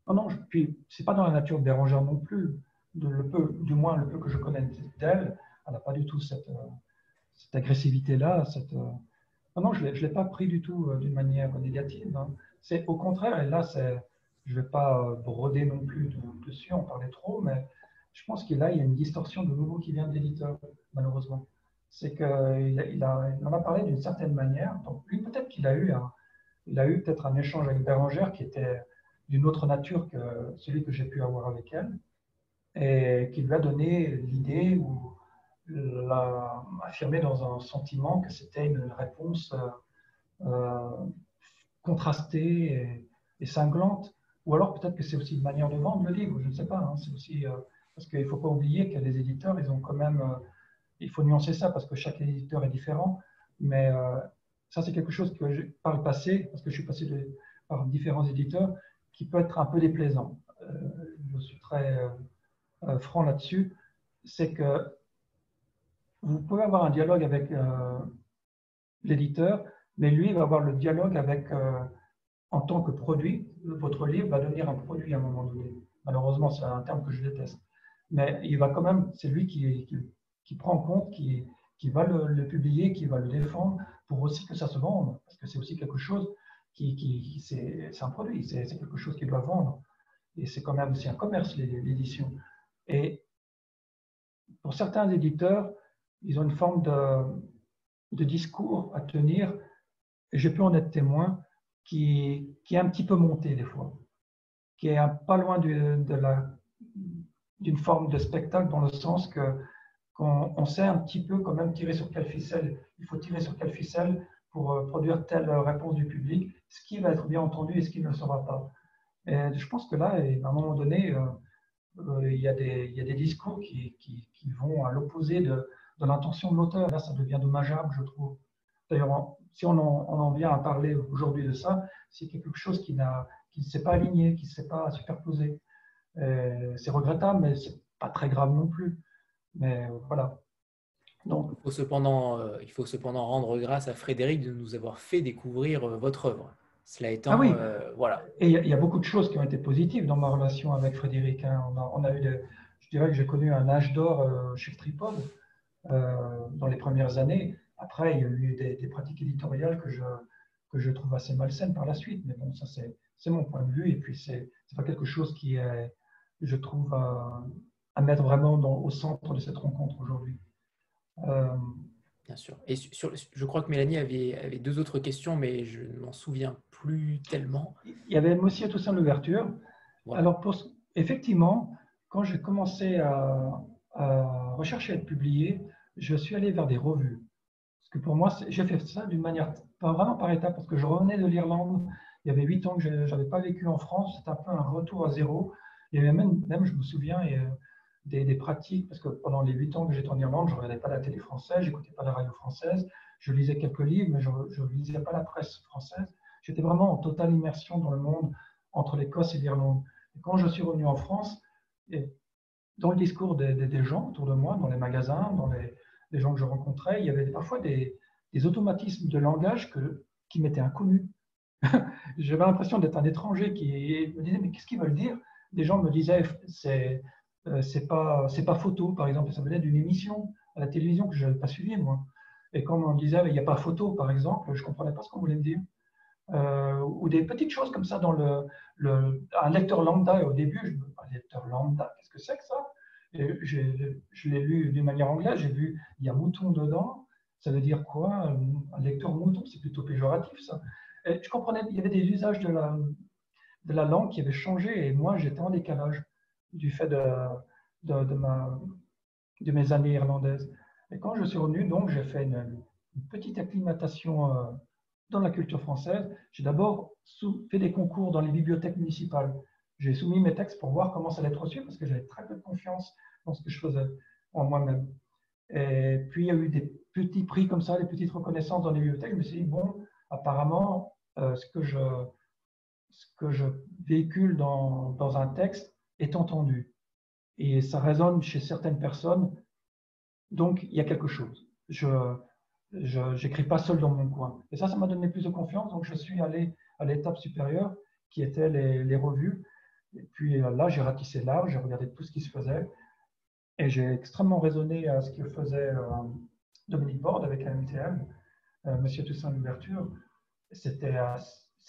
Speaker 2: Non, non, puis c'est pas dans la nature de Bérangère non plus. Le peu, du moins le peu que je connais d'elle, elle n'a pas du tout cette, cette agressivité-là. Cette, non, non, je ne l'ai pas pris du tout euh, d'une manière négative. Hein. C'est au contraire, et là, je ne vais pas euh, broder non plus dessus, en parler trop, mais je pense qu'il y a une distorsion de nouveau qui vient de l'éditeur, malheureusement. C'est qu'il il, en a parlé d'une certaine manière. Donc, lui, peut-être qu'il a eu, a eu peut-être un échange avec Bérangère qui était d'une autre nature que celui que j'ai pu avoir avec elle, et qui lui a donné l'idée ou l'a affirmé dans un sentiment que c'était une réponse euh, euh, contrastée et cinglante ou alors peut-être que c'est aussi une manière de vendre le livre, je ne sais pas. Hein. c'est aussi euh, parce qu'il ne faut pas oublier qu'il y a des éditeurs, ils ont quand même, il faut nuancer ça parce que chaque éditeur est différent. Mais ça, c'est quelque chose que par le passé, parce que je suis passé par différents éditeurs, qui peut être un peu déplaisant. je suis très franc là-dessus. C'est que vous pouvez avoir un dialogue avec l'éditeur, mais lui va avoir le dialogue avec en tant que produit, votre livre va devenir un produit à un moment donné. Malheureusement, c'est un terme que je déteste. Mais il va quand même, c'est lui qui, qui, prend en compte, qui, qui va le, publier, qui va le défendre pour aussi que ça se vende, parce que c'est aussi quelque chose qui, qui c'est un produit, c'est quelque chose qui doit vendre. Et c'est quand même aussi un commerce, l'édition. Et pour certains éditeurs, ils ont une forme de, discours à tenir, et j'ai pu en être témoin, qui, est un petit peu monté des fois, qui est pas loin d'une forme de spectacle dans le sens que qu'on sait un petit peu quand même tirer sur quelle ficelle, il faut tirer sur quelle ficelle pour euh, produire telle réponse du public, ce qui va être bien entendu et ce qui ne le sera pas. Et je pense que là, à un moment donné, euh, euh, il, y a des, discours qui vont à l'opposé de, de l'intention de l'auteur. Là, ça devient dommageable, je trouve. D'ailleurs, si on en, on en, vient à parler aujourd'hui de ça, c'est quelque chose qui, qui ne s'est pas aligné, qui ne s'est pas superposé. C'est regrettable, mais ce n'est pas très grave non plus. Mais voilà.
Speaker 1: Donc, il, faut cependant, euh, il faut cependant rendre grâce à Frédéric de nous avoir fait découvrir euh, votre œuvre. Cela étant, ah oui. Euh, voilà.
Speaker 2: Et il y, a beaucoup de choses qui ont été positives dans ma relation avec Frédéric. Hein. On, a, eu, je dirais que j'ai connu un âge d'or chez Tripod dans les premières années. Après, il y a eu des, pratiques éditoriales que je, que je trouve assez malsaines par la suite. Mais bon, ça, c'est mon point de vue. Et puis, ce n'est pas quelque chose qui est, je trouve, à mettre vraiment au centre de cette rencontre aujourd'hui.
Speaker 1: Euh, Bien sûr. Et sur, je crois que Mélanie avait, avait deux autres questions, mais je ne m'en souviens plus tellement.
Speaker 2: Il y avait Monsieur Toussaint l'ouverture. Alors, pour, effectivement, quand j'ai commencé à, rechercher à être publié, je suis allé vers des revues. Parce que pour moi, j'ai fait ça d'une manière, pas vraiment par étapes, parce que je revenais de l'Irlande. Il y avait huit ans que je n'avais pas vécu en France. C'était un peu un retour à zéro. Il y avait même, même je me souviens, et, des, pratiques, parce que pendant les huit ans que j'étais en Irlande, je ne regardais pas la télé française, je n'écoutais pas la radio française, je lisais quelques livres, mais je ne lisais pas la presse française. J'étais vraiment en totale immersion dans le monde entre l'Écosse et l'Irlande. Et quand je suis revenu en France, et dans le discours des, gens autour de moi, dans les magasins, dans les, gens que je rencontrais, il y avait parfois des, automatismes de langage qui m'étaient inconnus. J'avais l'impression d'être un étranger qui me disait mais qu'est-ce qu'ils veulent dire? Des gens me disaient c'est euh, pas pas photo. Par exemple ça venait d'une émission à la télévision que je n'avais pas suivie moi. Et quand on me disait il n'y a pas photo par exemple je comprenais pas ce qu'on voulait me dire. Euh, ou des petites choses comme ça dans le, le un lecteur lambda. Au début je me un lecteur lambda qu'est-ce que c'est que ça? Je l'ai lu d'une manière anglaise j'ai vu il y a mouton dedans ça veut dire quoi un lecteur mouton c'est plutôt péjoratif ça je comprenais il y avait des usages de la de la langue qui avaient changé et moi j'étais en décalage du fait de, de, ma, de, mes années irlandaises. Et quand je suis revenu, donc, j'ai fait une, petite acclimatation euh, dans la culture française. J'ai d'abord fait des concours dans les bibliothèques municipales. J'ai soumis mes textes pour voir comment ça allait être reçu parce que j'avais très peu de confiance dans ce que je faisais en moi-même. Et puis, il y a eu des petits prix comme ça, des petites reconnaissances dans les bibliothèques. Je me suis dit, bon, apparemment, euh, ce, que je, ce que je véhicule dans, dans un texte est entendu. Et ça résonne chez certaines personnes. Donc, il y a quelque chose. Je n'écris pas seul dans mon coin. Et ça, ça m'a donné plus de confiance. Donc, je suis allé à l'étape supérieure, qui était les, les revues. Et puis là, j'ai ratissé large, j'ai regardé tout ce qui se faisait. Et j'ai extrêmement raisonné à ce que faisait euh, Dominique Borde avec la MTM, euh, Monsieur Toussaint l'ouverture. Euh,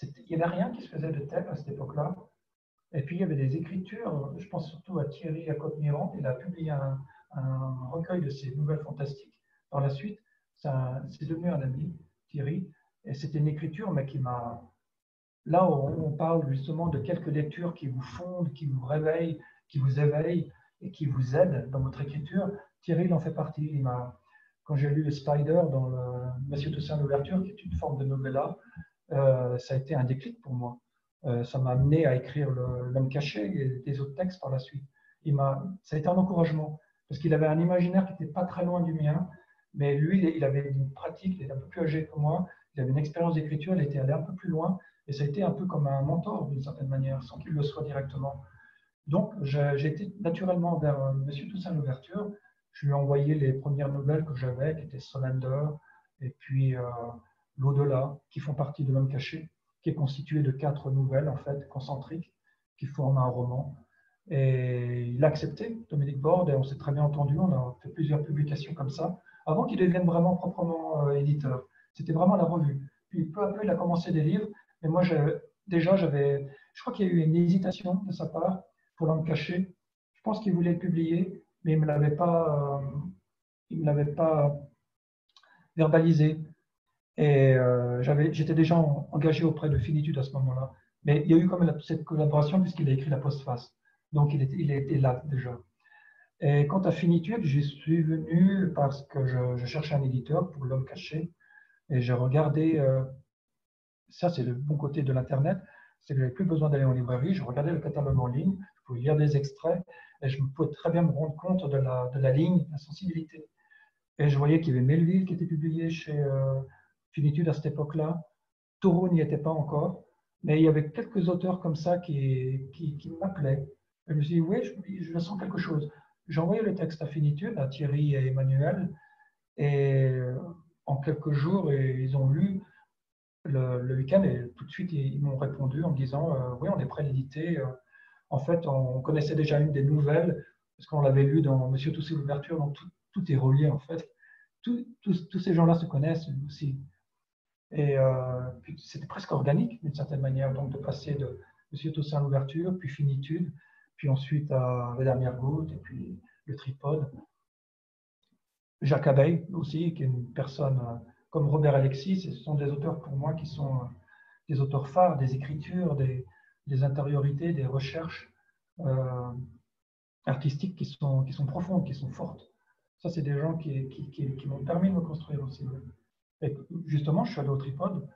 Speaker 2: il n'y avait rien qui se faisait de tel à cette époque-là. Et puis il y avait des écritures, je pense surtout à Thierry Lacote-Mirand, il a publié un, recueil de ses nouvelles fantastiques. Par la suite, c'est devenu un ami, Thierry, et c'était une écriture, mais qui m'a. Là on parle justement de quelques lectures qui vous fondent, qui vous réveillent, qui vous éveillent et qui vous aident dans votre écriture, Thierry il en fait partie. Il quand j'ai lu Spider dans le Monsieur Toussaint l'ouverture, qui est une forme de novella, euh, ça a été un déclic pour moi. Euh, ça m'a amené à écrire L'homme caché et des autres textes par la suite. Ça a été un encouragement, parce qu'il avait un imaginaire qui n'était pas très loin du mien, mais lui, il avait une pratique, il était un peu plus âgé que moi, il avait une expérience d'écriture, il était allé un peu plus loin, et ça a été un peu comme un mentor d'une certaine manière, sans qu'il le soit directement. Donc, j'ai été naturellement vers euh, Monsieur Toussaint l'ouverture. Je lui ai envoyé les premières nouvelles que j'avais, qui étaient Solander et puis euh, L'au-delà, qui font partie de L'homme caché qui est constitué de quatre nouvelles, en fait, concentriques, qui forment un roman. Et il a accepté, Dominique Borde, et on s'est très bien entendu, on a fait plusieurs publications comme ça. avant qu'il devienne vraiment proprement euh, éditeur. C'était vraiment la revue. Puis peu à peu, il a commencé des livres. Et moi, déjà, j'avais, je crois qu'il y a eu une hésitation de sa part pour l'homme caché. Je pense qu'il voulait le publier, mais il ne me l'avait pas, euh, il me l'avait pas verbalisé. Et euh, j'avais, j'étais déjà engagé auprès de Finitude à ce moment-là. Mais il y a eu quand même cette collaboration puisqu'il a écrit la postface. Donc il était, il était là déjà. Et quant à Finitude, j'y suis venu parce que je, cherchais un éditeur pour L'homme caché. Et j'ai regardé, euh, ça c'est le bon côté de l'Internet, c'est que je n'avais plus besoin d'aller en librairie, je regardais le catalogue en ligne, je pouvais lire des extraits, et je pouvais très bien me rendre compte de la, ligne, de la sensibilité. Et je voyais qu'il y avait Melville qui était publié chez euh, Finitude à cette époque-là. Taureau n'y était pas encore, mais il y avait quelques auteurs comme ça qui, m'appelaient. Je me suis dit, oui, je, je sens quelque chose. J'ai envoyé le texte à Finitude, à Thierry et Emmanuel, et en quelques jours, ils ont lu le, week-end et tout de suite, ils, m'ont répondu en me disant euh, Oui, on est prêt à l'éditer. Euh, en fait, on connaissait déjà une des nouvelles, parce qu'on l'avait lu dans Monsieur Toussaint l'ouverture, donc tout, est relié en fait. tous ces gens-là se connaissent aussi. Et euh, c'était presque organique d'une certaine manière, donc de passer de Monsieur Toussaint l'ouverture, puis Finitude, puis ensuite à La dernière goutte, et puis le tripode. Jacques Abeille aussi, qui est une personne comme Robert Alexis, ce sont des auteurs pour moi qui sont euh, des auteurs phares, des écritures, des, intériorités, des recherches euh, artistiques qui sont, qui sont profondes, qui sont fortes. Ça, c'est des gens qui, qui, m'ont permis de me construire aussi. Et justement, je suis allé au tripode,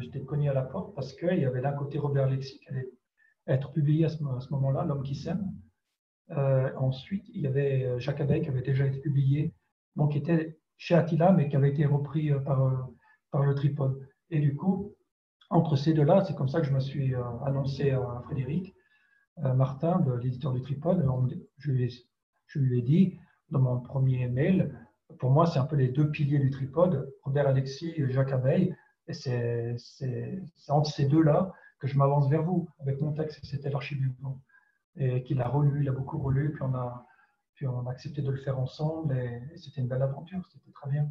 Speaker 2: j'étais connu à la porte parce qu'il y avait d'un côté Robert Alexis qui allait être publié à ce, moment-là, L'homme qui s'aime. Euh, ensuite, il y avait euh, Jacques Abeille qui avait déjà été publié, donc qui était chez Attila, mais qui avait été repris euh, par, par le tripode. Et du coup, entre ces deux-là, c'est comme ça que je me suis annoncé à Frédéric Martin, l'éditeur du tripode. Je lui, ai, je lui ai dit dans mon premier mail, pour moi, c'est un peu les deux piliers du tripode, Robert Alexis et Jacques Abeille. Et c'est entre ces deux-là que je m'avance vers vous avec mon texte. C'était l'archive. Et qu'il a relu, il a beaucoup relu, puis on a, puis on a accepté de le faire ensemble. Et, c'était une belle aventure, c'était très bien.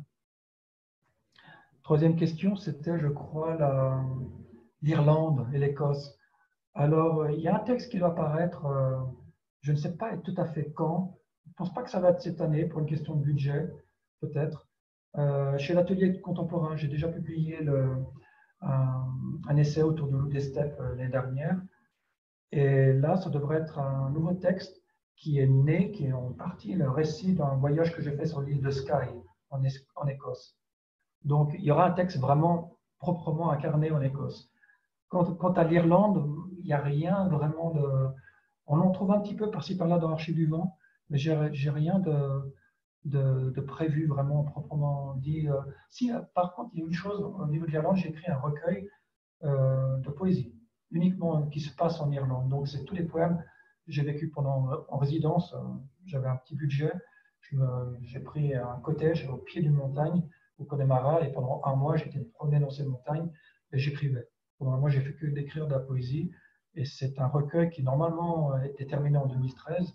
Speaker 2: Troisième question, c'était, je crois, l'Irlande et l'Écosse. Alors, il y a un texte qui doit apparaître, euh, je ne sais pas tout à fait quand. Je ne pense pas que ça va être cette année pour une question de budget, peut-être. Euh, chez l'atelier contemporain, j'ai déjà publié un, essai autour de l'eau des steppes euh, l'année dernière. Et là, ça devrait être un nouveau texte qui est né, qui est en partie le récit d'un voyage que j'ai fait sur l'île de Skye, en, Écosse. Donc, il y aura un texte vraiment proprement incarné en Écosse. Quant, quant à l'Irlande, il n'y a rien vraiment de... On en trouve un petit peu par-ci par-là dans l'Archive du Vent, mais j'ai rien de, de, prévu vraiment proprement dit. Euh, si, euh, par contre, il y a une chose, au niveau de l'Irlande, j'ai écrit un recueil euh, de poésie, uniquement qui se passe en Irlande. Donc, c'est tous les poèmes. J'ai vécu pendant en résidence, j'avais un petit budget. J'ai pris un cottage au pied d'une montagne, au Connemara, et pendant un mois, j'étais promené dans ces montagnes et j'écrivais. Pendant un mois, j'ai fait que d'écrire de la poésie. Et c'est un recueil qui, normalement, était terminé en 2013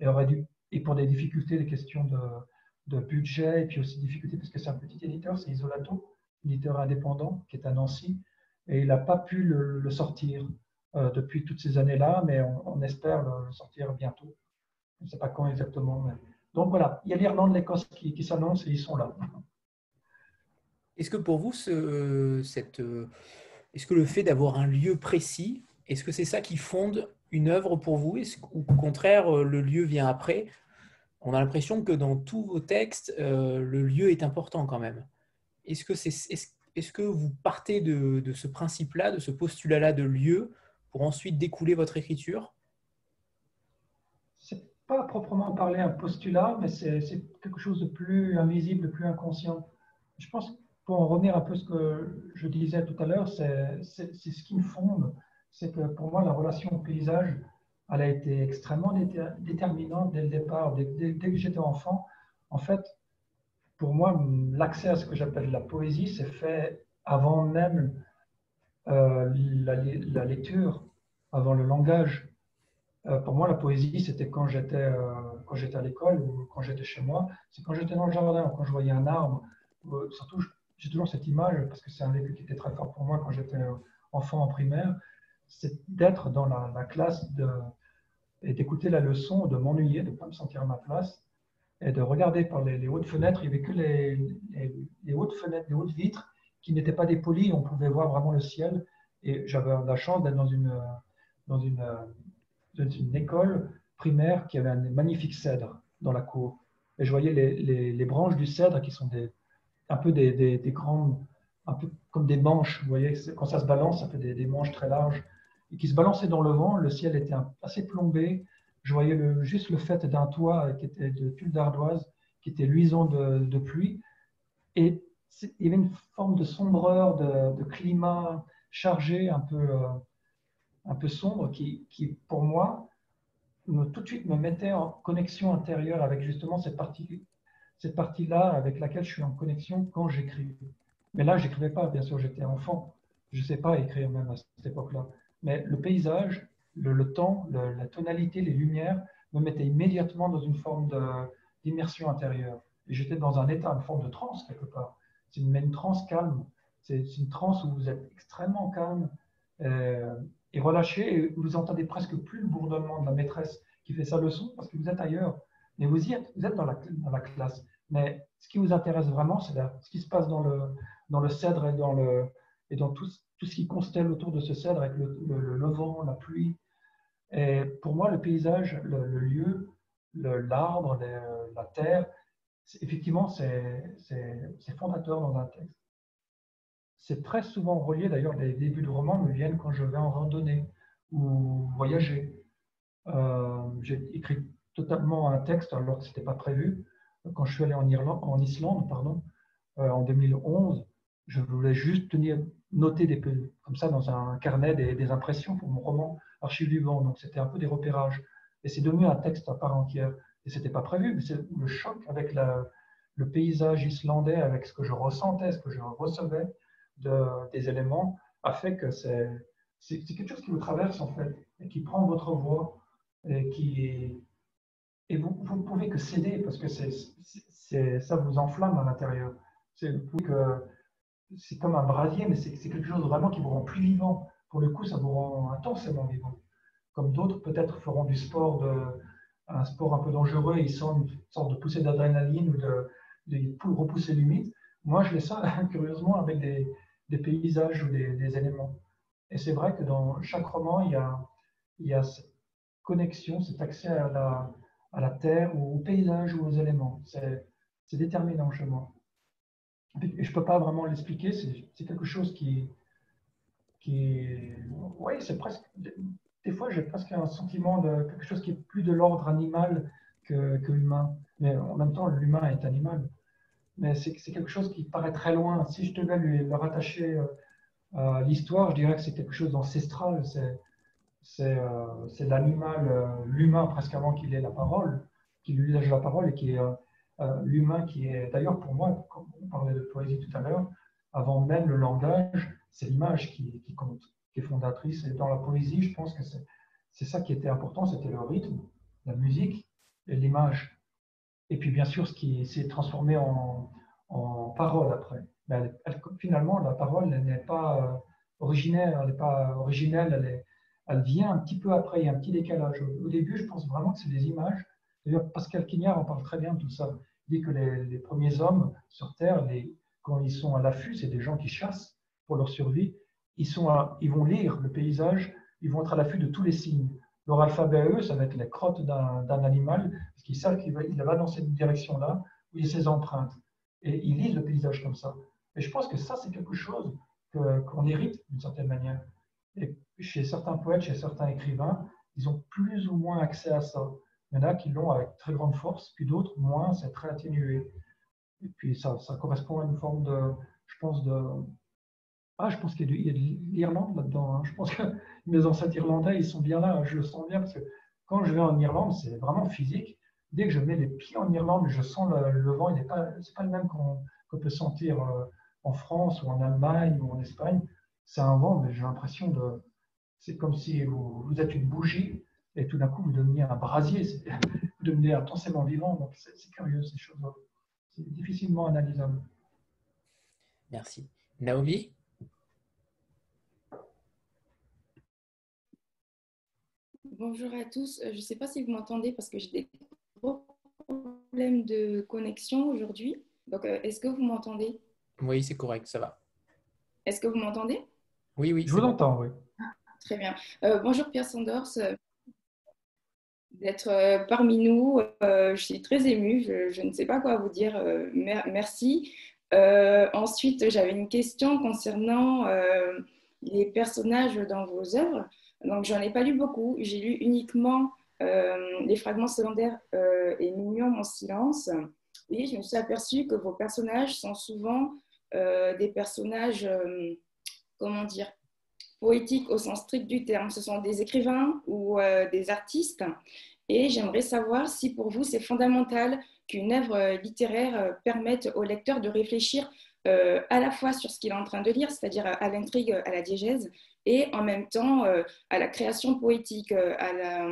Speaker 2: et aurait dû et pour des difficultés, des questions de, budget, et puis aussi difficultés parce que c'est un petit éditeur, c'est Isolato, éditeur indépendant qui est à Nancy, et il n'a pas pu le, sortir euh, depuis toutes ces années-là, mais on, espère le, sortir bientôt. Je ne sais pas quand exactement. Donc voilà, il y a l'Irlande, l'Écosse qui, qui s'annoncent et ils sont là.
Speaker 1: Est-ce que pour vous, cette, est-ce que le fait d'avoir un lieu précis, est-ce que c'est ça qui fonde une œuvre pour vous? Ou au contraire, le lieu vient après? On a l'impression que dans tous vos textes, euh, le lieu est important quand même. Est-ce que, c'est, est-ce, que vous partez de, ce principe-là, de ce postulat-là de lieu, pour ensuite découler votre écriture
Speaker 2: C'est pas proprement parler un postulat, mais c'est, quelque chose de plus invisible, de plus inconscient. Je pense, pour en revenir un peu à ce que je disais tout à l'heure, c'est, ce qui me fonde. C'est que pour moi, la relation au paysage, elle a été extrêmement déterminante dès le départ. Dès, que j'étais enfant, en fait, pour moi, l'accès à ce que j'appelle la poésie s'est fait avant même euh, la, lecture, avant le langage. Euh, pour moi, la poésie, c'était quand j'étais euh, quand j'étais à l'école ou quand j'étais chez moi. C'est quand j'étais dans le jardin, quand je voyais un arbre. surtout, j'ai toujours cette image parce que c'est un vécu qui était très fort pour moi quand j'étais enfant en primaire. C'est d'être dans la, classe et d'écouter la leçon, de m'ennuyer, de ne pas me sentir à ma place et de regarder par les, hautes fenêtres. Il n'y avait que les, hautes fenêtres, les hautes vitres qui n'étaient pas dépolies. On pouvait voir vraiment le ciel. Et j'avais la chance d'être dans une, dans une école primaire qui avait un magnifique cèdre dans la cour. Et je voyais les, branches du cèdre qui sont des, un peu des, des, grandes, un peu comme des manches. Vous voyez, quand ça se balance, ça fait des, manches très larges et qui se balançaient dans le vent. Le ciel était assez plombé. Je voyais juste le fait d'un toit qui était de tulle d'ardoise, qui était luisant de, de pluie. Et il y avait une forme de sombreur, de, climat chargé, un peu. Euh, sombre qui, pour moi, me, tout de suite me mettait en connexion intérieure avec justement cette partie-là avec laquelle je suis en connexion quand j'écris. Mais là, j'écrivais pas, bien sûr, j'étais enfant. Je ne sais pas écrire même à cette époque-là. Mais le paysage, le, temps, la tonalité, les lumières me mettaient immédiatement dans une forme d'immersion intérieure. Et j'étais dans un état, une forme de transe quelque part. C'est une, transe calme. C'est une transe où vous êtes extrêmement calme. Euh, et relâché, et vous entendez presque plus le bourdonnement de la maîtresse qui fait sa leçon parce que vous êtes ailleurs. Mais vous y êtes, vous êtes dans la, classe. Mais ce qui vous intéresse vraiment, c'est ce qui se passe dans le, cèdre et dans, tout, ce qui constelle autour de ce cèdre avec le, le, vent, la pluie. Et pour moi, le paysage, le, lieu, l'arbre, la terre, effectivement, c'est fondateur dans un texte. C'est très souvent relié, d'ailleurs, les débuts de roman me viennent quand je vais en randonnée ou voyager. Euh, j'ai écrit totalement un texte alors que ce n'était pas prévu. Quand je suis allé en, Irlande, en Islande pardon, euh, en 2011, je voulais juste tenir, noter des, comme ça dans un carnet des, impressions pour mon roman Archive du vent. Donc c'était un peu des repérages. Et c'est devenu un texte à part entière. Et ce n'était pas prévu, mais c'est le choc avec le paysage islandais, avec ce que je ressentais, ce que je recevais, de, des éléments a fait que c'est quelque chose qui vous traverse en fait et qui prend votre voix et qui et vous ne pouvez que céder parce que c'est ça vous enflamme à l'intérieur. C'est c'est comme un brasier, mais c'est quelque chose vraiment qui vous rend plus vivant. Pour le coup, ça vous rend intensément vivant. Comme d'autres peut-être feront du sport de un sport un peu dangereux, ils sentent une sorte de poussée d'adrénaline ou de, de repousser limite. Moi, je l'ai ça curieusement avec des, paysages ou des, éléments. Et c'est vrai que dans chaque roman, il y a, cette connexion, cet accès à la, terre ou au paysage ou aux éléments. C'est déterminant chez moi. Et je ne peux pas vraiment l'expliquer, c'est quelque chose qui oui, c'est presque. Des fois, j'ai presque un sentiment de quelque chose qui est plus de l'ordre animal que, humain. Mais en même temps, l'humain est animal mais c'est quelque chose qui paraît très loin. Si je devais lui, le rattacher euh, à l'histoire, je dirais que c'est quelque chose d'ancestral. C'est euh, l'animal, euh, l'humain presque avant qu'il ait la parole, qu'il usage la parole et qui est l'humain qui est, d'ailleurs pour moi, comme on parlait de poésie tout à l'heure, avant même le langage, c'est l'image qui, compte, est fondatrice. Et dans la poésie, je pense que c'est ça qui était important, c'était le rythme, la musique et l'image. Et puis, bien sûr, ce qui s'est transformé en, parole après. Mais finalement, la parole n'est pas euh, originaire, elle n'est pas originelle, elle, elle, vient un petit peu après, il y a un petit décalage. Au, début, je pense vraiment que c'est des images. D'ailleurs, Pascal Quignard en parle très bien de tout ça. Il dit que les, premiers hommes sur Terre, les, quand ils sont à l'affût, c'est des gens qui chassent pour leur survie. Ils, vont lire le paysage, ils vont être à l'affût de tous les signes. Leur alphabet, eux, ça va être les crottes d'un animal, parce qu'ils savent qu'il va, va, dans cette direction-là, où il y a ses empreintes. Et ils lisent le paysage comme ça. Et je pense que ça, c'est quelque chose qu'on hérite d'une certaine manière. Et chez certains poètes, chez certains écrivains, ils ont plus ou moins accès à ça. Il y en a qui l'ont avec très grande force, puis d'autres moins, c'est très atténué. Et puis ça, ça correspond à une forme de, je pense, de, ah, je pense qu'il y a de l'Irlande là-dedans. Hein. Je pense que mes ancêtres irlandais, ils sont bien là. Je le sens bien parce que quand je vais en Irlande, c'est vraiment physique. Dès que je mets les pieds en Irlande, je sens le, vent. Ce n'est pas, pas le même qu'on peut sentir euh, en France ou en Allemagne ou en Espagne. C'est un vent, mais j'ai l'impression de. C'est comme si vous, êtes une bougie et tout d'un coup, vous deveniez un brasier, vous devenez intensément vivant. C'est curieux, ces choses. C'est difficilement analysable.
Speaker 1: Merci. Naomi?
Speaker 8: Bonjour à tous. Euh, je ne sais pas si vous m'entendez parce que j'ai des gros problèmes de connexion aujourd'hui. Donc, euh, est-ce que vous m'entendez?
Speaker 1: Oui, c'est correct, ça va.
Speaker 8: Est-ce que vous m'entendez?
Speaker 1: Oui, oui.
Speaker 2: Je vous entends, oui.
Speaker 8: Ah, très bien. Euh, bonjour Pierre Sandors. D'être parmi nous, je suis très émue. Je, ne sais pas quoi vous dire. merci. ensuite, j'avais une question concernant les personnages dans vos œuvres. Donc, j'en ai pas lu beaucoup. J'ai lu uniquement les fragments secondaires et Mignon, mon silence. Et je me suis aperçue que vos personnages sont souvent euh, des personnages, euh, comment dire, poétiques au sens strict du terme. Ce sont des écrivains ou euh, des artistes. Et j'aimerais savoir si pour vous c'est fondamental qu'une œuvre littéraire permette au lecteur de réfléchir à la fois sur ce qu'il est en train de lire, c'est-à-dire à, l'intrigue, à la diégèse, et en même temps à la création poétique, à la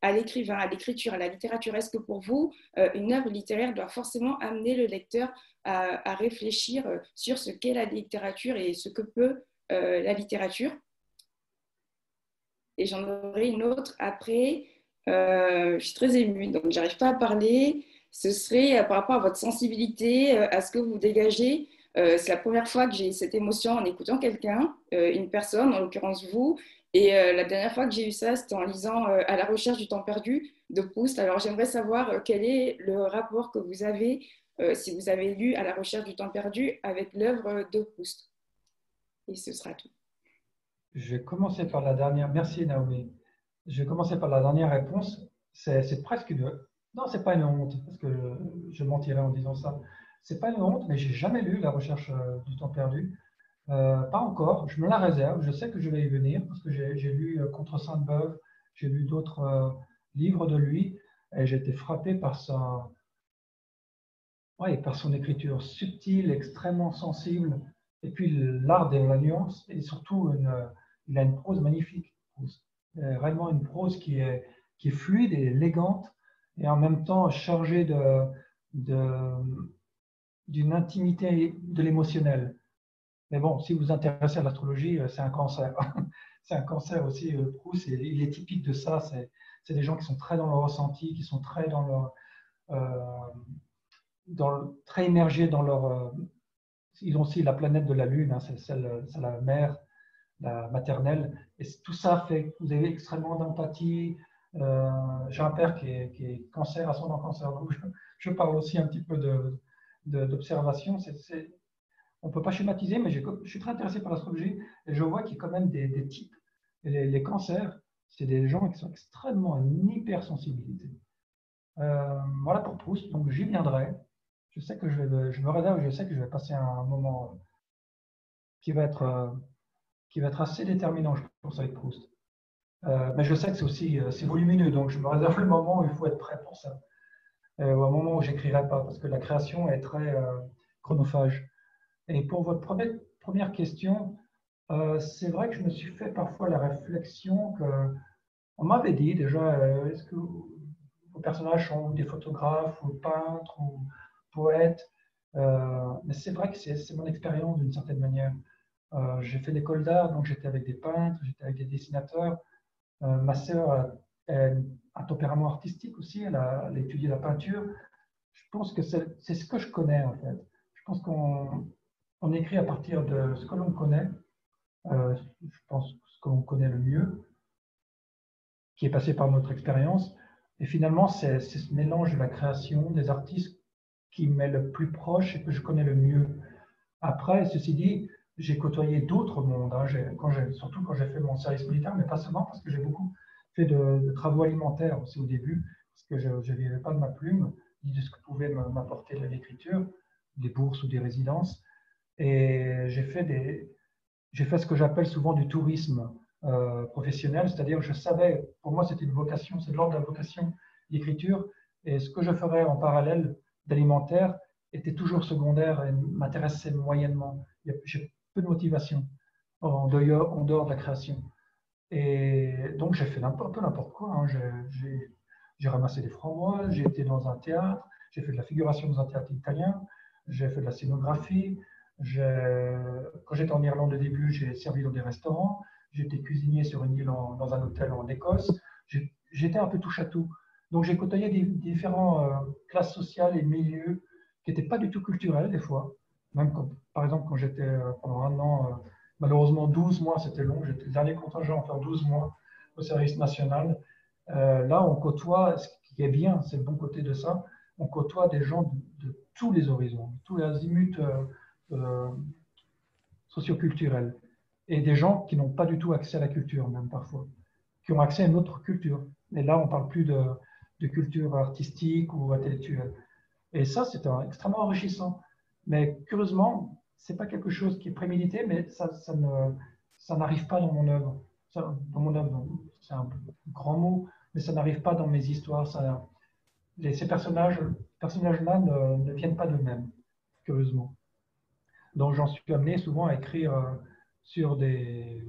Speaker 8: à l'écrivain, à l'écriture, à la littérature Est-ce que pour vous, euh, une œuvre littéraire doit forcément amener le lecteur à, réfléchir euh, sur ce qu'est la littérature et ce que peut euh, la littérature? Et j'en aurai une autre après. je suis très émue, donc j'arrive pas à parler. Ce serait par rapport à votre sensibilité, à ce que vous dégagez. C'est la première fois que j'ai cette émotion en écoutant quelqu'un, une personne, en l'occurrence vous, et euh, la dernière fois que j'ai eu ça, c'était en lisant euh, À la recherche du temps perdu de Proust. Alors j'aimerais savoir euh, quel est le rapport que vous avez, si vous avez lu À la recherche du temps perdu, avec l'œuvre de Proust. Et ce sera tout.
Speaker 2: Je vais commencer par la dernière. Merci Naomi. Je vais commencer par la dernière réponse. C'est presque une. Non, c'est pas une honte, parce que je, mentirais en disant ça. C'est pas une honte, mais j'ai jamais lu La recherche du temps perdu. Euh, pas encore, je me la réserve, je sais que je vais y venir parce que j'ai lu euh, Contre Sainte-Beuve, j'ai lu d'autres euh, livres de lui et j'ai été frappé par, sa, par son écriture subtile, extrêmement sensible et puis l'art de la nuance et surtout il a une prose magnifique, vraiment une prose qui est, fluide et élégante et en même temps chargée de, intimité de l'émotionnel. Mais bon, si vous vous intéressez à l'astrologie, euh, c'est un cancer. c'est un cancer aussi, euh, Proust, il est typique de ça. C'est des gens qui sont très dans leur ressenti, qui sont très dans leur. Euh, dans très émergés dans leur. ils ont aussi la planète de la Lune, hein, c'est la mère, la maternelle. Et tout ça fait que vous avez extrêmement d'empathie. J'ai un père qui est, cancer, ascendant cancer. Je, parle aussi un petit peu. De, c'est on ne peut pas schématiser, mais je suis très intéressé par l'astrologie et je vois qu'il y a quand même des, types. les, cancers, c'est des gens qui sont extrêmement en hypersensibilité. Euh, voilà pour Proust, donc j'y viendrai. Je sais que je, vais, me réserve, je sais que je vais passer un moment qui va être, euh, qui va être assez déterminant, je pense, avec Proust. Euh, mais je sais que c'est aussi c'est volumineux, donc je me réserve le moment où il faut être prêt pour ça. Ou un moment où j'écrirai pas, parce que la création est très chronophage. Et pour votre première question, euh, c'est vrai que je me suis fait parfois la réflexion que on m'avait dit déjà, euh, est-ce que vos personnages sont des photographes ou peintres ou poètes euh, Mais c'est vrai que c'est mon expérience d'une certaine manière. j'ai fait l'école d'art, donc j'étais avec des peintres, j'étais avec des dessinateurs. ma sœur a, un tempérament artistique aussi, elle a, étudié la peinture. Je pense que c'est ce que je connais en fait. Je pense qu'on on écrit à partir de ce que l'on connaît, euh, je pense ce que l'on connaît le mieux, qui est passé par notre expérience. Et finalement, c'est ce mélange de la création des artistes qui m'est le plus proche et que je connais le mieux. Après, ceci dit, j'ai côtoyé d'autres mondes, hein. surtout quand j'ai fait mon service militaire, mais pas seulement parce que j'ai beaucoup fait de, travaux alimentaires aussi au début, parce que je ne vivais pas de ma plume, ni de ce que pouvait m'apporter l'écriture, des bourses ou des résidences. Et j'ai fait, ce que j'appelle souvent du tourisme euh, professionnel, c'est-à-dire je savais, pour moi c'était une vocation, c'est de l'ordre de la vocation d'écriture, et ce que je ferais en parallèle d'alimentaire était toujours secondaire et m'intéressait moyennement. J'ai peu de motivation en dehors de la création. Et donc, j'ai fait un peu n'importe quoi. Hein. J'ai ramassé des framboises, j'ai été dans un théâtre, j'ai fait de la figuration dans un théâtre italien, j'ai fait de la scénographie. Quand j'étais en Irlande au début, j'ai servi dans des restaurants. J'étais cuisinier sur une île dans un hôtel en Écosse. J'étais un peu touche à tout. Donc j'ai côtoyé des, différentes euh, classes sociales et milieux qui n'étaient pas du tout culturels des fois. Même par exemple quand j'étais euh, pendant un an, euh, malheureusement 12 mois, c'était long. J'étais le dernier contingent à faire 12 mois au service national. là, on côtoie, ce qui est bien, c'est le bon côté de ça, on côtoie des gens de, tous les horizons, tous les azimuts socioculturels et des gens qui n'ont pas du tout accès à la culture, même parfois, qui ont accès à une autre culture. Et là, on ne parle plus de, culture artistique ou intellectuelle. Et ça, c'est extrêmement enrichissant. Mais curieusement, ce n'est pas quelque chose qui est prémédité, mais ça, ça ça n'arrive pas dans mon œuvre. dans mon œuvre, c'est un grand mot, mais ça n'arrive pas dans mes histoires. Ça, ces personnages, personnages-là ne, ne, viennent pas d'eux-mêmes, curieusement. Donc, j'en suis amené souvent à écrire euh, sur des,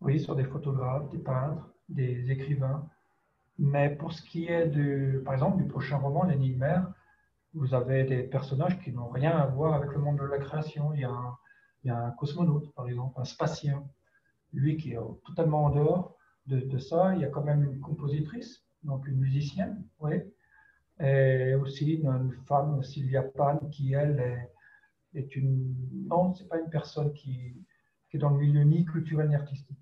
Speaker 2: oui, sur des photographes, des peintres, des écrivains. Mais pour ce qui est, du, par exemple, du prochain roman, L'énigmaire, vous avez des personnages qui n'ont rien à voir avec le monde de la création. Il y a un, il y a un cosmonaute, par exemple, un spatien, lui qui est totalement en dehors de, de, ça. Il y a quand même une compositrice, donc une musicienne, oui. Et aussi une, femme, Sylvia Pan, qui, elle, est, est une... Non, ce n'est pas une personne qui, qui est dans le milieu ni culturel ni artistique.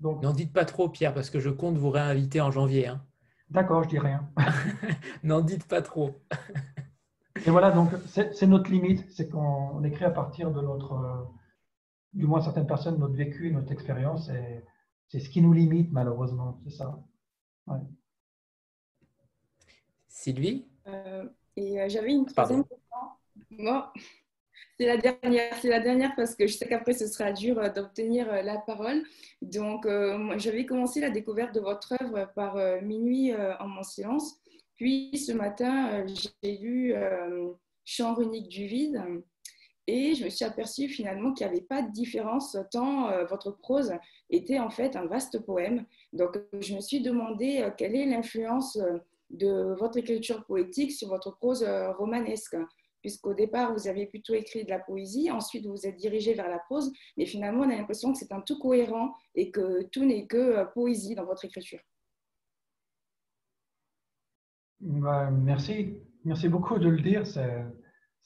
Speaker 1: Donc, N'en dites pas trop, Pierre, parce que je compte vous réinviter en janvier. Hein.
Speaker 2: D'accord, je dis rien.
Speaker 1: N'en dites pas trop.
Speaker 2: Et voilà, donc c'est notre limite, c'est qu'on écrit à partir de notre, euh, du moins certaines personnes, notre vécu, notre expérience, et c'est ce qui nous limite malheureusement, c'est ça.
Speaker 1: Sylvie?
Speaker 8: Euh, Et euh, j'avais une troisième question. Moi, c'est la dernière, c'est la dernière parce que je sais qu'après ce sera dur euh, d'obtenir euh, la parole. Donc, euh, j'avais commencé la découverte de votre œuvre par Minuit en mon silence. Puis ce matin, j'ai lu Chant runique du vide et je me suis aperçue finalement qu'il n'y avait pas de différence tant votre prose était en fait un vaste poème. Donc, je me suis demandé quelle est l'influence de votre écriture poétique sur votre prose romanesque puisqu'au départ, vous aviez plutôt écrit de la poésie, ensuite vous vous êtes dirigé vers la prose, mais finalement, on a l'impression que c'est un tout cohérent et que tout n'est que euh, poésie dans votre écriture.
Speaker 2: Bah, merci. Merci beaucoup de le dire. Ça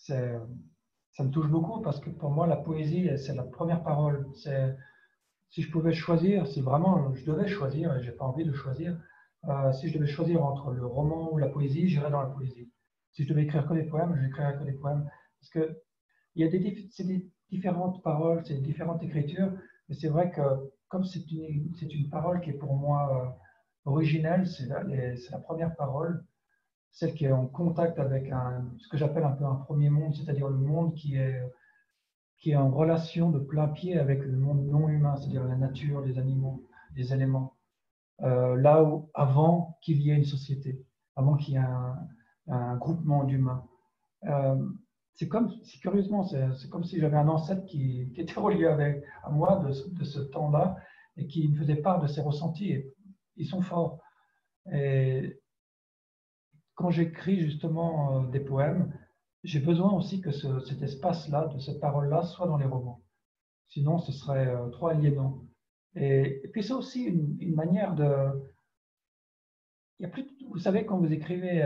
Speaker 2: me touche beaucoup parce que pour moi, la poésie, c'est la première parole. Si je pouvais choisir, si vraiment je devais choisir, et je n'ai pas envie de choisir, euh, si je devais choisir entre le roman ou la poésie, j'irais dans la poésie. Si je devais écrire que des poèmes, je n'écrirais que des poèmes. Parce que il y a des, différentes paroles, c'est différentes écritures, mais c'est vrai que comme c'est une, une, parole qui est pour moi euh, originelle, c'est la, première parole, celle qui est en contact avec ce que j'appelle un peu un premier monde, c'est-à-dire le monde qui est, qui est en relation de plein pied avec le monde non humain, c'est-à-dire la nature, les animaux, les éléments. Euh, là où, avant qu'il y ait une société, avant qu'il y ait un, un groupement d'humains. Euh, c'est comme, curieusement, c'est comme si j'avais un ancêtre qui, était relié avec, à moi de, ce temps-là et qui me faisait part de ses ressentis. Ils sont forts. Et quand j'écris justement euh, des poèmes, j'ai besoin aussi que cet espace-là, de cette parole-là, soit dans les romans. Sinon, ce serait euh, trop aliénant. Et, puis, c'est aussi une, manière de. Il y a plus, vous savez, quand vous écrivez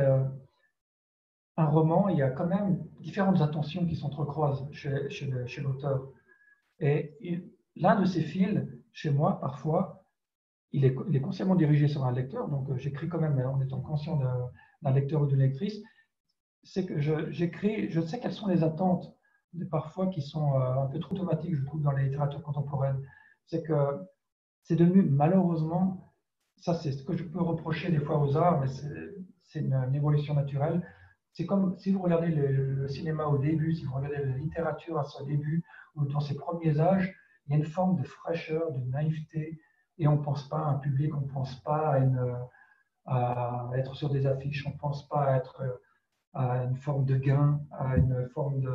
Speaker 2: un roman, il y a quand même différentes attentions qui s'entrecroisent chez, l'auteur. Et l'un de ces fils, chez moi, parfois, il est, consciemment dirigé sur un lecteur, donc euh, j'écris quand même en étant conscient d'un lecteur ou d'une lectrice, c'est que j'écris, je, sais quelles sont les attentes, parfois qui sont euh, un peu trop automatiques, je trouve, dans la littérature contemporaine. C'est que c'est devenu, malheureusement, ça c'est ce que je peux reprocher des fois aux arts, mais c'est une évolution naturelle, c'est comme si vous regardez le, cinéma au début, si vous regardez la littérature à son début, ou dans ses premiers âges, il y a une forme de fraîcheur, de naïveté, et on ne pense pas à un public, on ne pense pas à, être sur des affiches, on ne pense pas à, être, à une forme de gain, à une forme de,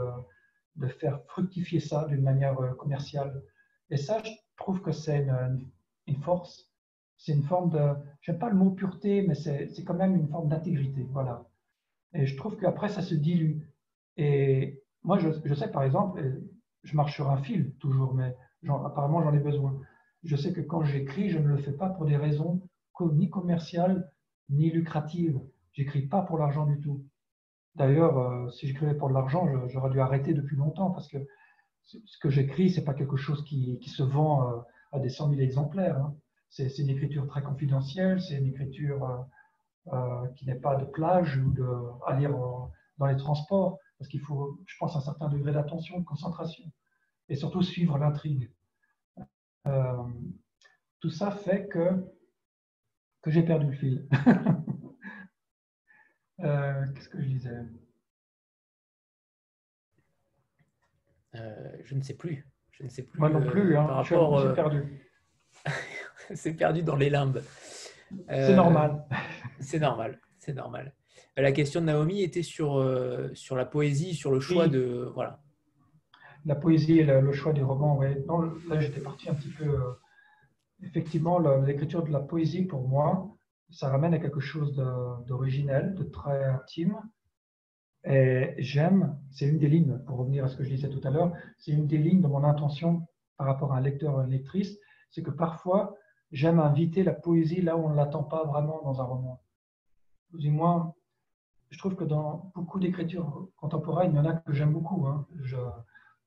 Speaker 2: de faire fructifier ça d'une manière commerciale. Et ça, je trouve que c'est une, force, c'est une forme de, j'aime pas le mot pureté, mais c'est quand même une forme d'intégrité, voilà. Et je trouve qu'après, ça se dilue. Et moi, je, je, sais par exemple, je marche sur un fil toujours, mais apparemment, j'en ai besoin. Je sais que quand j'écris, je ne le fais pas pour des raisons ni commerciales ni lucratives. J'écris pas pour l'argent du tout. D'ailleurs, euh, si j'écrivais pour de l'argent, j'aurais dû arrêter depuis longtemps parce que ce que j'écris, c'est pas quelque chose qui, se vend euh, à des cent mille exemplaires. Hein. C'est une écriture très confidentielle, c'est une écriture euh, qui n'est pas de plage ou de, à lire dans les transports, parce qu'il faut, je pense, un certain degré d'attention, de concentration, et surtout suivre l'intrigue. tout ça fait que, que j'ai perdu le fil. Euh, qu'est-ce que je disais?
Speaker 1: Euh, Je ne sais plus. Je ne sais plus.
Speaker 2: Moi non plus. Euh, hein. je perdu.
Speaker 1: c'est perdu dans les limbes.
Speaker 2: c'est normal.
Speaker 1: c'est normal. C'est normal. La question de Naomi était sur, sur la poésie, sur le choix de. Voilà.
Speaker 2: La poésie et le, choix du roman, oui. là, j'étais parti un petit peu. Effectivement, l'écriture de la poésie, pour moi, ça ramène à quelque chose d'originel, de, très intime. Et j'aime, c'est une des lignes, pour revenir à ce que je disais tout à l'heure, c'est une des lignes de mon intention par rapport à un lecteur ou une lectrice, c'est que parfois, j'aime inviter la poésie là où on ne l'attend pas vraiment dans un roman. Du moins, je trouve que dans beaucoup d'écritures contemporaines, il y en a que j'aime beaucoup. Hein.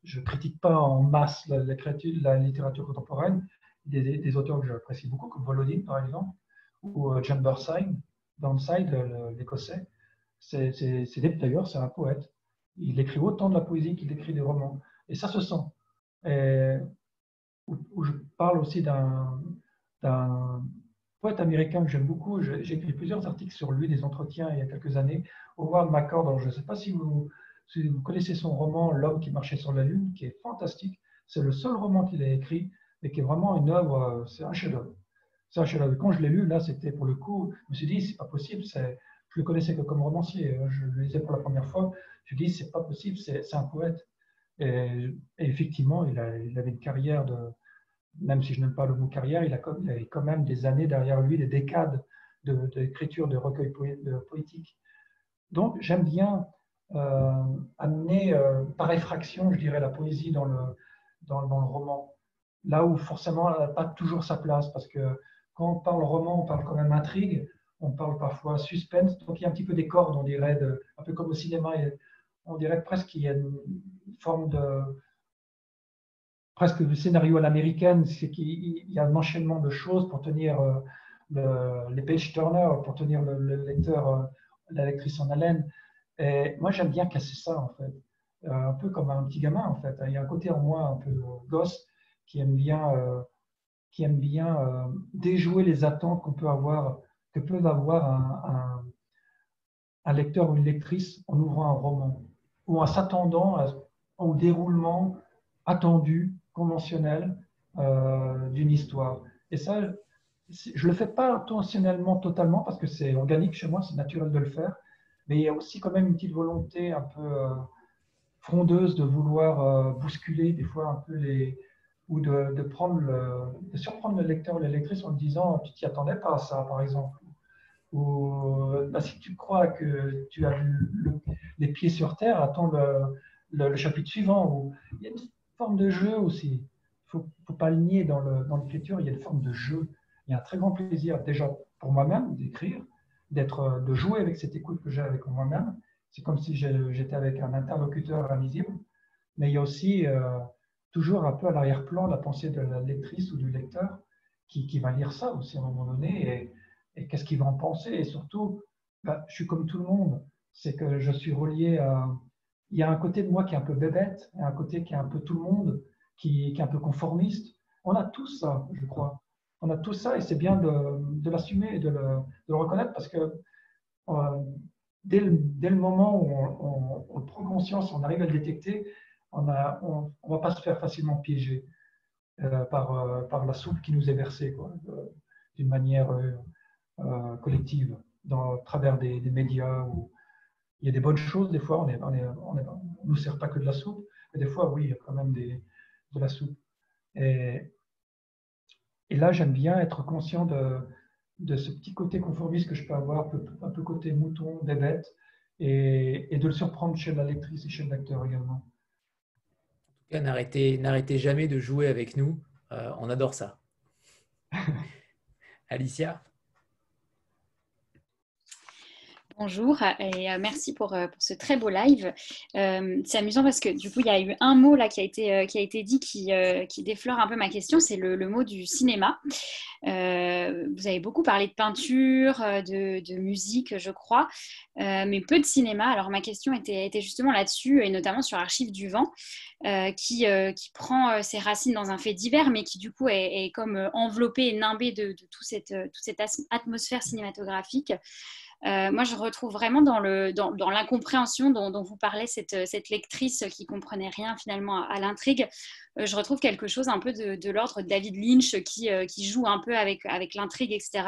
Speaker 2: Je ne critique pas en masse la littérature contemporaine. Des, auteurs que j'apprécie beaucoup, comme Volodine, par exemple ou euh, John Burnside, Burnside l'écossais. C'est, d'ailleurs, c'est un poète. Il écrit autant de la poésie qu'il écrit des romans. Et ça se sent. Où, je parle aussi d'un, poète américain que j'aime beaucoup. J'ai écrit plusieurs articles sur lui, des entretiens il y a quelques années. Howard McCord, je ne sais pas si vous, si vous connaissez son roman L'homme qui marchait sur la lune, qui est fantastique. C'est le seul roman qu'il a écrit et qui est vraiment une œuvre, euh, c'est un chef-d'œuvre. Ça, quand je l'ai lu, là, c'était pour le coup, je me suis dit, c'est pas possible. Je le connaissais que comme romancier. Hein. Je le lisais pour la première fois. Je me suis dit, c'est pas possible, c'est un poète. Et, effectivement, il, avait une carrière de, même si je n'aime pas le mot carrière, il, a, avait quand même des années derrière lui, des décades d'écriture de, recueil de poétique. Donc, j'aime bien euh, amener euh, par effraction, je dirais, la poésie dans le, dans le roman. Là où forcément, elle n'a pas toujours sa place, parce que quand on parle roman, on parle quand même intrigue, on parle parfois suspense. Donc il y a un petit peu des cordes, on dirait, un peu comme au cinéma, on dirait presque qu'il y a une forme de presque de scénario à l'américaine, c'est qu'il y a un enchaînement de choses pour tenir euh, les page turner, pour tenir le, lecteur, euh, la lectrice en haleine. Et moi, j'aime bien casser ça, en fait. Euh, un peu comme un petit gamin, en fait. Il y a un côté en moi un peu gosse qui aime bien qui aime bien euh, déjouer les attentes qu'on peut avoir, que peut avoir un, un, lecteur ou une lectrice en ouvrant un roman, ou en s'attendant au déroulement attendu, conventionnel euh, d'une histoire. Et ça, je ne le fais pas intentionnellement totalement parce que c'est organique chez moi, c'est naturel de le faire, mais il y a aussi quand même une petite volonté un peu euh, frondeuse de vouloir bousculer des fois un peu les, ou de, prendre le, surprendre le lecteur ou la lectrice en disant tu t'y attendais pas à ça, par exemple. Ou bah, si tu crois que tu as les pieds sur terre, attends le, chapitre suivant. Il y a une forme de jeu aussi. Il ne faut, pas le nier dans l'écriture, il y a une forme de jeu. Il y a un très grand plaisir déjà pour moi-même d'écrire, d'être, de jouer avec cette écoute que j'ai avec moi-même. C'est comme si j'étais avec un interlocuteur invisible. Mais il y a aussi euh, toujours un peu à l'arrière-plan la pensée de la lectrice ou du lecteur qui, qui, va lire ça aussi à un moment donné et, qu'est-ce qu'il va en penser. Et surtout, bah, je suis comme tout le monde, c'est que je suis relié à... Il y a un côté de moi qui est un peu bébête, et un côté qui est un peu tout le monde, qui, est un peu conformiste. On a tout ça, je crois. On a tout ça et c'est bien de, l'assumer et de le, reconnaître parce que euh, dès, le, dès, le, moment où on, prend conscience, on arrive à le détecter, on ne va pas se faire facilement piéger euh, par, euh, par la soupe qui nous est versée d'une manière euh, collective, dans, à travers des, médias. Où il y a des bonnes choses, des fois, on ne nous sert pas que de la soupe, mais des fois, oui, il y a quand même de la soupe. Et, là, j'aime bien être conscient de, ce petit côté conformiste que je peux avoir, un peu, côté mouton, des bêtes, et, de le surprendre chez la lectrice et chez l'acteur également.
Speaker 1: N'arrêtez jamais de jouer avec nous. Euh, on adore ça. Alicia?
Speaker 9: Bonjour et euh, merci pour, euh, pour, ce très beau live. Euh, c'est amusant parce que du coup, il y a eu un mot là qui a été, dit qui, déflore un peu ma question, c'est le, mot du cinéma. vous avez beaucoup parlé de peinture, de, musique, je crois, mais peu de cinéma. Alors ma question était, justement là-dessus et notamment sur Archives du vent, qui, prend ses racines dans un fait divers, mais qui du coup est, comme enveloppé et nimbé de, toute cette atmosphère cinématographique. Euh, moi, je retrouve vraiment dans, l'incompréhension dont, vous parlez, cette, lectrice qui comprenait rien finalement à, l'intrigue. Euh, je retrouve quelque chose un peu de, l'ordre de David Lynch euh, qui, joue un peu avec, l'intrigue, etc.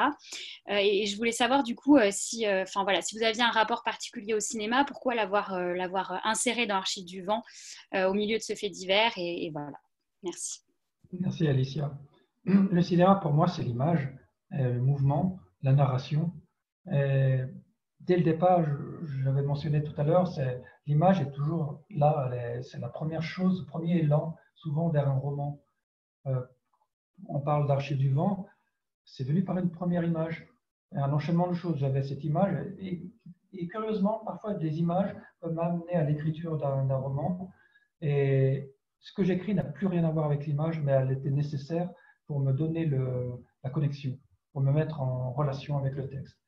Speaker 9: et, je voulais savoir du coup si, voilà, si vous aviez un rapport particulier au cinéma, pourquoi l'avoir, inséré dans Archive du vent au milieu de ce fait divers et, voilà. Merci.
Speaker 2: Merci Alicia. Le cinéma, pour moi, c'est l'image, le mouvement, la narration dès le départ, je, l'avais mentionné tout à l'heure, l'image est toujours là, c'est la première chose, le premier élan, souvent vers un roman. Euh, on parle d'Archives du vent, c'est venu par une première image, un enchaînement de choses. J'avais cette image, et, curieusement, parfois des images peuvent m'amener à l'écriture d'un roman. Et ce que j'écris n'a plus rien à voir avec l'image, mais elle était nécessaire pour me donner la connexion, pour me mettre en relation avec le texte.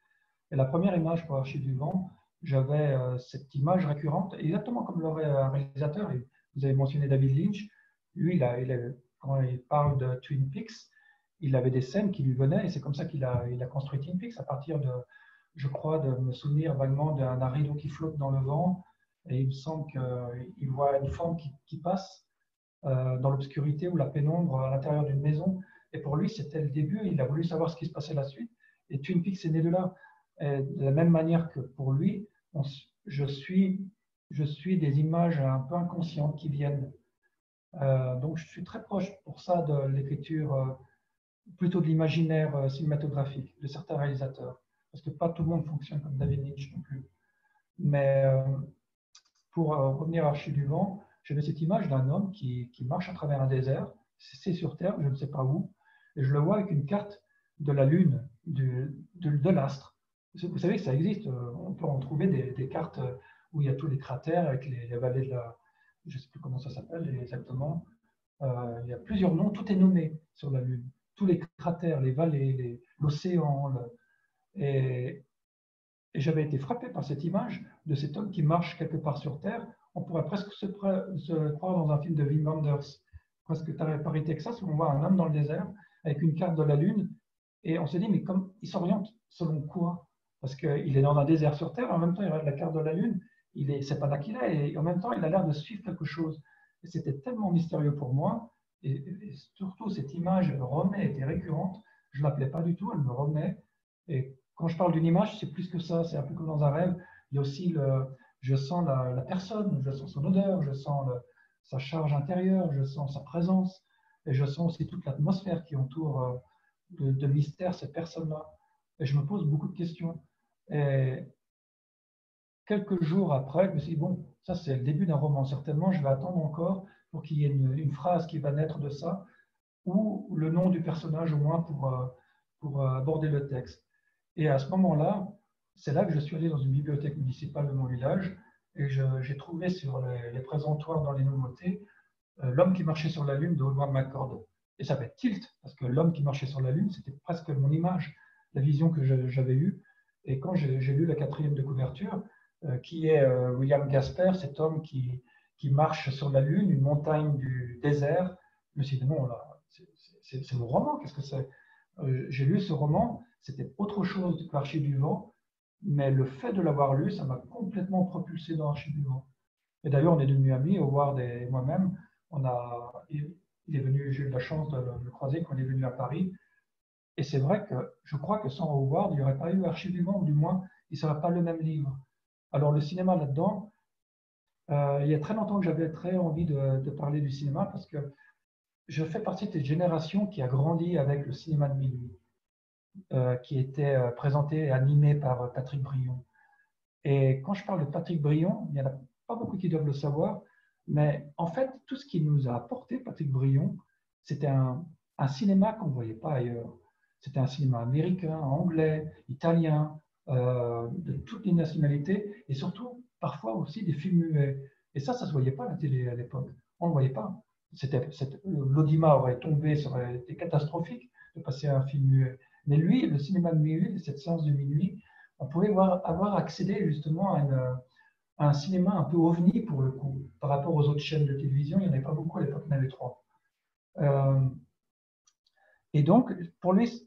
Speaker 2: Et la première image pour Archives du vent, j'avais euh, cette image récurrente, exactement comme un réalisateur. Vous avez mentionné David Lynch. Lui, quand il parle de Twin Peaks, il avait des scènes qui lui venaient, et c'est comme ça qu'il a, il a construit Twin Peaks, à partir de, je crois, de me souvenir vaguement d'un rideau qui flotte dans le vent, et il me semble qu'il voit une forme qui, passe euh, dans l'obscurité ou la pénombre à l'intérieur d'une maison. Et pour lui, c'était le début, il a voulu savoir ce qui se passait la suite. Et Twin Peaks est né de là de la même manière que pour lui, je, suis, des images un peu inconscientes qui viennent. Euh, donc je suis très proche pour ça de l'écriture, euh, plutôt de l'imaginaire euh, cinématographique de certains réalisateurs. Parce que pas tout le monde fonctionne comme David Lynch non plus. Mais pour revenir à Archie du vent, j'avais cette image d'un homme qui, marche à travers un désert. C'est sur Terre, je ne sais pas où. Et je le vois avec une carte de la Lune, de l'astre. Vous savez que ça existe. Euh, on peut en trouver des, cartes où il y a tous les cratères avec les, vallées de la. Je ne sais plus comment ça s'appelle exactement. Euh, il y a plusieurs noms. Tout est nommé sur la Lune. Tous les cratères, les vallées, l'océan. Et, j'avais été frappé par cette image de cet homme qui marche quelque part sur Terre. On pourrait presque se, croire dans un film de Wim Wenders, presque Paris, Texas, où on voit un homme dans le désert avec une carte de la Lune. Et on s'est dit, mais comme il s'oriente selon quoi? Parce qu'il est dans un désert sur Terre, en même temps, il regarde la carte de la Lune, il est, c'est pas là qu'il est, et en même temps, il a l'air de suivre quelque chose. C'était tellement mystérieux pour moi, et, surtout cette image remet était récurrente, je ne l'appelais pas du tout, elle me remet. Et quand je parle d'une image, c'est plus que ça, c'est un peu comme dans un rêve. Il y a aussi le, je sens la, personne, je sens son odeur, je sens sa charge intérieure, je sens sa présence, et je sens aussi toute l'atmosphère qui entoure euh, de mystère cette personne-là. Et je me pose beaucoup de questions. Et quelques jours après, je me suis dit, bon, ça c'est le début d'un roman, certainement, je vais attendre encore pour qu'il y ait une, phrase qui va naître de ça, ou le nom du personnage au moins pour, euh, euh, aborder le texte. Et à ce moment-là, c'est là que je suis allé dans une bibliothèque municipale de mon village, et j'ai trouvé sur les, présentoirs dans les nouveautés euh, L'homme qui marchait sur la Lune de William McCord. Et ça fait tilt, parce que l'homme qui marchait sur la Lune, c'était presque mon image, la vision que j'avais eue. Et quand j'ai lu la quatrième de couverture, euh, qui est euh, William Gasper, cet homme qui, marche sur la Lune, une montagne du désert, je me suis dit, non, c'est mon roman, qu'est-ce que c'est? Euh, J'ai lu ce roman, c'était autre chose que du vent, mais le fait de l'avoir lu, ça m'a complètement propulsé dans l'Archive du vent. Et d'ailleurs, on est devenus amis, Howard et moi-même. On a, il est venu, j'ai eu la chance de le croiser quand il est venu à Paris. Et c'est vrai que je crois que sans Howard, il n'y aurait pas eu Archives du Monde, du moins, il ne serait pas le même livre. Alors, le cinéma là-dedans, euh, il y a très longtemps que j'avais très envie de, parler du cinéma parce que je fais partie de cette génération qui a grandi avec le cinéma de minuit, euh, qui était présenté et animé par Patrick Brion. Et quand je parle de Patrick Brion, il n'y en a pas beaucoup qui doivent le savoir, mais en fait, tout ce qu'il nous a apporté, Patrick Brion, c'était un, un, cinéma qu'on ne voyait pas ailleurs. C'était un cinéma américain, anglais, italien, euh, de toutes les nationalités, et surtout parfois aussi des films muets. Et ça, ça ne se voyait pas à la télé à l'époque. On ne le voyait pas. L'audimat aurait tombé, ça aurait été catastrophique de passer à un film muet. Mais lui, le cinéma de minuit, cette séance de minuit, on pouvait voir, avoir accédé justement à un cinéma un peu ovni pour le coup, par rapport aux autres chaînes de télévision. Il n'y en avait pas beaucoup à l'époque, il y en avait trois. Euh, et donc, pour lui,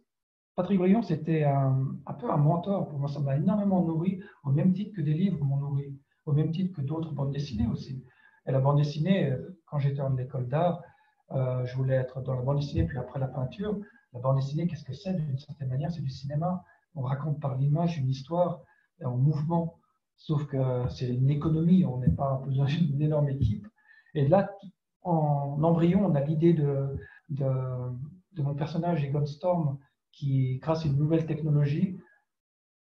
Speaker 2: Patrick Brion, c'était un, peu un mentor. Pour moi, ça m'a énormément nourri, au même titre que des livres m'ont nourri, au même titre que d'autres bandes dessinées aussi. Et la bande dessinée, quand j'étais en école d'art, euh, je voulais être dans la bande dessinée, puis après la peinture. La bande dessinée, qu'est-ce que c'est? D'une certaine manière, c'est du cinéma. On raconte par l'image une histoire en mouvement. Sauf que c'est une économie, on n'est pas besoin d'une énorme équipe. Et là, en embryon, on a l'idée de, de, mon personnage, Egon Storm, qui, grâce à une nouvelle technologie,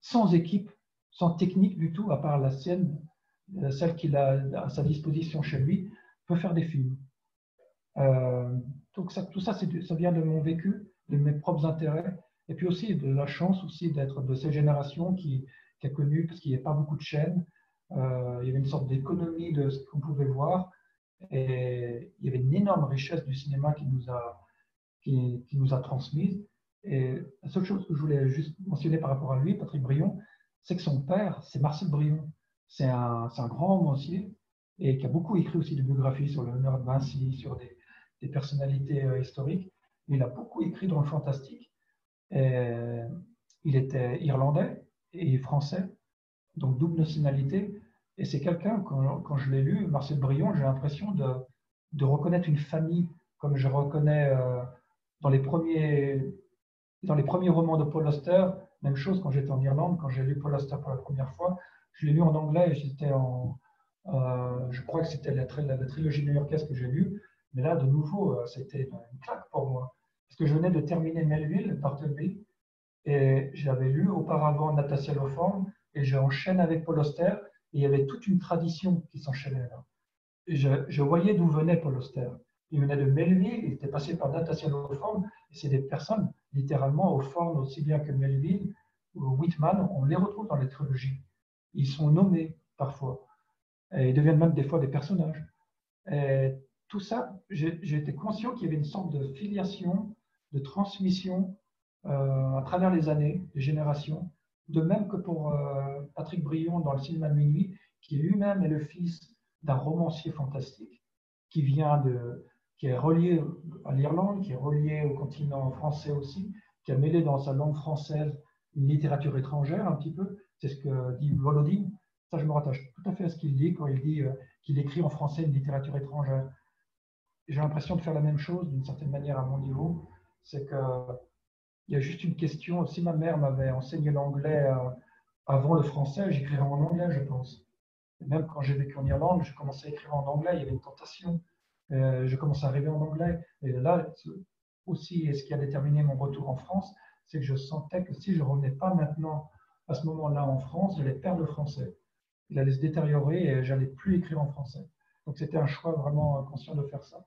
Speaker 2: sans équipe, sans technique du tout, à part la sienne, euh, celle qu'il a à sa disposition chez lui, peut faire des films. Euh, donc tout ça, ça vient de mon vécu, de mes propres intérêts, et puis aussi de la chance aussi d'être de ces générations qui, a connu, parce qu'il n'y avait pas beaucoup de chaînes, euh, il y avait une sorte d'économie de ce qu'on pouvait voir, et il y avait une énorme richesse du cinéma qui nous a, qui, qui nous a transmise. Et la seule chose que je voulais juste mentionner par rapport à lui, Patrick Brion, c'est que son père, c'est Marcel Brion. C'est un, un, grand romancier et qui a beaucoup écrit aussi des biographies sur l'honneur de Vinci, sur des, personnalités euh, historiques. Il a beaucoup écrit dans le fantastique. Il était irlandais et français, donc double nationalité. Et c'est quelqu'un, quand, je l'ai lu, Marcel Brion, j'ai l'impression de, de, reconnaître une famille, comme je reconnais euh, dans, les premiers, dans les premiers romans de Paul Auster. Même chose quand j'étais en Irlande, quand j'ai lu Paul Auster pour la première fois. Je l'ai lu en anglais et j'étais en. Euh, je crois que c'était la, trilogie new-yorkaise que j'ai lue. Mais là, de nouveau, euh, c'était une claque pour moi. Parce que je venais de terminer Melville, Bartleby, et j'avais lu auparavant Natassia Loform, et j'enchaîne avec Paul Auster, et il y avait toute une tradition qui s'enchaînait là. Et je, voyais d'où venait Paul Auster. Il venait de Melville, il était passé par Natassia Loform, et c'est des personnes, littéralement, aux formes aussi bien que Melville ou Whitman, on les retrouve dans les trilogies. Ils sont nommés parfois, et ils deviennent même des fois des personnages. Tout ça, été conscient qu'il y avait une sorte de filiation, de transmission euh, à travers les années, les générations. De même que pour euh, Patrick Brion dans le cinéma de minuit, qui lui-même est le fils d'un romancier fantastique, qui vient de, qui est relié à l'Irlande, qui est relié au continent français aussi, qui a mêlé dans sa langue française une littérature étrangère un petit peu. C'est ce que dit Volodine. Ça, je me rattache tout à fait à ce qu'il dit quand il dit euh, qu'il écrit en français une littérature étrangère. J'ai l'impression de faire la même chose d'une certaine manière à mon niveau. C'est que il y a juste une question. Si ma mère m'avait enseigné l'anglais euh, avant le français, j'écrirais en anglais, je pense. même quand j'ai vécu en Irlande, je commençais à écrire en anglais. Il y avait une tentation. Euh, je commençais à rêver en anglais. Et là, aussi, ce qui a déterminé mon retour en France, c'est que je sentais que si je ne revenais pas maintenant à ce moment-là en France, j'allais perdre le français. Il allait se détériorer et j'allais plus écrire en français. Donc c'était un choix vraiment conscient de faire ça.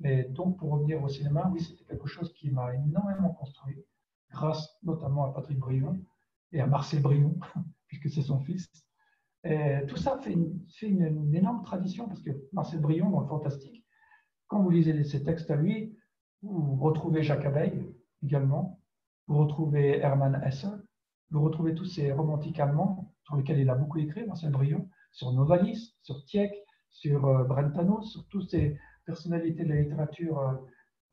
Speaker 2: Mais donc, pour revenir au cinéma, oui, c'était quelque chose qui m'a énormément construit, grâce notamment à Patrick Brion et à Marcel Brion, puisque c'est son fils. Tout ça fait, une, énorme tradition, parce que Marcel Brion, dans le fantastique, quand vous lisez ses textes à lui, vous retrouvez Jacques Abeille également, vous retrouvez Hermann Hesse, vous retrouvez tous ces romantiques allemands sur lesquels il a beaucoup écrit, Marcel Brion, sur Novalis, sur Tieck, sur euh, Brentano, sur tous ces personnalités de la littérature euh,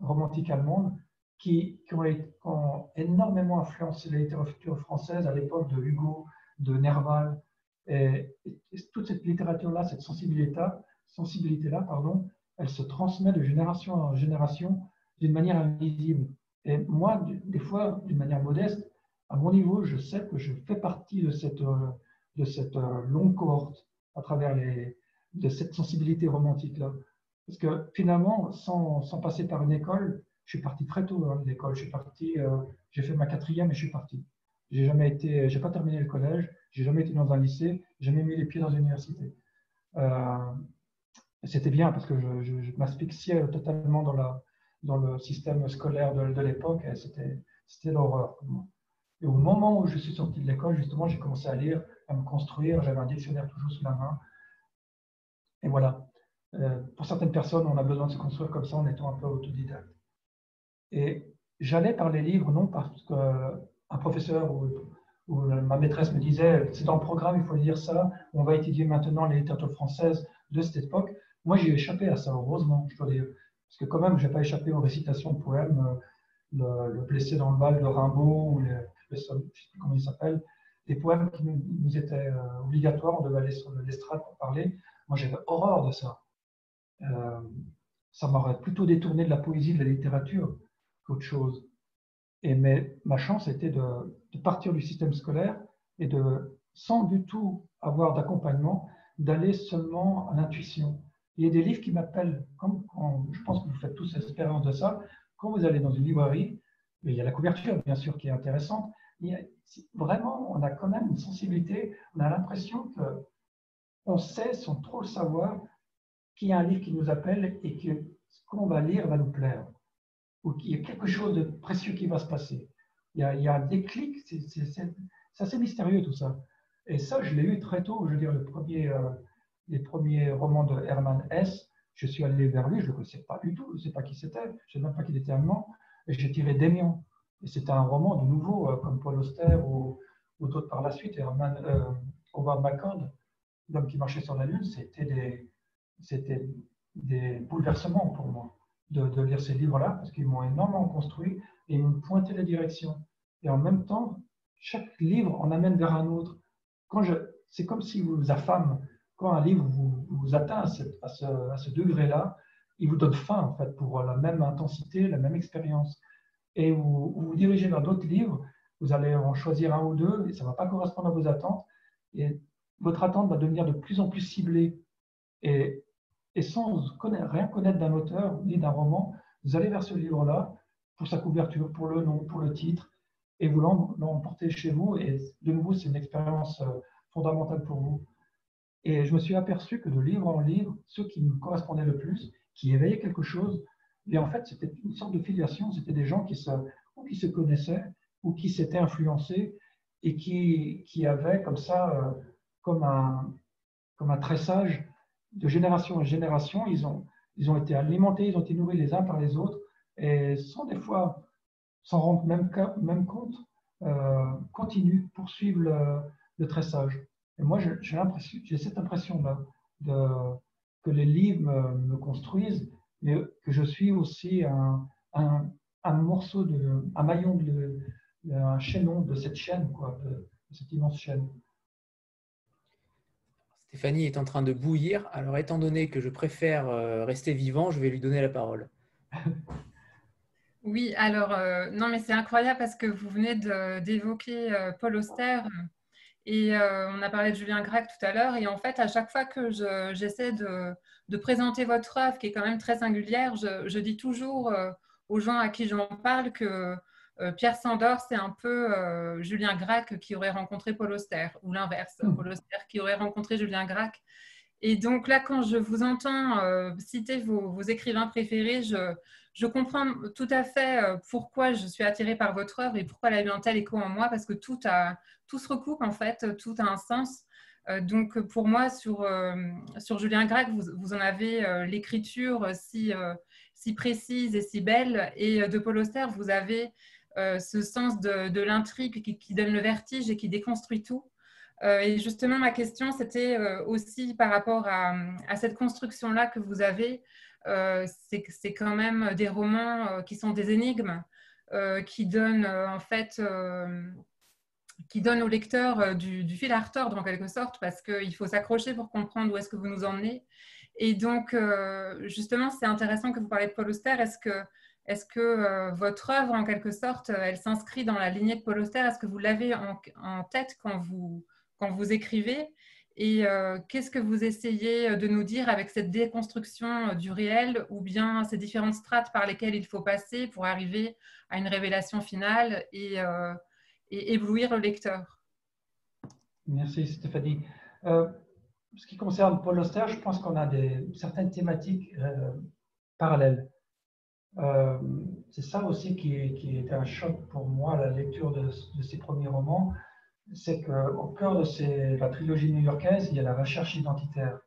Speaker 2: romantique allemande qui, ont, énormément influencé la littérature française à l'époque de Hugo, de Nerval. Et, toute cette littérature-là, cette sensibilité-là, sensibilité pardon, elle se transmet de génération en génération d'une manière invisible. Et moi, des fois, d'une manière modeste, à mon niveau, je sais que je fais partie de cette, euh, de cette euh, longue cohorte à travers les, de cette sensibilité romantique-là. Parce que finalement, sans, sans, passer par une école, je suis parti très tôt hein, l'école. Je suis parti, j'ai fait ma quatrième et je suis parti. J'ai jamais été, j'ai pas terminé le collège, j'ai jamais été dans un lycée, j'ai jamais mis les pieds dans une université. Euh, c'était bien parce que je, je, m'asphyxiais totalement dans, le système scolaire de, l'époque et c'était, l'horreur pour moi. Et au moment où je suis sorti de l'école, justement, j'ai commencé à lire, à me construire. J'avais un dictionnaire toujours sous la main. Et voilà. Euh, pour certaines personnes, on a besoin de se construire comme ça en étant un peu autodidacte. Et j'allais par les livres, non parce qu'un professeur ou, ma maîtresse me disait c'est dans le programme, il faut lire ça, on va étudier maintenant les littératures françaises de cette époque. Moi, j'ai échappé à ça, heureusement, je dois dire. Parce que quand même, je n'ai pas échappé aux récitations de poèmes, euh, le, blessé dans le bal de Rimbaud, ou les, je ne sais plus comment il s'appelle, des poèmes qui nous, étaient euh, obligatoires, on devait aller sur l'estrade pour parler. Moi, j'avais horreur de ça. Euh, ça m'aurait plutôt détourné de la poésie, de la littérature qu'autre chose. Et mais ma chance était de, de, partir du système scolaire et de, sans du tout avoir d'accompagnement, d'aller seulement à l'intuition. Il y a des livres qui m'appellent, comme je pense que vous faites tous l'expérience de ça, quand vous allez dans une librairie, il y a la couverture, bien sûr, qui est intéressante. vraiment, on a quand même une sensibilité, on a l'impression que on sait, sans trop le savoir, qu'il y a un livre qui nous appelle et que ce qu'on va lire va nous plaire, ou qu'il y a quelque chose de précieux qui va se passer. Il y a, il y a un déclic, c'est assez mystérieux tout ça. Et ça, je l'ai eu très tôt. Je veux dire, le premier, euh, les premiers romans de Hermann Hesse, je suis allé vers lui, je ne le connaissais pas du tout, je ne sais pas qui c'était, je ne sais même pas qu'il était allemand, et j'ai tiré Démion. Et c'était un roman de nouveau, euh, comme Paul Auster ou, ou d'autres par la suite, Herman, euh, Howard L'homme qui marchait sur la Lune, c'était des, des bouleversements pour moi de, lire ces livres-là, parce qu'ils m'ont énormément construit et ils m'ont pointé la direction. Et en même temps, chaque livre en amène vers un autre. C'est comme si vous affame, quand un livre vous, atteint à, ce, degré-là, il vous donne faim en fait pour la même intensité, la même expérience et vous vous, dirigez vers d'autres livres, vous allez en choisir un ou deux et ça ne va pas correspondre à vos attentes. Et votre attente va devenir de plus en plus ciblée. Et, sans rien connaître d'un auteur ni d'un roman, vous allez vers ce livre-là pour sa couverture, pour le nom, pour le titre, et vous l'emportez chez vous. Et de nouveau, c'est une expérience euh, fondamentale pour vous. Et je me suis aperçu que de livre en livre, ceux qui me correspondaient le plus, qui éveillaient quelque chose, et en fait, c'était une sorte de filiation. C'était des gens qui se, qui se connaissaient ou qui s'étaient influencés et qui, qui avaient comme ça, euh, comme, un, comme un tressage de génération en génération. Ils ont, ils ont été alimentés, ils ont été nourris les uns par les autres et sans des fois s'en rendre même, même compte, euh, continuent, poursuivent le, le tressage. Et moi, j'ai cette impression-là que les livres me, me construisent mais que je suis aussi un, un, morceau, de, un maillon, de, un chaînon de cette chaîne, quoi, de, cette immense chaîne.
Speaker 1: Stéphanie est en train de bouillir. Alors, étant donné que je préfère euh, rester vivant, je vais lui donner la parole.
Speaker 3: Oui, alors, euh, non, mais c'est incroyable parce que vous venez d'évoquer euh, Paul Auster et on a parlé de Julien Gracq tout à l'heure. Et en fait, à chaque fois que j'essaie de, de présenter votre œuvre qui est quand même très singulière. Je, dis toujours euh, aux gens à qui j'en parle que euh, Pierre Sandor, c'est un peu euh, Julien Gracq qui aurait rencontré Paul Auster, ou l'inverse, hmm. Paul Auster qui aurait rencontré Julien Gracq. Et donc là, quand je vous entends citer vos, écrivains préférés, je, je, comprends tout à fait pourquoi je suis attirée par votre œuvre et pourquoi elle a eu un tel écho en moi, parce que tout, a, tout se recoupe en fait, tout a un sens. Euh, donc pour moi, sur, euh, sur Julien Grec, vous, vous en avez euh, l'écriture si, si précise et si belle. Et de Paul Auster, vous avez ce sens de, de l'intrigue qui, donne le vertige et qui déconstruit tout. et justement, ma question, c'était aussi par rapport à, à cette construction-là que vous avez. c'est quand même des romans qui sont des énigmes, qui donnent en fait qui donne au lecteur euh, du, fil à retordre en quelque sorte, parce qu'il faut s'accrocher pour comprendre où est-ce que vous nous emmenez. Et donc, euh, justement, c'est intéressant que vous parlez de Paul Auster. Est-ce que, euh, votre œuvre, en quelque sorte, elle s'inscrit dans la lignée de Paul Auster? Est-ce que vous l'avez en, tête quand vous, écrivez? Et qu'est-ce que vous essayez de nous dire avec cette déconstruction du réel ou bien ces différentes strates par lesquelles il faut passer pour arriver à une révélation finale et éblouir le lecteur
Speaker 2: Merci Stéphanie. ce qui concerne Paul Auster, je pense qu'on a des, certaines thématiques parallèles. Euh, c'est ça aussi qui, était un choc pour moi, la lecture de, de ses premiers romans, c'est qu'au cœur de la trilogie new-yorkaise, il y a la recherche identitaire.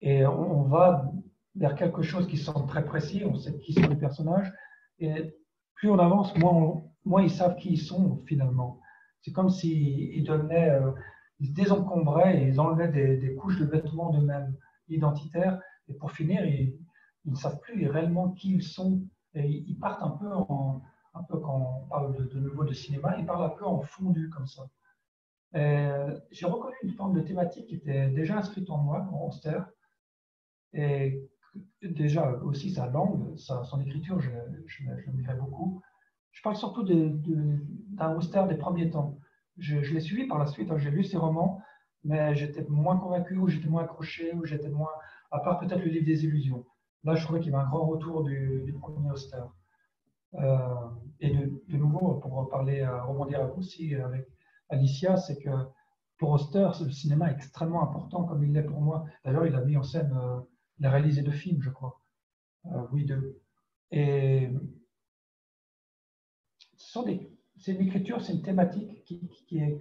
Speaker 2: Et on, va vers quelque chose qui semble très précis, on sait qui sont les personnages, et plus on avance, moins, moins ils savent qui ils sont finalement. C'est comme s'ils donnaient, euh, ils désencombraient et ils enlevaient des, couches de vêtements d'eux-mêmes identitaires, et pour finir, ils, ne savent plus réellement qui ils sont. Et ils partent un peu, un peu quand on parle de, nouveau de cinéma, ils parlent un peu en fondu comme ça. J'ai reconnu une forme de thématique qui était déjà inscrite en moi, en Auster, et déjà aussi sa langue, son écriture, je, je, je beaucoup. Je parle surtout d'un Auster des premiers temps. Je, l'ai suivi par la suite, hein, j'ai lu ses romans, mais j'étais moins convaincu, ou j'étais moins accroché, ou j'étais moins, à part peut-être le livre des illusions. Là, je trouvais qu'il y avait un grand retour du, premier Auster. Euh, et de, nouveau, pour parler, euh, rebondir aussi avec Alicia, c'est que pour Auster, le cinéma est extrêmement important, comme il l'est pour moi. D'ailleurs, il a mis en scène, euh, il a réalisé deux films, je crois. oui, deux. Et c'est une écriture, c'est une thématique qui, qui, est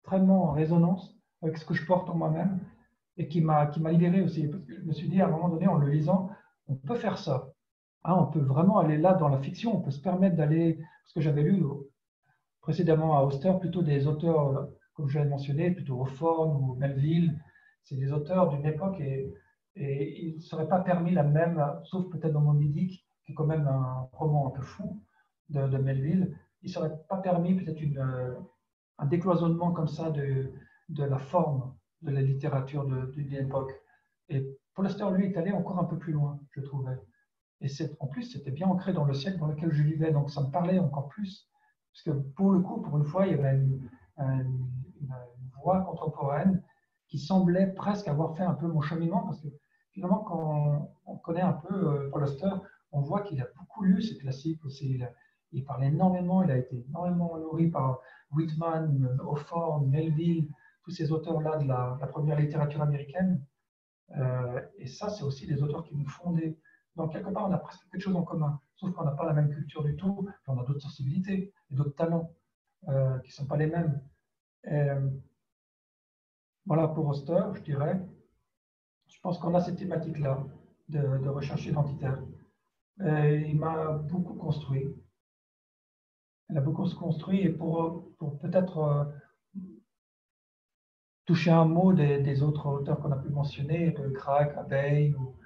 Speaker 2: extrêmement en résonance avec ce que je porte en moi-même et qui m'a libéré aussi. Parce que je me suis dit, à un moment donné, en le lisant, on peut faire ça. Hein, on peut vraiment aller là dans la fiction, on peut se permettre d'aller, parce que j'avais lu précédemment à Auster plutôt des auteurs, comme je l'ai mentionné, plutôt Hawthorne ou Melville, c'est des auteurs d'une époque et, et ils ne seraient pas permis la même, sauf peut-être dans Moby Dick, qui est quand même un roman un peu fou de, Melville, il ne serait pas permis peut-être un décloisonnement comme ça de, de la forme de la littérature d'une époque. Et Paul lui, est allé encore un peu plus loin, je trouvais. Et en plus, c'était bien ancré dans le siècle dans lequel je vivais, donc ça me parlait encore plus. Parce que pour le coup, pour une fois, il y avait une, voix contemporaine qui semblait presque avoir fait un peu mon cheminement, parce que finalement, quand on, connaît un peu euh, on voit qu'il a beaucoup lu ses classiques aussi. Parle énormément, il a été énormément nourri par Whitman, Hawthorne, Melville, tous ces auteurs-là de la première littérature américaine. Euh, et ça, c'est aussi des auteurs qui nous fondé. Donc, quelque part, on a presque quelque chose en commun, sauf qu'on n'a pas la même culture du tout, on a d'autres sensibilités et d'autres talents euh, qui ne sont pas les mêmes. Euh, voilà pour Oster, je dirais. Je pense qu'on a cette thématique-là de, recherche identitaire. il m'a beaucoup construit. Il a beaucoup construit et pour, pour peut-être toucher un mot des, autres auteurs qu'on a pu mentionner, de Craig, Abeille ou,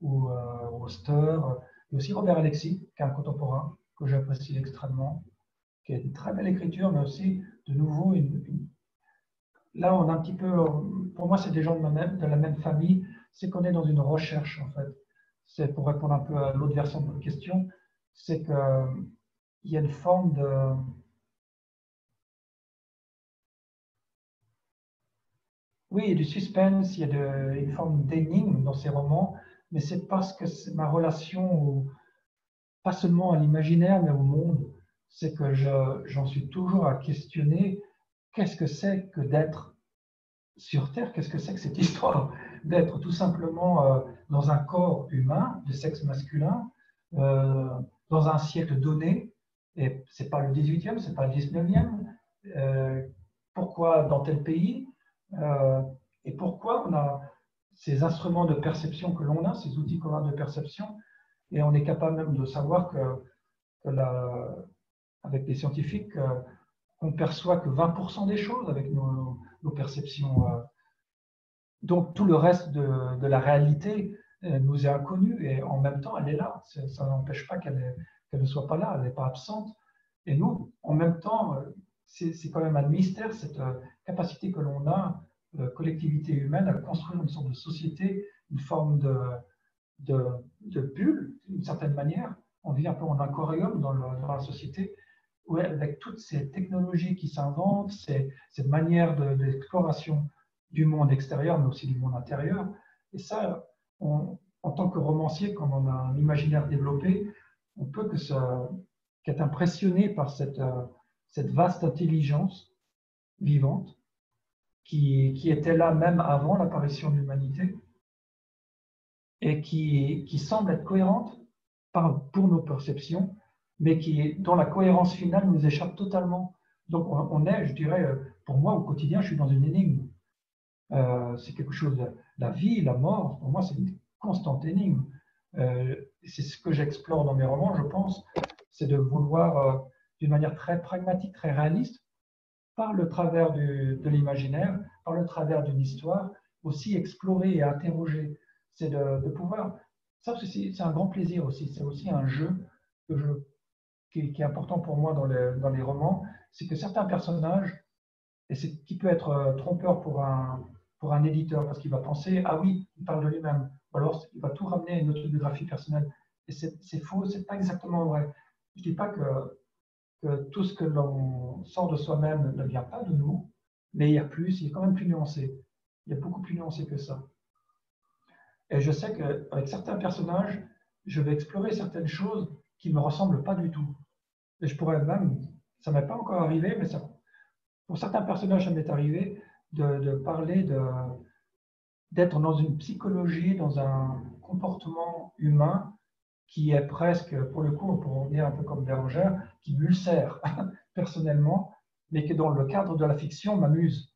Speaker 2: ou euh, Oster, et aussi Robert Alexis, qui est un contemporain que j'apprécie extrêmement, qui a une très belle écriture, mais aussi de nouveau là on a un petit peu, pour moi c'est des gens de, même, de la même famille, c'est qu'on est dans une recherche en fait. C'est pour répondre un peu à l'autre version de votre question, c'est qu'il y a une forme de Oui, il y a du suspense, il y a une forme d'énigme dans ces romans, mais c'est parce que ma relation, pas seulement à l'imaginaire, mais au monde, c'est que j'en suis toujours à questionner qu'est-ce que c'est que d'être sur Terre, qu'est-ce que c'est que cette histoire d'être tout simplement euh, dans un corps humain de sexe masculin, euh, dans un siècle donné, et c'est pas le 18e, c'est pas le 19e, euh, pourquoi dans tel pays euh, et pourquoi on a ces instruments de perception que l'on a, ces outils communs de perception, et on est capable même de savoir que, avec les scientifiques, euh, on perçoit que 20% des choses avec nos, perceptions. Donc tout le reste de, la réalité nous est inconnu et en même temps elle est là. Ça n'empêche pas qu'elle ne soit pas là, elle n'est pas absente. Et nous, en même temps, c'est quand même un mystère, cette euh, capacité que l'on a, euh, collectivité humaine, à construire une sorte de société, une forme de, de, bulle, d'une certaine manière. On vit un peu en aquarium dans, dans la société, avec toutes ces technologies qui s'inventent, cette manière d'exploration du monde extérieur, mais aussi du monde intérieur. Et ça, en tant que romancier, quand on a un imaginaire développé, on peut que qu'être impressionné par cette, cette vaste intelligence vivante qui, qui, était là même avant l'apparition de l'humanité et qui, qui, semble être cohérente pour nos perceptions, mais qui, dont la cohérence finale nous échappe totalement. Donc on, est, je dirais, pour moi au quotidien, je suis dans une énigme. Euh, c'est quelque chose, la vie, la mort, pour moi c'est une constante énigme. Euh, c'est ce que j'explore dans mes romans, je pense, c'est de vouloir, euh, d'une manière très pragmatique, très réaliste, par le travers de l'imaginaire, par le travers d'une histoire, aussi explorer et interroger. C'est de, pouvoir. Ça, c'est un grand plaisir aussi. C'est aussi un jeu que je, qui, est important pour moi dans les, dans les romans. C'est que certains personnages, et qui peut être euh, trompeur pour un, pour un éditeur, parce qu'il va penser Ah oui, il parle de lui-même. Ou alors, il va tout ramener à une autobiographie personnelle. Et c'est faux, c'est pas exactement vrai. Je dis pas que tout ce que l'on sort de soi-même ne vient pas de nous, mais il y a plus, il est quand même plus nuancé. Il est beaucoup plus nuancé que ça. Et je sais qu'avec certains personnages, je vais explorer certaines choses qui ne me ressemblent pas du tout. Et je pourrais même, ça ne m'est pas encore arrivé, mais ça, pour certains personnages, ça m'est arrivé de, de parler de, d'être dans une psychologie, dans un comportement humain qui est presque, pour le coup, pourrait dire un peu comme Bérangère, qui m'ulcère personnellement, mais qui, dans le cadre de la fiction, m'amuse.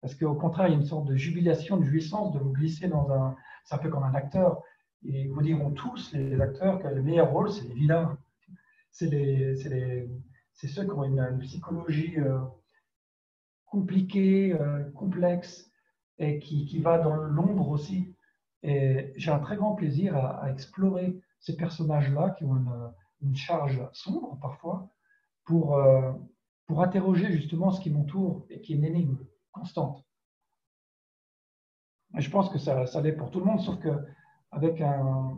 Speaker 2: Parce qu'au contraire, il y a une sorte de jubilation, de jouissance de vous glisser dans un. C'est un peu comme un acteur. Et vous diront tous, les acteurs, que le meilleur rôle, c'est les vilains. C'est les, c'est ceux qui ont une, psychologie euh, compliquée, euh, complexe, et qui, qui va dans l'ombre aussi. Et j'ai un très grand plaisir à, explorer ces personnages-là qui ont une, charge sombre parfois pour, euh, pour interroger justement ce qui m'entoure et qui est une énigme constante. Et je pense que ça, ça l'est pour tout le monde, sauf que avec, un,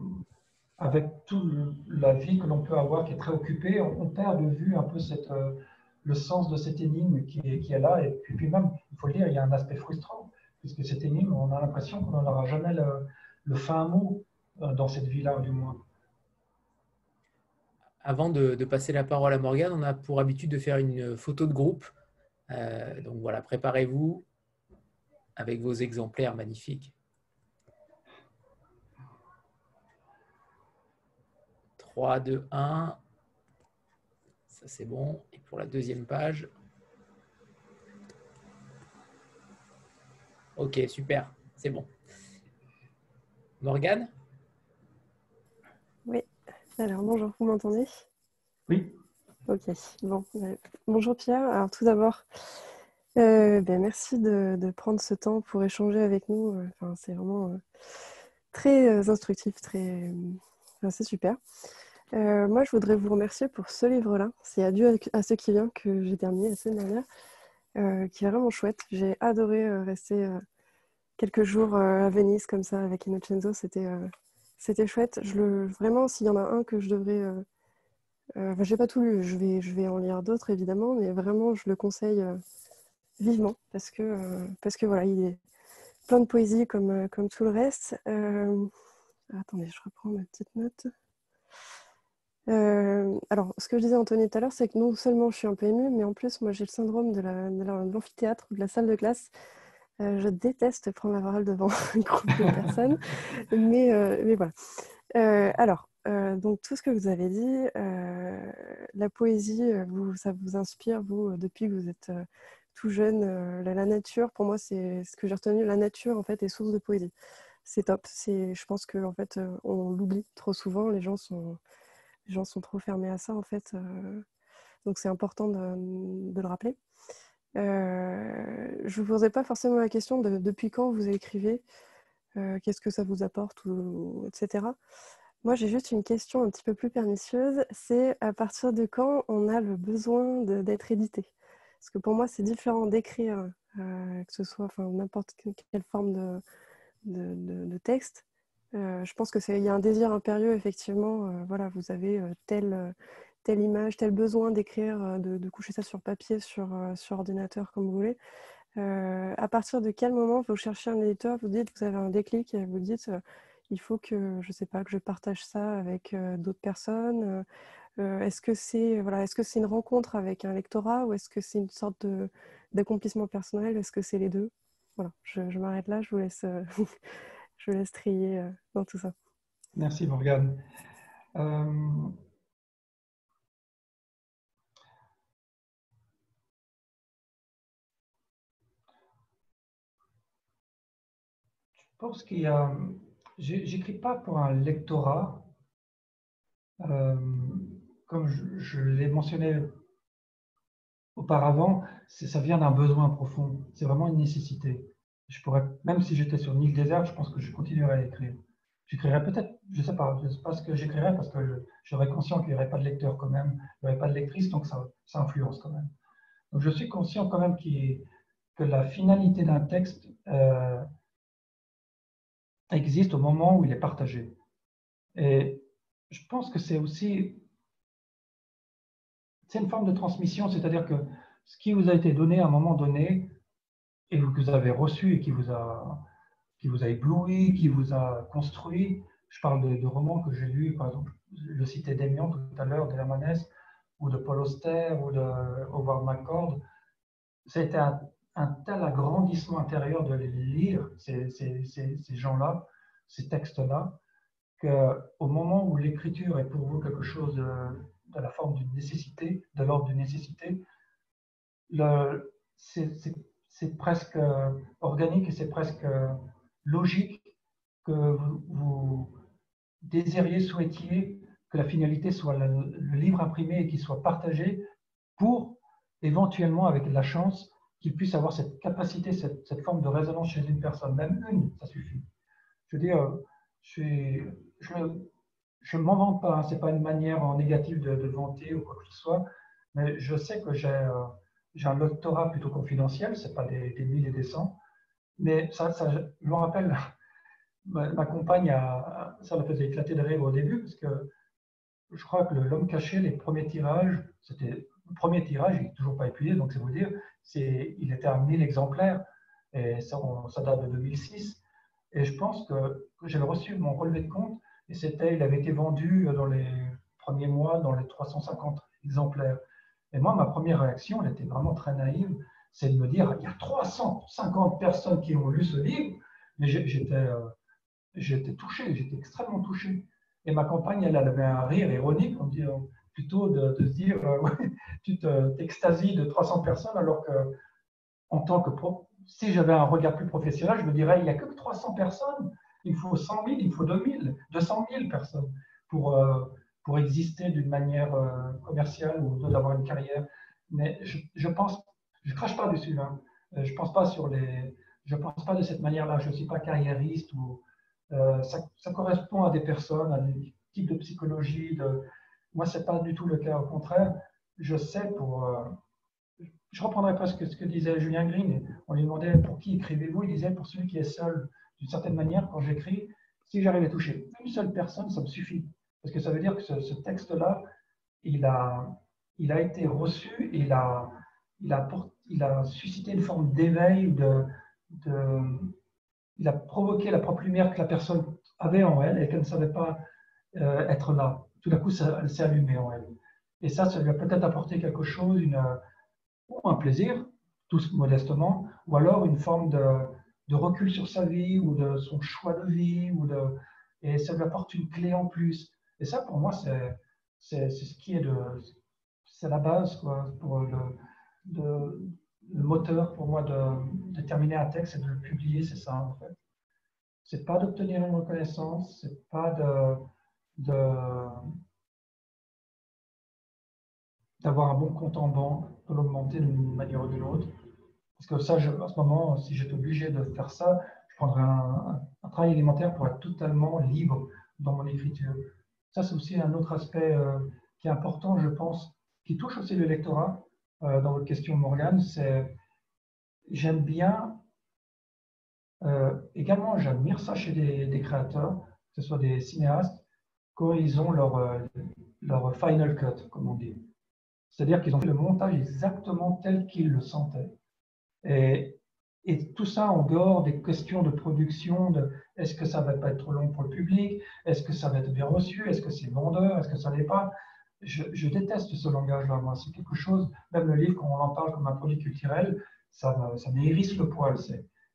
Speaker 2: avec toute la vie que l'on peut avoir qui est très occupée, on, perd de vue un peu cette, euh, le sens de cette énigme qui est, qui est là. Et puis, même, il faut le dire, il y a un aspect frustrant, puisque cette énigme, on a l'impression qu'on n'en aura jamais le, le fin mot euh, dans cette vie-là, du moins.
Speaker 1: Avant de, passer la parole à Morgane, on a pour habitude de faire une photo de groupe. Euh, donc voilà, préparez-vous avec vos exemplaires magnifiques. 3, 2, 1. Ça, c'est bon. Et pour la deuxième page. Ok, super. C'est bon. Morgane?
Speaker 10: Alors, bonjour, vous m'entendez?
Speaker 2: Oui.
Speaker 10: Ok, bon. Euh, bonjour Pierre. Alors, tout d'abord, euh, ben, merci de, prendre ce temps pour échanger avec nous. Enfin, c'est vraiment euh, très instructif, très. c'est super. moi, je voudrais vous remercier pour ce livre-là. C'est Adieu à ce qui vient que j'ai terminé la semaine dernière, qui est vraiment chouette. J'ai adoré rester quelques jours à Venise comme ça avec Innocenzo. C'était chouette. Je le, vraiment, s'il y en a un que je devrais. Euh, euh j'ai pas tout lu, je vais, je vais en lire d'autres évidemment, mais vraiment, je le conseille euh, vivement parce que, euh, parce que voilà, il est plein de poésie comme, comme tout le reste. attendez, je reprends ma petite note. Alors, ce que je disais Anthony tout à l'heure, c'est que non seulement je suis un peu émue, mais en plus, moi j'ai le syndrome de l'amphithéâtre ou de la salle de classe. Euh, je déteste prendre la parole devant un groupe de personnes, mais, euh, mais voilà. Euh, alors, donc tout ce que vous avez dit, la poésie, vous, ça vous inspire, vous, depuis que vous êtes tout jeune, la, nature, pour moi, c'est ce que j'ai retenu, la nature, en fait, est source de poésie. C'est top. C'est, je pense qu'en en fait, on l'oublie trop souvent. Les gens sont, les gens sont trop fermés à ça, en fait. donc, c'est important de, le rappeler. Euh, je ne vous posais pas forcément la question de depuis quand vous écrivez, euh, qu'est-ce que ça vous apporte, etc. Moi, j'ai juste une question un petit peu plus pernicieuse, c'est à partir de quand on a le besoin d'être édité? Parce que pour moi, c'est différent d'écrire, euh, que ce soit n'importe quelle forme de, texte. Je pense qu'il y a un désir impérieux, effectivement. voilà, vous avez tel telle image, tel besoin d'écrire, euh, de, coucher ça sur papier, sur, euh, sur ordinateur, comme vous voulez. à partir de quel moment vous cherchez un éditeur, vous dites, vous avez un déclic et vous dites, il faut que, je sais pas, que je partage ça avec d'autres personnes Est-ce que c'est voilà, est-ce que c'est une rencontre avec un lectorat ou est-ce que c'est une sorte d'accomplissement personnel Est-ce que c'est les deux? Voilà, je, m'arrête là, je vous laisse, vous laisse trier dans tout ça.
Speaker 2: Merci Morgane. Euh, je pense qu'il y a. J'écris pas pour un lectorat. Euh, comme je, l'ai mentionné auparavant, ça vient d'un besoin profond. C'est vraiment une nécessité. Je pourrais, même si j'étais sur une île déserte, je pense que je continuerai à écrire. J'écrirais peut-être, je ne sais pas, je ce que j'écrirais parce que je, serais conscient qu'il n'y aurait pas de lecteur quand même, il n'y aurait pas de lectrice, donc ça, ça, influence quand même. Donc je suis conscient quand même que la finalité d'un texte euh, existe au moment où il est partagé. Et je pense que c'est aussi, c'est une forme de transmission, c'est-à-dire que ce qui vous a été donné à un moment donné et que vous avez reçu et qui vous a qui vous a ébloui, qui vous a construit. Je parle de, romans que j'ai lus, par exemple, le cité d'Emion tout à l'heure, de Hermanès, ou de Paul Auster, ou de Howard McCord. C'était un, un, tel agrandissement intérieur de les lire, ces, ces, ces, gens-là, ces textes-là, qu'au moment où l'écriture est pour vous quelque chose de, de la forme d'une nécessité, de l'ordre d'une nécessité, c'est presque organique et c'est presque logique que vous, désiriez, souhaitiez que la finalité soit le, livre imprimé et qu'il soit partagé pour éventuellement, avec la chance, qu'il puisse avoir cette capacité, cette, forme de résonance chez une personne, même une, ça suffit. Je veux dire, je ne m'en vante pas, hein, ce n'est pas une manière en négative de, vanter ou quoi que ce soit, mais je sais que j'ai euh, un doctorat plutôt confidentiel, ce n'est pas des, des mille et des cents, mais ça, ça je me rappelle, ma, compagne, a, ça l'a fait éclater de rire au début, parce que je crois que l'homme caché, les premiers tirages, c'était le premier tirage, il n'est toujours pas épuisé, donc c'est vous dire, il était à 1000 exemplaires, et ça, date de 2006. Et je pense que, j'avais reçu mon relevé de compte, et c'était, il avait été vendu dans les premiers mois dans les 350 exemplaires. Et moi, ma première réaction, elle était vraiment très naïve c'est de me dire, il y a 350 personnes qui ont lu ce livre, mais j'étais euh, j'étais touché, j'étais extrêmement touché. Et ma compagne, elle, avait un rire ironique, euh, plutôt de, se dire, euh, tu t'extasies de 300 personnes, alors que, en tant que si j'avais un regard plus professionnel, je me dirais, il n'y a que 300 personnes, il faut 100 000, il faut 2000, 200 000 personnes pour, pour exister d'une manière commerciale ou d'avoir une carrière. Mais je, pense je crache pas dessus. Là. Euh, je pense pas sur les. Je pense pas de cette manière-là. Je suis pas carriériste ou euh, ça, correspond à des personnes, à des types de psychologie. De... Moi, c'est pas du tout le cas. Au contraire, je sais pour. Euh, je reprendrai presque ce que disait Julien Green. On lui demandait pour qui écrivez-vous. Il disait pour celui qui est seul. D'une certaine manière, quand j'écris, si j'arrive à toucher une seule personne, ça me suffit. Parce que ça veut dire que ce, texte-là, il a, il a été reçu, il a, il a, il a suscité une forme d'éveil, de, de, il a provoqué la propre lumière que la personne avait en elle et qu'elle ne savait pas euh, être là. Tout d'un coup, elle s'est allumée en elle. Et ça, ça lui a peut-être apporté quelque chose, une, un plaisir, tout modestement, ou alors une forme de, de, recul sur sa vie ou de son choix de vie, ou de, et ça lui apporte une clé en plus. Et ça, pour moi, c'est ce qui est de, c'est la base quoi, pour le, de, le moteur pour moi de, terminer un texte et de le publier, c'est ça en fait. C'est pas d'obtenir une reconnaissance, c'est pas de, d'avoir un bon compte en banque, de l'augmenter d'une manière ou d'une autre. Parce que ça, je, à ce moment, si j'étais obligé de faire ça, je prendrais un, travail alimentaire pour être totalement libre dans mon écriture. Ça, c'est aussi un autre aspect euh, qui est important, je pense, qui touche aussi le lectorat, euh, dans votre question, Morgane, c'est j'aime bien, euh, également j'admire ça chez des, créateurs, que ce soit des cinéastes, quand ils ont leur, leur final cut, comme on dit. C'est-à-dire qu'ils ont fait le montage exactement tel qu'ils le sentaient. Et Et tout ça en dehors des questions de production, de est-ce que ça va pas être trop long pour le public, est-ce que ça va être bien reçu, est-ce que c'est vendeur, est-ce que ça n'est pas. Je, déteste ce langage-là, moi. C'est quelque chose, même le livre, quand on en parle comme un produit culturel, ça, ça m'hérisse le poil.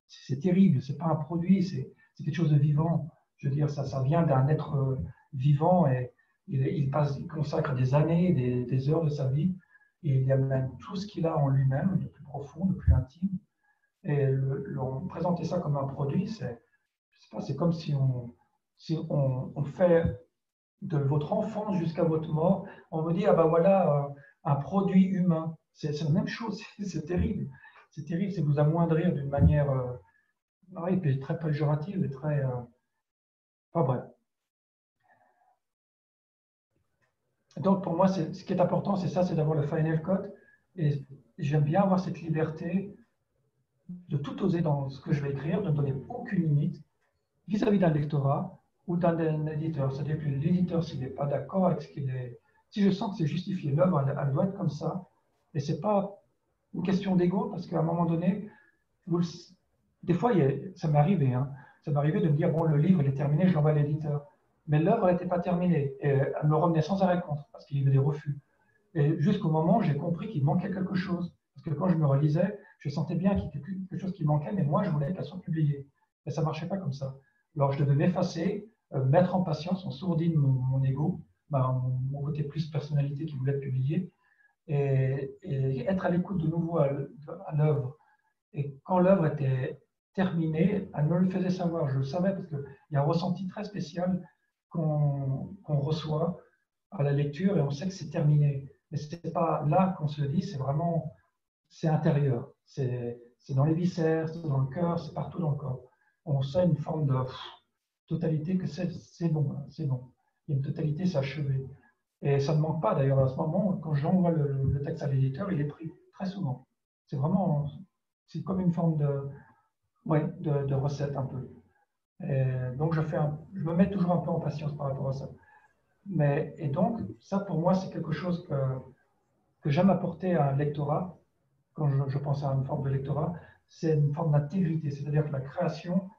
Speaker 2: C'est terrible, c'est pas un produit, c'est quelque chose de vivant. Je veux dire, ça, vient d'un être euh, vivant et il consacre des années, des, des, heures de sa vie et il y a même tout ce qu'il a en lui-même, de plus profond, de plus intime. Et le, présenter ça comme un produit, c'est comme si on, si on, on, fait de votre enfance jusqu'à votre mort, on me dit, ah ben voilà, euh, un produit humain. C'est la même chose, c'est terrible. C'est terrible, c'est vous amoindrir d'une manière euh, très péjorative et très... Euh, pas bref. Donc pour moi, ce qui est important, c'est ça, c'est d'avoir le final cut. Et j'aime bien avoir cette liberté de tout oser dans ce que je vais écrire, de ne donner aucune limite vis-à-vis d'un lectorat ou d'un éditeur. C'est-à-dire que l'éditeur, s'il n'est pas d'accord avec ce qu'il est, si je sens que c'est justifié, l'œuvre, elle, doit être comme ça. Et ce n'est pas une question d'ego, parce qu'à un moment donné, des fois, ça m'est arrivé, hein, ça m'est arrivé de me dire, bon, le livre, il est terminé, je l'envoie à l'éditeur. Mais l'œuvre n'était pas terminée. Et elle me revenait sans arrêt contre, parce qu'il y avait des refus. Et jusqu'au moment où j'ai compris qu'il manquait quelque chose. Parce que quand je me relisais, je sentais bien qu'il y avait quelque chose qui manquait, mais moi, je voulais qu'elle soit publiée. Et ça ne marchait pas comme ça. Alors, je devais m'effacer, euh, mettre en patience, en sourdine mon, mon ego, ben, mon, côté plus personnalité qui voulait être publié, et, être à l'écoute de nouveau à, l'œuvre. Et quand l'œuvre était terminée, elle me le faisait savoir. Je le savais parce qu'il y a un ressenti très spécial qu'on reçoit à la lecture et on sait que c'est terminé. Mais ce n'est pas là qu'on se le dit, c'est vraiment, c'est intérieur. C'est dans les viscères, c'est dans le cœur, c'est partout dans le corps. On sent une forme de totalité que c'est bon, hein, c'est bon. Il y a une totalité, c'est achevé. Et ça ne manque pas d'ailleurs à ce moment, quand j'envoie le, texte à l'éditeur, il est pris très souvent. C'est vraiment, c'est comme une forme de, ouais, de, de recette un peu. Donc, je, fais je me mets toujours un peu en patience par rapport à ça. Mais, et donc, ça pour moi, c'est quelque chose que, que j'aime apporter à un lectorat, quand je, pense à une forme de lectorat, c'est une forme d'intégrité. C'est-à-dire que la création,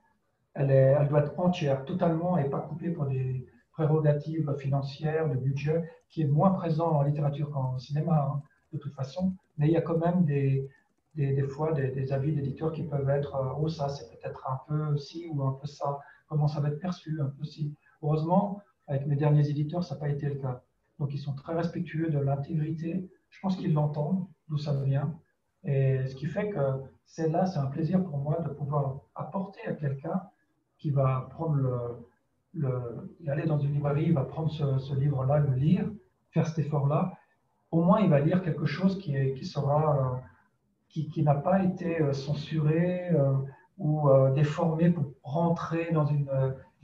Speaker 2: elle, doit être entière, totalement, et pas coupée pour des prérogatives financières, de budget, qui est moins présent en littérature qu'en cinéma, hein, de toute façon. Mais il y a quand même des, des, fois des, avis d'éditeurs qui peuvent être euh, oh ça c'est peut-être un peu ci ou un peu ça, comment ça va être perçu, un peu ci? Heureusement, avec mes derniers éditeurs, ça n'a pas été le cas. Donc ils sont très respectueux de l'intégrité. Je pense qu'ils l'entendent, d'où ça vient. Et ce qui fait que c'est là, c'est un plaisir pour moi de pouvoir apporter à quelqu'un qui va prendre le, le, aller dans une librairie, il va prendre ce, livre-là, le lire, faire cet effort-là. Au moins, il va lire quelque chose qui, est, qui sera euh, qui, n'a pas été euh, censuré euh, ou déformé pour rentrer dans une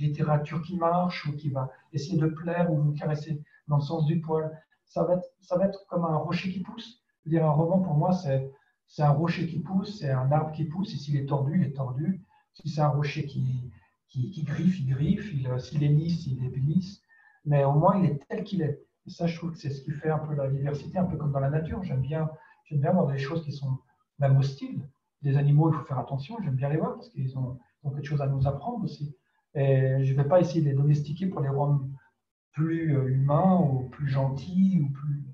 Speaker 2: littérature qui marche ou qui va essayer de plaire ou vous caresser dans le sens du poil. Ça va être, ça va être comme un rocher qui pousse. Dire un roman, pour moi, c'est, c'est un rocher qui pousse, c'est un arbre qui pousse, et s'il est tordu, il est tordu. Si c'est un rocher qui, qui, griffe, il griffe, s'il est lisse, il est lisse. Mais au moins, il est tel qu'il est. Et ça, je trouve que c'est ce qui fait un peu la diversité, un peu comme dans la nature. J'aime bien, bien voir des choses qui sont même hostile. Des animaux, il faut faire attention, j'aime bien les voir parce qu'ils ont, quelque chose à nous apprendre aussi. Et je ne vais pas essayer de les domestiquer pour les rendre plus euh, humains ou plus gentils ou plus.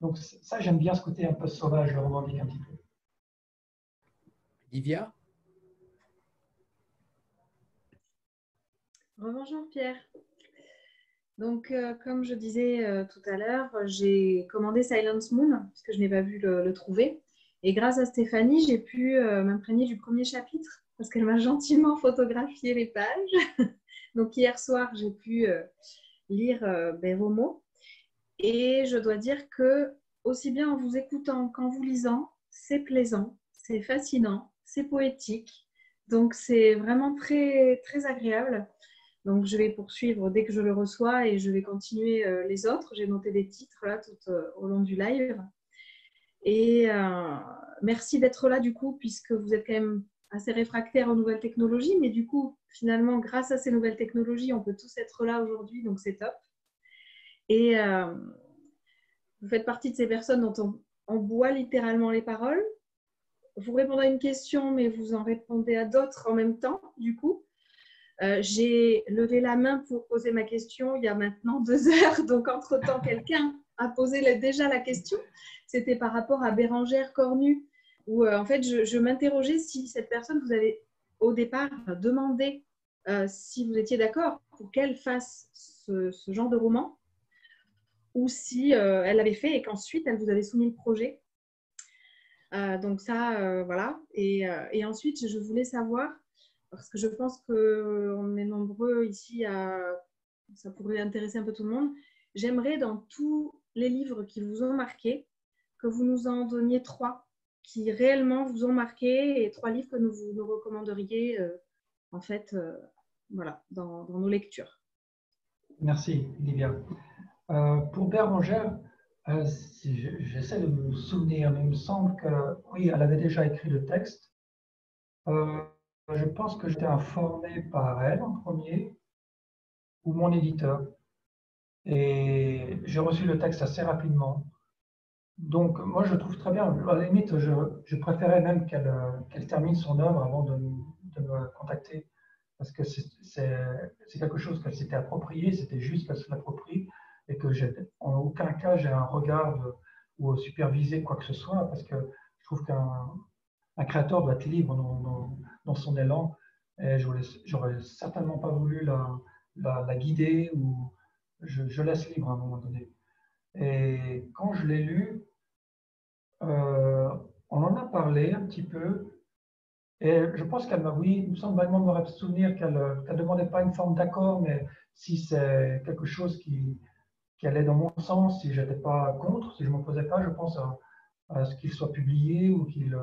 Speaker 2: Donc ça, j'aime bien ce côté un peu sauvage, le revendique un petit peu.
Speaker 1: Livia
Speaker 11: Bonjour Pierre. Donc, euh, comme je disais euh, tout à l'heure, j'ai commandé Silence Moon, puisque je n'ai pas vu le trouver. Et grâce à Stéphanie, j'ai pu euh, m'imprégner du premier chapitre parce qu'elle m'a gentiment photographié les pages. Donc hier soir, j'ai pu lire euh, mots. Et je dois dire que aussi bien en vous écoutant qu'en vous lisant, c'est plaisant, c'est fascinant, c'est poétique. Donc c'est vraiment très, très agréable. Donc je vais poursuivre dès que je le reçois et je vais continuer euh, les autres. J'ai noté des titres là tout au long du live. Et euh, merci d'être là du coup, puisque vous êtes quand même assez réfractaire aux nouvelles technologies, mais du coup, finalement, grâce à ces nouvelles technologies, on peut tous être là aujourd'hui, donc c'est top. Et euh, vous faites partie de ces personnes dont on, boit littéralement les paroles. Vous répondre à une question, mais vous en répondez à d'autres en même temps, du coup. Euh, j'ai levé la main pour poser ma question il y a maintenant deux heures, donc entre-temps, quelqu'un a posé déjà la question. C'était par rapport à Bérangère Cornu, où euh, en fait, je, m'interrogeais si cette personne vous avait au départ demandé euh, si vous étiez d'accord pour qu'elle fasse ce, genre de roman, ou si elle l'avait fait et qu'ensuite elle vous avait soumis le projet. Donc ça, voilà. Et, et, ensuite, je voulais savoir parce que je pense qu'on est nombreux ici à. Ça pourrait intéresser un peu tout le monde. J'aimerais, dans tous les livres qui vous ont marqué, que vous nous en donniez trois qui réellement vous ont marqué et trois livres que nous vous nous recommanderiez, euh, en fait, euh, voilà, dans, nos lectures.
Speaker 2: Merci, Livia. Euh, pour Bérangère, j'essaie de me souvenir, mais il me semble que, oui, elle avait déjà écrit le texte. Je pense que j'étais informé par elle en premier, ou mon éditeur. Et j'ai reçu le texte assez rapidement. Donc, moi, je trouve très bien. À la limite, je, préférais même qu'elle termine son œuvre avant de, me contacter. Parce que c'est quelque chose qu'elle s'était approprié, c'était juste qu'elle se l'approprie. Et que en aucun cas, j'ai un regard ou superviser quoi que ce soit. Parce que je trouve qu'un un créateur doit être libre dans, son élan. Et j'aurais certainement pas voulu la, guider ou je, laisse libre à un moment donné. Et quand je l'ai lu, euh, on en a parlé un petit peu. Et je pense qu'elle m'a, oui, il me semble vaguement me souvenir qu'elle ne demandait pas une forme d'accord, mais si c'est quelque chose qui, qui, allait dans mon sens, si je n'étais pas contre, si je ne m'opposais pas, je pense à, ce qu'il soit publié ou qu'il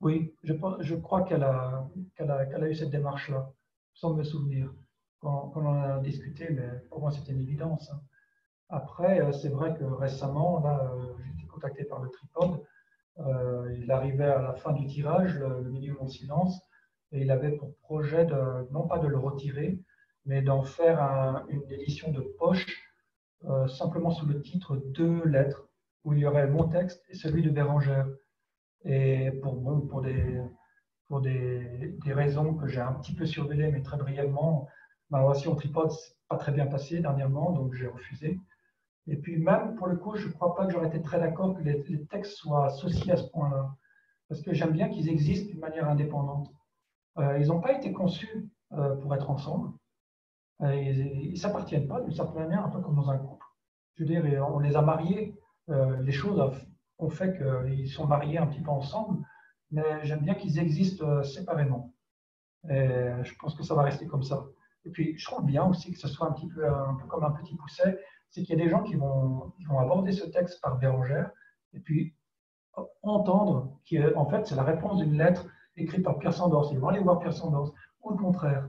Speaker 2: oui, je, je crois qu'elle a, qu'elle a, a, eu cette démarche-là, sans me souvenir, quand, on en a discuté, mais pour moi c'était une évidence. Hein. Après, euh, c'est vrai que récemment, là, euh, j'ai été contacté par le tripode. Euh, il arrivait à la fin du tirage, le, milieu en silence, et il avait pour projet de, non pas de le retirer, mais d'en faire une édition de poche, simplement sous le titre Deux lettres, où il y aurait mon texte et celui de Bérangère. Et pour, bon, pour, des, pour des, des raisons que j'ai un petit peu surveillées, mais très brièvement, ma relation tripode s'est pas très bien passée dernièrement, donc j'ai refusé. Et puis même, pour le coup, je ne crois pas que j'aurais été très d'accord que les, textes soient associés à ce point-là, parce que j'aime bien qu'ils existent d'une manière indépendante. Euh, ils n'ont pas été conçus euh, pour être ensemble. Euh, ils ne s'appartiennent pas d'une certaine manière, un peu comme dans un couple. Je veux dire, on les a mariés, les choses ont fait qu'ils sont mariés un petit peu ensemble, mais j'aime bien qu'ils existent euh, séparément. Et je pense que ça va rester comme ça. Et puis, je trouve bien aussi que ce soit un petit peu, comme un petit pousset, c'est qu'il y a des gens qui vont, vont aborder ce texte par Bérangère et puis entendre qu'en fait, c'est la réponse d'une lettre écrite par Pierre Sandors. Ils vont aller voir Pierre Sandors, ou le contraire.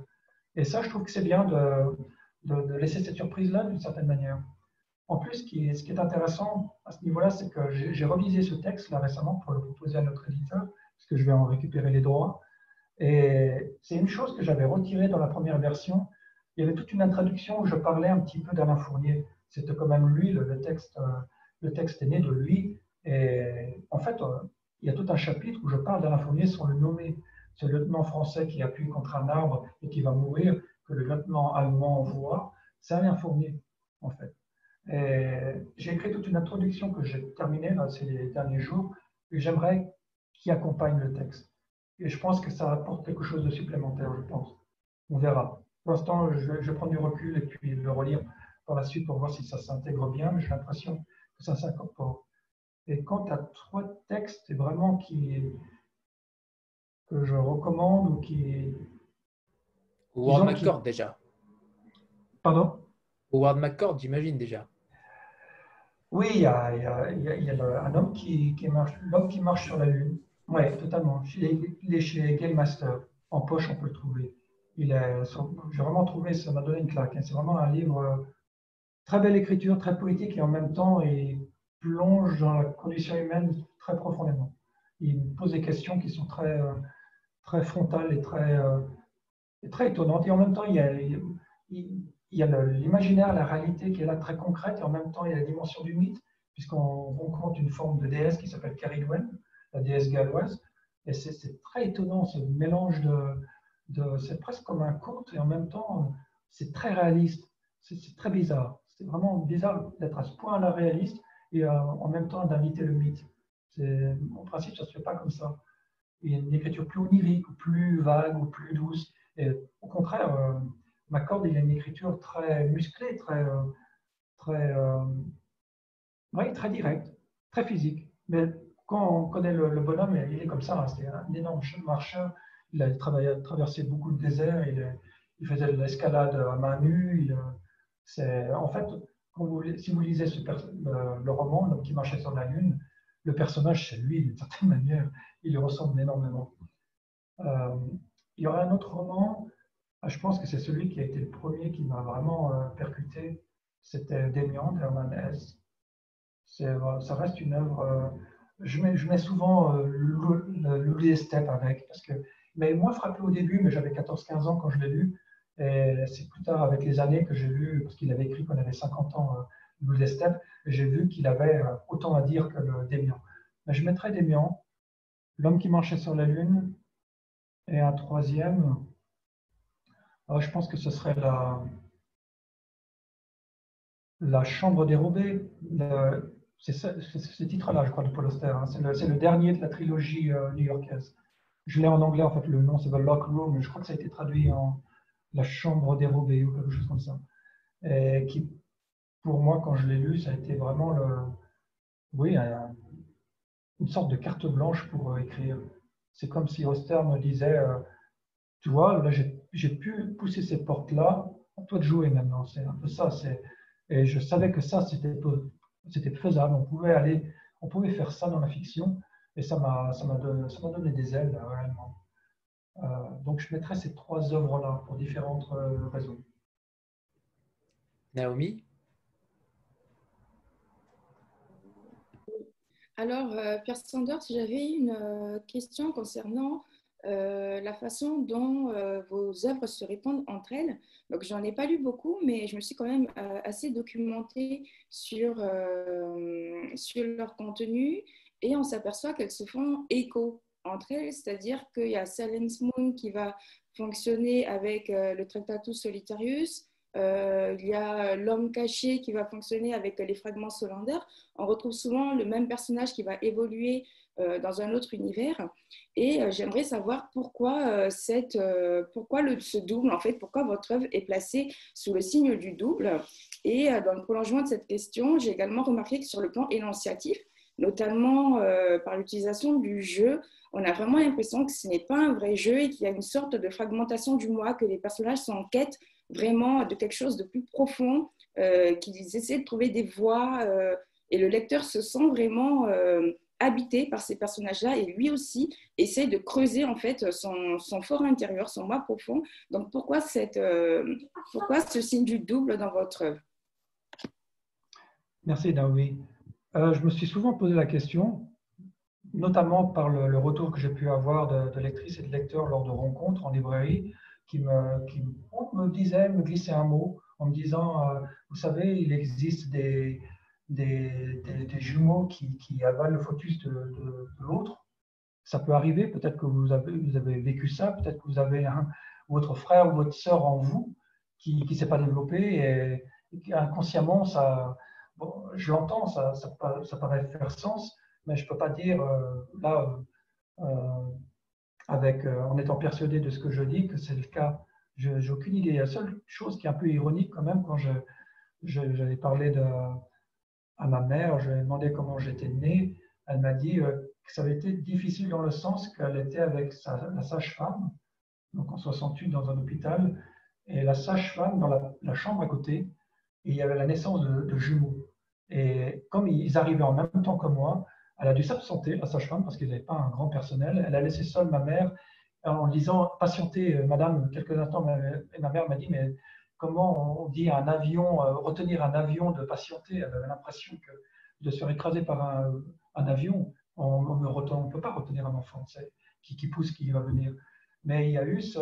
Speaker 2: Et ça, je trouve que c'est bien de, laisser cette surprise-là d'une certaine manière. En plus, ce qui est, intéressant à ce niveau-là, c'est que j'ai revisé ce texte là récemment pour le proposer à notre éditeur, parce que je vais en récupérer les droits. Et c'est une chose que j'avais retirée dans la première version. Il y avait toute une introduction où je parlais un petit peu d'Alain Fournier. C'était quand même lui, le, texte, euh, le texte est né de lui. Et en fait, euh, il y a tout un chapitre où je parle d'Alain Fournier sans le nommer. Ce lieutenant français qui appuie contre un arbre et qui va mourir, que le lieutenant allemand voit. C'est Alain Fournier, en fait. J'ai écrit toute une introduction que j'ai terminée ces derniers jours et j'aimerais qui accompagne le texte. Et je pense que ça apporte quelque chose de supplémentaire, je pense. On verra. Pour l'instant, je, vais prendre du recul et puis le relire par la suite pour voir si ça s'intègre bien, mais j'ai l'impression que ça s'incorpore. Et quant à trois textes, vraiment qui que je recommande ou qui.
Speaker 1: Howard McCord déjà.
Speaker 2: Pardon?
Speaker 1: Howard McCord, j'imagine déjà.
Speaker 2: Oui, il y a, un homme qui, marche, l'homme qui marche sur la Lune. Oui, totalement. Il est chez Game Master. En poche, on peut le trouver. Il j'ai vraiment trouvé, ça m'a donné une claque. Hein. C'est vraiment un livre, euh, très belle écriture, très poétique et en même temps, il plonge dans la condition humaine très profondément. Il pose des questions qui sont très, euh, très frontales et très, euh, très étonnantes. Et en même temps, il y a l'imaginaire, la réalité qui est là très concrète, et en même temps, il y a la dimension du mythe, puisqu'on rencontre une forme de déesse qui s'appelle Caridwen, la déesse galloise. Et c'est très étonnant, ce mélange de, de c'est presque comme un conte et en même temps, c'est très réaliste. C'est très bizarre. C'est vraiment bizarre d'être à ce point-là réaliste et euh, en même temps d'inviter le mythe. En principe, ça ne se fait pas comme ça. Une écriture plus onirique, plus vague, ou plus douce. Au contraire, euh, MacCord, il a une écriture très musclée, très, euh, très, euh, oui, très directe, très physique. Mais quand on connaît le, bonhomme, il est comme ça. Hein. C'est un énorme marcheur. Il a traversé beaucoup de déserts. Il, faisait de l'escalade à main nue. C'est, en fait, si vous lisez le, roman, L'homme qui marchait sur la lune, le personnage, c'est lui, d'une certaine manière, il lui ressemble énormément. Euh, il y aurait un autre roman, ah, je pense que c'est celui qui a été le premier qui m'a vraiment euh, percuté, c'était Démian d'Hermann Hesse. Euh, ça reste une œuvre, je mets, je, mets, souvent Louis Estep avec, parce que, mais moi frappé au début, mais j'avais 14-15 ans quand je l'ai lu, et c'est plus tard, avec les années, que j'ai vu, parce qu'il avait écrit qu'on avait 50 ans, Louis Estep, j'ai vu qu'il avait autant à dire que le Démian. Mais je mettrais Démian, L'homme qui marchait sur la Lune, et un troisième, ah, je pense que ce serait la, la Chambre dérobée. C'est ce, titre-là, je crois, de Paul Auster. Hein. C'est le, dernier de la trilogie euh, new-yorkaise. Je l'ai en anglais, en fait, le nom c'est The Lock Room, je crois que ça a été traduit en La Chambre dérobée ou quelque chose comme ça. Et qui, pour moi, quand je l'ai lu, ça a été vraiment le, oui, une sorte de carte blanche pour euh, écrire. C'est comme si Auster me disait, euh, tu vois, là j'ai pu pousser ces portes-là, à toi de jouer maintenant. C'est un peu ça. Et je savais que ça, c'était faisable. On pouvait aller, on pouvait faire ça dans la fiction, et ça m'a donné, donné des ailes. Euh, donc je mettrais ces trois œuvres-là pour différentes raisons.
Speaker 1: Naomi?
Speaker 8: Alors, euh, Pierre Sanders, j'avais une euh, question concernant euh, la façon dont vos œuvres se répondent entre elles. Donc, j'en ai pas lu beaucoup, mais je me suis quand même assez documentée sur, sur leur contenu et on s'aperçoit qu'elles se font écho entre elles, c'est-à-dire qu'il y a Silence Moon qui va fonctionner avec le Tractatus Solitarius, euh, il y a l'homme caché qui va fonctionner avec les fragments solander. On retrouve souvent le même personnage qui va évoluer euh, dans un autre univers. Et euh, j'aimerais savoir pourquoi, cette, pourquoi le, ce double, en fait, pourquoi votre œuvre est placée sous le signe du double. Et dans le prolongement de cette question, j'ai également remarqué que sur le plan énonciatif, notamment par l'utilisation du jeu, on a vraiment l'impression que ce n'est pas un vrai jeu et qu'il y a une sorte de fragmentation du moi, que les personnages sont en quête vraiment de quelque chose de plus profond, euh, qu'ils essaient de trouver des voies euh, et le lecteur se sent vraiment euh, habité par ces personnages-là et lui aussi essaie de creuser en fait son, son fort intérieur, son moi profond. Donc pourquoi, cette, pourquoi ce signe du double dans votre œuvre?
Speaker 2: Merci Naomi. je me suis souvent posé la question, notamment par le, retour que j'ai pu avoir de, de, lectrices et de lecteurs lors de rencontres en librairie, qui me, qui me disait, me glissait un mot en me disant, euh, vous savez, il existe des, des, des, jumeaux qui, qui, avalent le fœtus de, l'autre. Ça peut arriver, peut-être que vous avez, vous avez vécu ça, peut-être que vous avez votre frère ou votre sœur en vous qui ne s'est pas développé et, inconsciemment, ça, bon, je l'entends, ça, ça, ça, paraît faire sens, mais je ne peux pas dire, euh, là, euh, avec, euh, en étant persuadé de ce que je dis, que c'est le cas. Je n'ai aucune idée. La seule chose qui est un peu ironique quand même, quand j'avais je, parlé de, à ma mère, je lui ai demandé comment j'étais né, elle m'a dit euh, que ça avait été difficile dans le sens qu'elle était avec la sage-femme, donc en 68 dans un hôpital, et la sage-femme dans la, chambre à côté, il y avait la naissance de jumeaux. Et comme ils arrivaient en même temps que moi, elle a dû s'absenter, la sage-femme, parce qu'elle n'avait pas un grand personnel. Elle a laissé seule ma mère en disant Patientez, euh, madame, quelques instants. Et ma mère m'a dit Mais comment on dit un avion, euh, retenir un avion de patienter? Elle avait l'impression que de se faire écraser par un, avion, on ne peut pas retenir un enfant qui, qui pousse, qui va venir. Mais il y a eu ce,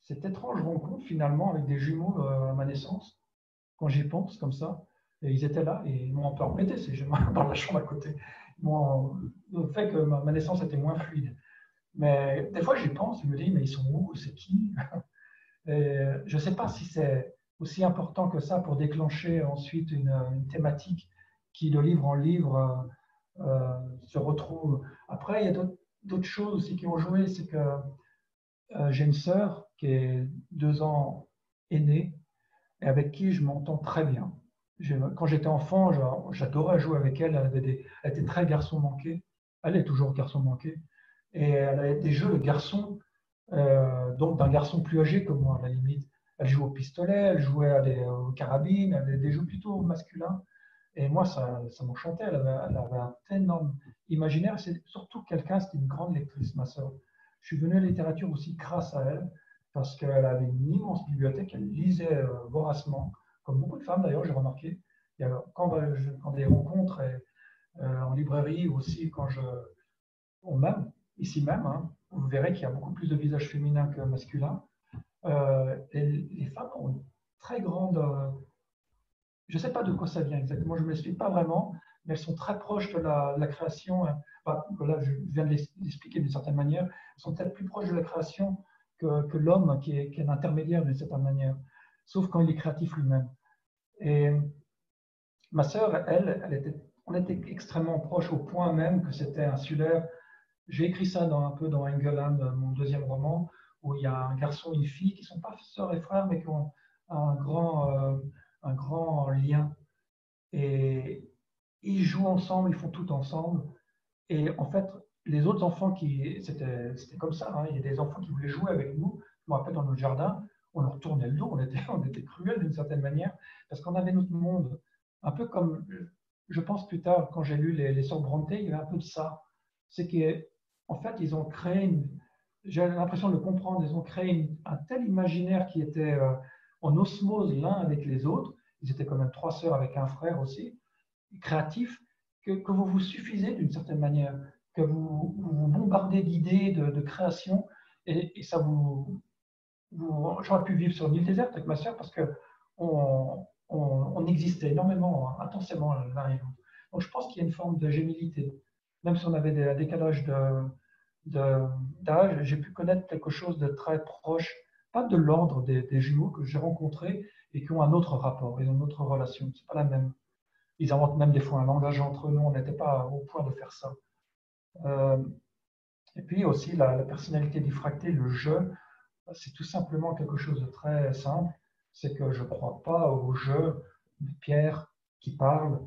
Speaker 2: cette étrange rencontre finalement avec des jumeaux euh, à ma naissance, quand j'y pense comme ça. Et ils étaient là et ils m'ont un peu embêté, ces jumeaux, dans la chambre à côté. le fait que ma, naissance était moins fluide. Mais des fois, j'y pense, je me dis, mais ils sont où? C'est qui? Je ne sais pas si c'est aussi important que ça pour déclencher ensuite une, thématique qui, de livre en livre, euh, euh, se retrouve. Après, il y a d'autres choses aussi qui ont joué. C'est que euh, j'ai une sœur qui est deux ans aînée et avec qui je m'entends très bien. Quand j'étais enfant, j'adorais jouer avec elle. Elle, était très garçon manqué. Elle est toujours garçon manqué. Et elle a des jeux de garçon, donc d'un garçon plus âgé que moi, à la limite. Elle jouait au pistolet, elle jouait à des, aux carabines, elle avait des jeux plutôt masculins. Et moi, ça, ça m'enchantait. Elle avait, avait un énorme imaginaire. C'est surtout quelqu'un, c'était une grande lectrice, ma soeur. Je suis venu à la littérature aussi grâce à elle, parce qu'elle avait une immense bibliothèque, elle lisait euh, voracement, comme beaucoup de femmes d'ailleurs, j'ai remarqué. Quand, je, quand des rencontres euh, en librairie aussi, quand je. même, ici même, hein, vous verrez qu'il y a beaucoup plus de visages féminins que masculins. Euh, les femmes ont une très grande. Euh, je ne sais pas de quoi ça vient exactement, je ne m'explique pas vraiment, mais elles sont très proches de la, création. Hein. là, je viens de l'expliquer d'une certaine manière. Elles sont peut-être plus proches de la création que, que l'homme, qui est, qui est un intermédiaire d'une certaine manière, sauf quand il est créatif lui-même. Et ma sœur, elle, on était extrêmement proches au point même que c'était insulaire. J'ai écrit ça un peu dans Engeland, mon deuxième roman, où il y a un garçon et une fille qui ne sont pas sœurs et frères, mais qui ont un grand, euh, un grand lien. Et ils jouent ensemble, ils font tout ensemble. Et en fait, les autres enfants. C'était comme ça, hein, il y a des enfants qui voulaient jouer avec nous. Je me rappelle dans notre jardin, on leur tournait le dos, on était, on était cruels d'une certaine manière, parce qu'on avait notre monde. Un peu comme, je pense plus tard, quand j'ai lu les, les Sœurs il y avait un peu de ça. C'est qu'en fait, ils ont créé j'ai l'impression de comprendre, ils ont créé un tel imaginaire qui était euh, en osmose l'un avec les autres, ils étaient quand même trois sœurs avec un frère aussi, créatifs, que, que vous vous suffisez d'une certaine manière, que vous vous, bombardez d'idées, de, création, et, ça vous... J'aurais pu vivre sur une île déserte avec ma sœur parce qu'on on, existait énormément, intensément l'un et l'autre. Donc je pense qu'il y a une forme de gémilité, même si on avait des décalages de d'âge, j'ai pu connaître quelque chose de très proche, pas de l'ordre des, jumeaux que j'ai rencontrés et qui ont un autre rapport et une autre relation. C'est pas la même. Ils inventent même des fois un langage entre nous. On n'était pas au point de faire ça. Euh, et puis aussi la, personnalité diffractée, le jeu, c'est tout simplement quelque chose de très simple. C'est que je ne crois pas au jeu de Pierre qui parle,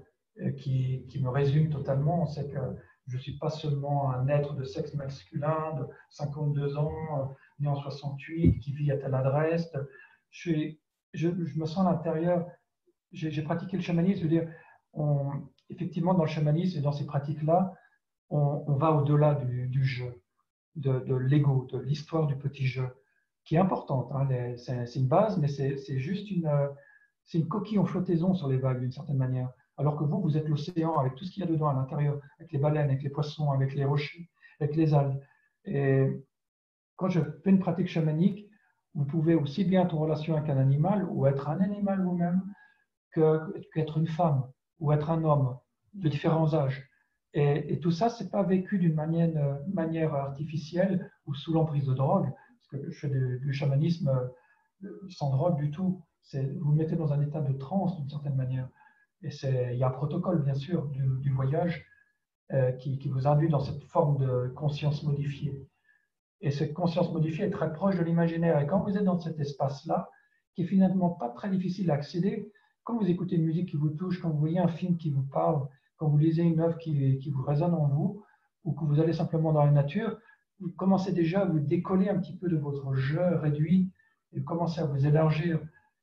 Speaker 2: qui, qui me résume totalement. C'est que je ne suis pas seulement un être de sexe masculin de 52 ans, euh, né en 68, qui vit à telle adresse. Je, je, me sens à l'intérieur. J'ai pratiqué le chamanisme, dire, effectivement, dans le chamanisme et dans ces pratiques-là, on, va au-delà du, jeu, de, l'ego, de l'histoire du petit jeu, qui est importante. Hein, c'est une base, mais c'est juste une, une coquille en flottaison sur les vagues, d'une certaine manière alors que vous, vous êtes l'océan avec tout ce qu'il y a dedans à l'intérieur, avec les baleines, avec les poissons, avec les rochers, avec les algues. Et quand je fais une pratique chamanique, vous pouvez aussi bien être en relation avec un animal ou être un animal vous-même qu'être une femme ou être un homme de différents âges. Et, tout ça, c'est pas vécu d'une manière, manière, artificielle ou sous l'emprise de drogue, que je fais du, chamanisme euh, sans drogue du tout. Vous mettez dans un état de transe d'une certaine manière. Et il y a un protocole, bien sûr, du, voyage euh, qui, vous induit dans cette forme de conscience modifiée. Et cette conscience modifiée est très proche de l'imaginaire. Et quand vous êtes dans cet espace-là, qui est finalement pas très difficile à accéder, quand vous écoutez une musique qui vous touche, quand vous voyez un film qui vous parle, quand vous lisez une œuvre qui, qui vous résonne en vous, ou que vous allez simplement dans la nature, vous commencez déjà à vous décoller un petit peu de votre jeu réduit et commencez à vous élargir.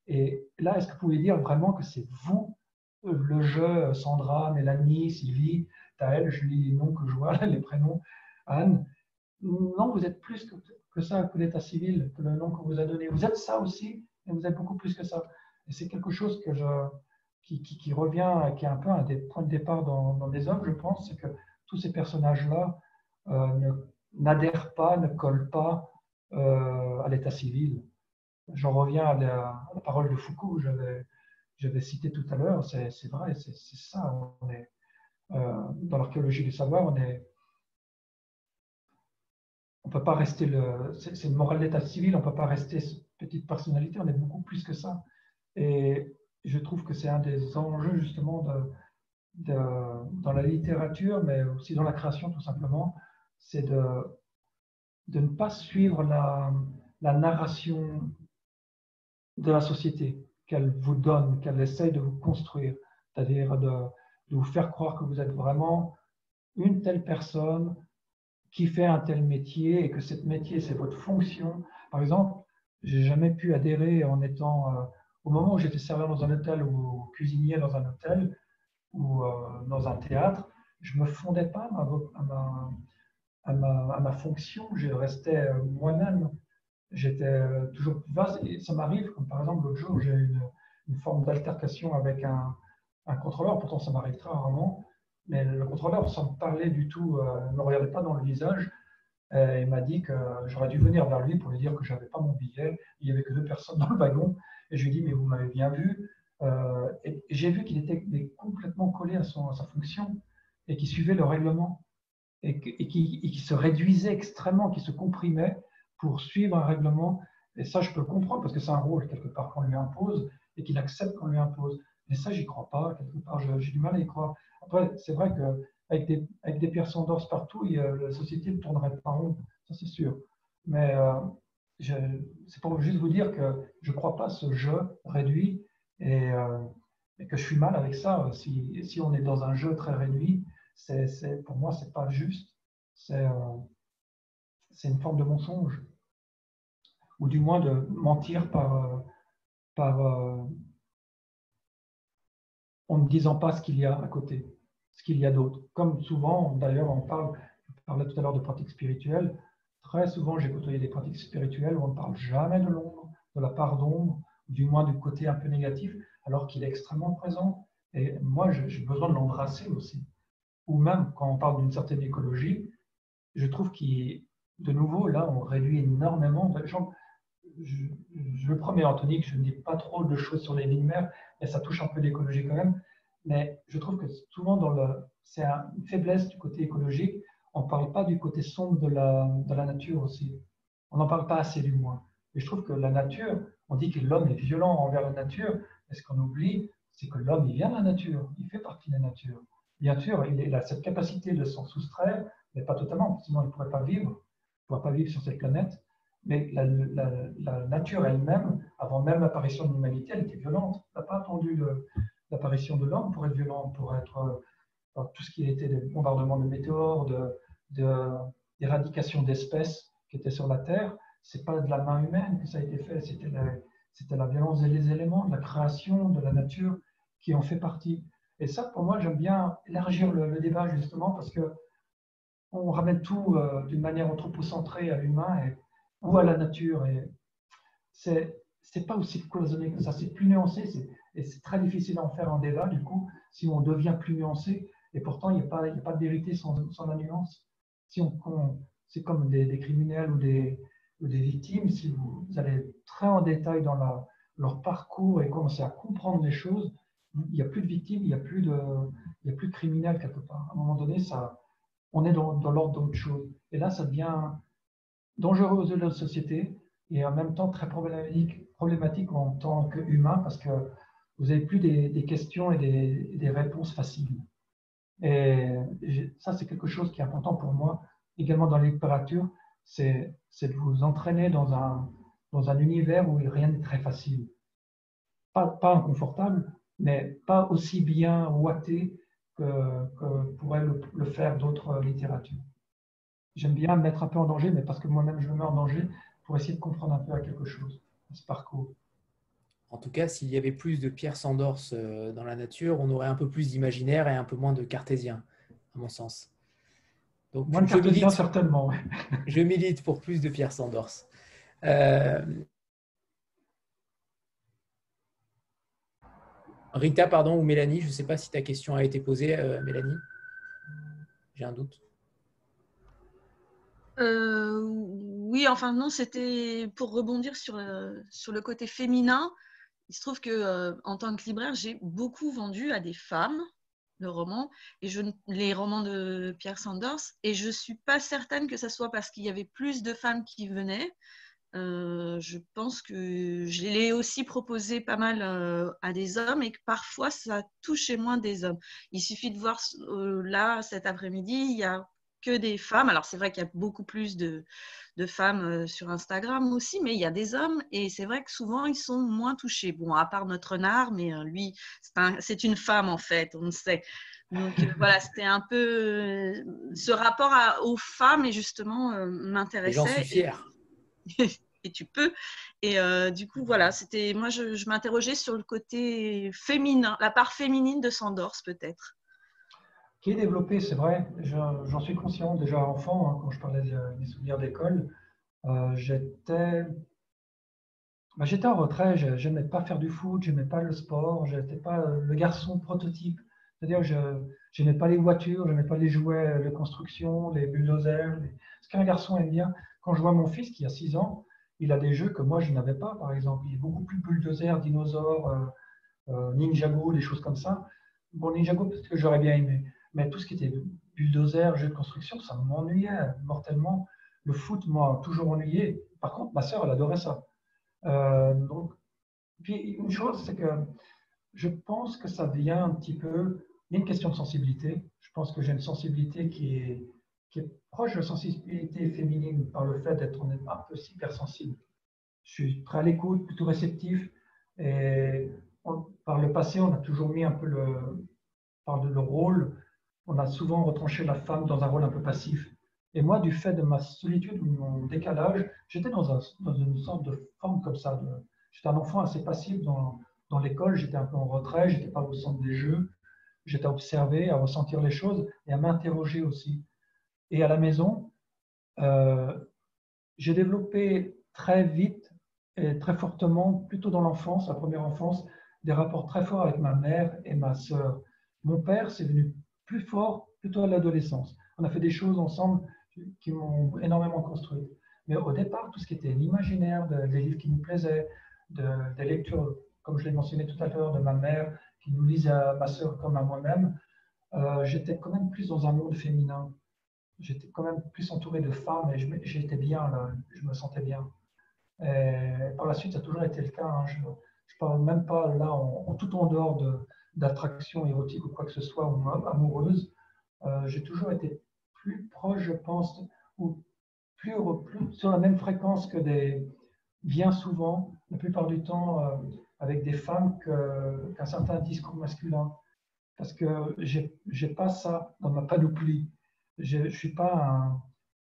Speaker 2: Et là, est-ce que vous pouvez dire vraiment que c'est vous le jeu, Sandra, Mélanie, Sylvie, Taël, je lis les noms que je vois, les prénoms, Anne? Non, vous êtes plus que, ça, que l'état civil, que le nom qu'on vous a donné. Vous êtes ça aussi, mais vous êtes beaucoup plus que ça. Et c'est quelque chose que je, qui, revient, qui est un peu un des points de départ dans, des œuvres, je pense, c'est que tous ces personnages-là euh, n'adhèrent pas, ne collent pas euh, à l'état civil. J'en reviens à la, parole de Foucault, j'avais j'avais cité tout à l'heure, c'est vrai, c'est ça. Est, dans l'archéologie du savoir, on est on peut pas rester le. C'est une morale d'état civil, on ne peut pas rester petite personnalité, on est beaucoup plus que ça. Et je trouve que c'est un des enjeux justement dans la littérature, mais aussi dans la création tout simplement, c'est de, de ne pas suivre la, la narration de la société qu'elle vous donne, qu'elle essaye de vous construire, c'est-à-dire de, de vous faire croire que vous êtes vraiment une telle personne qui fait un tel métier et que ce métier, c'est votre fonction. Par exemple, j'ai jamais pu adhérer en étant, euh, au moment où j'étais serveur dans un hôtel ou cuisinier dans un hôtel ou euh, dans un théâtre, je me fondais pas à ma, à ma, fonction, je restais euh, moi-même. J'étais toujours plus vaste et ça m'arrive, comme par exemple l'autre jour, j'ai eu une, forme d'altercation avec un, contrôleur, pourtant ça m'arrive très rarement, mais le contrôleur, sans me parler du tout, ne me regardait pas dans le visage, il m'a dit que j'aurais dû venir vers lui pour lui dire que je n'avais pas mon billet. Il n'y avait que deux personnes dans le wagon. Et je lui ai dit, mais vous m'avez bien vu. Euh, et j'ai vu qu'il était complètement collé à, son, sa fonction et qu'il suivait le règlement et, qui se réduisait extrêmement, qui se comprimait pour suivre un règlement. Et ça, je peux comprendre parce que c'est un rôle quelque part qu'on lui impose et qu'il accepte qu'on lui impose. Mais ça, j'y crois pas. Quelque part, j'ai du mal à y croire. Après, c'est vrai que avec des, avec des d'or partout, la société ne tournerait pas rond, ça c'est sûr. Mais euh, c'est pour juste vous dire que je ne crois pas ce jeu réduit et, euh, et, que je suis mal avec ça. Si, on est dans un jeu très réduit, c'est, pour moi, ce n'est pas juste. C'est, euh, c'est une forme de mensonge. Ou du moins de mentir par, par, en ne disant pas ce qu'il y a à côté ce qu'il y a d'autre. Comme souvent, d'ailleurs, on parle, je tout à l'heure de pratiques spirituelles. Très souvent, j'ai côtoyé des pratiques spirituelles où on ne parle jamais de l'ombre, de la part d'ombre, du moins du côté un peu négatif, alors qu'il est extrêmement présent. Et moi, j'ai besoin de l'embrasser aussi. Ou même quand on parle d'une certaine écologie, je trouve qu'il, de nouveau, là, on réduit énormément. Je, je promets, Anthony, que je ne dis pas trop de choses sur les lignes mères, mais ça touche un peu l'écologie quand même. Mais je trouve que souvent, dans le, c'est une faiblesse du côté écologique. On ne parle pas du côté sombre de la, de la nature aussi. On n'en parle pas assez du moins. Et je trouve que la nature, on dit que l'homme est violent envers la nature, mais ce qu'on oublie, c'est que l'homme, il vient de la nature, il fait partie de la nature. Bien sûr, il a cette capacité de s'en soustraire, mais pas totalement, sinon il ne pourrait pas vivre, il ne pourrait pas vivre sur cette planète. Mais la, nature elle-même, avant même l'apparition de l'humanité, elle était violente. On n'a pas attendu l'apparition de l'homme pour être violent, pour être euh, tout ce qui était des bombardements de météores, de, d'éradication d'espèces qui étaient sur la Terre. C'est pas de la main humaine que ça a été fait, c'était la, la violence des éléments, de la création, de la nature qui en fait partie. Et ça, pour moi, j'aime bien élargir le, débat justement parce que on ramène tout euh, d'une manière anthropocentrée à l'humain ou à la nature. Et c'est, c'est pas aussi cloisonné que ça, c'est plus nuancé, et c'est très difficile d'en faire un débat, du coup, si on devient plus nuancé, et pourtant, il n'y a, pas, a pas de vérité sans, sans la nuance. Si on, c'est comme des, criminels ou des, des, victimes, si vous, allez très en détail dans leur parcours et commencez à comprendre les choses, il n'y a plus de victimes, il n'y a, plus de, il y a plus de criminels quelque part. À un moment donné, ça, on est dans, dans l'ordre d'autre chose. Et là, ça devient dangereux aux yeux de la société et en même temps très problématique, en tant qu'humain parce que vous n'avez plus des, questions et des, réponses faciles. Et ça, c'est quelque chose qui est important pour moi, également dans la littérature, c'est de vous entraîner dans un, dans un univers où rien n'est très facile. Pas, pas inconfortable, mais pas aussi bien ouaté que, que pourraient le, faire d'autres littératures. J'aime bien me mettre un peu en danger, mais parce que moi-même je me mets en danger pour essayer de comprendre un peu à quelque chose, ce parcours.
Speaker 1: En tout cas, s'il y avait plus de pierres Sandors euh, dans la nature, on aurait un peu plus d'imaginaire et un peu moins de cartésien, à mon sens.
Speaker 2: Donc, moins de cartésien, certainement.
Speaker 1: je milite pour plus de pierres Sandors. Euh, Rita, pardon, ou Mélanie, je ne sais pas si ta question a été posée, euh, Mélanie. J'ai un doute.
Speaker 7: oui, enfin non, c'était pour rebondir sur, sur le côté féminin il se trouve que euh, en tant que libraire, j'ai beaucoup vendu à des femmes le roman, et les romans de Pierre Sanders, et je ne suis pas certaine que ce soit parce qu'il y avait plus de femmes qui venaient. Euh, je pense que je l'ai aussi proposé pas mal euh, à des hommes et que parfois ça touchait moins des hommes. Il suffit de voir euh, là, cet après-midi, il y a que des femmes. Alors c'est vrai qu'il y a beaucoup plus de, de, femmes sur Instagram aussi, mais il y a des hommes et c'est vrai que souvent ils sont moins touchés. Bon, à part notre nard, mais lui, c'est une femme en fait, on le sait. Donc voilà, c'était un peu ce rapport aux femmes et justement m'intéressait. J'en
Speaker 1: suis fière.
Speaker 7: et tu peux. Et du coup, voilà, c'était moi, je, m'interrogeais sur le côté féminin, la part féminine de Sandors peut-être
Speaker 2: qui est développé, c'est vrai. J'en suis conscient déjà enfant, hein, quand je parlais des, souvenirs d'école. Euh, j'étais bah, j'étais en retrait, je n'aimais pas faire du foot, je n'aimais pas le sport, je n'étais pas le garçon prototype. C'est-à-dire, je n'aimais pas les voitures, je n'aimais pas les jouets de construction, les bulldozers. Ce qu'un garçon aime bien. Quand je vois mon fils qui a 6 ans, il a des jeux que moi je n'avais pas, par exemple. Il est beaucoup plus bulldozer, dinosaure, euh, euh, Ninjago, des choses comme ça. Bon, Ninjago, peut-être que j'aurais bien aimé. Mais tout ce qui était bulldozer, jeu de construction, ça m'ennuyait mortellement. Le foot m'a toujours ennuyé. Par contre, ma sœur, elle adorait ça. Euh, donc, puis une chose, c'est que je pense que ça vient un petit peu. Il question de sensibilité. Je pense que j'ai une sensibilité qui est, qui est proche de la sensibilité féminine par le fait d'être un peu hypersensible. Je suis très à l'écoute, plutôt réceptif. Et par le passé, on a toujours mis un peu le, par le rôle on a souvent retranché la femme dans un rôle un peu passif. Et moi, du fait de ma solitude ou mon décalage, j'étais dans, une sorte de forme comme ça. J'étais un enfant assez passif dans, l'école, j'étais un peu en retrait, j'étais pas au centre des jeux, j'étais à observer, à ressentir les choses et à m'interroger aussi. Et à la maison, euh, j'ai développé très vite et très fortement, plutôt dans l'enfance, la première enfance, des rapports très forts avec ma mère et ma sœur. Mon père, c'est venu plus fort plutôt à l'adolescence. On a fait des choses ensemble qui m'ont énormément construit. Mais au départ, tout ce qui était l'imaginaire, des livres qui nous plaisaient, de, des lectures, comme je l'ai mentionné tout à l'heure, de ma mère qui nous lisait à ma sœur comme à moi-même, euh, j'étais quand même plus dans un monde féminin. J'étais quand même plus entouré de femmes et j'étais bien, là, je me sentais bien. Et par la suite, ça a toujours été le cas. Hein. Je ne parle même pas là, tout en dehors de, d'attraction érotique ou quoi que ce soit, ou amoureuse, euh, j'ai toujours été plus proche, je pense, ou plus, sur la même fréquence que des, bien souvent, la plupart du temps, euh, avec des femmes qu'un certain discours masculin. Parce que j'ai pas ça dans ma panoplie. Je ne suis pas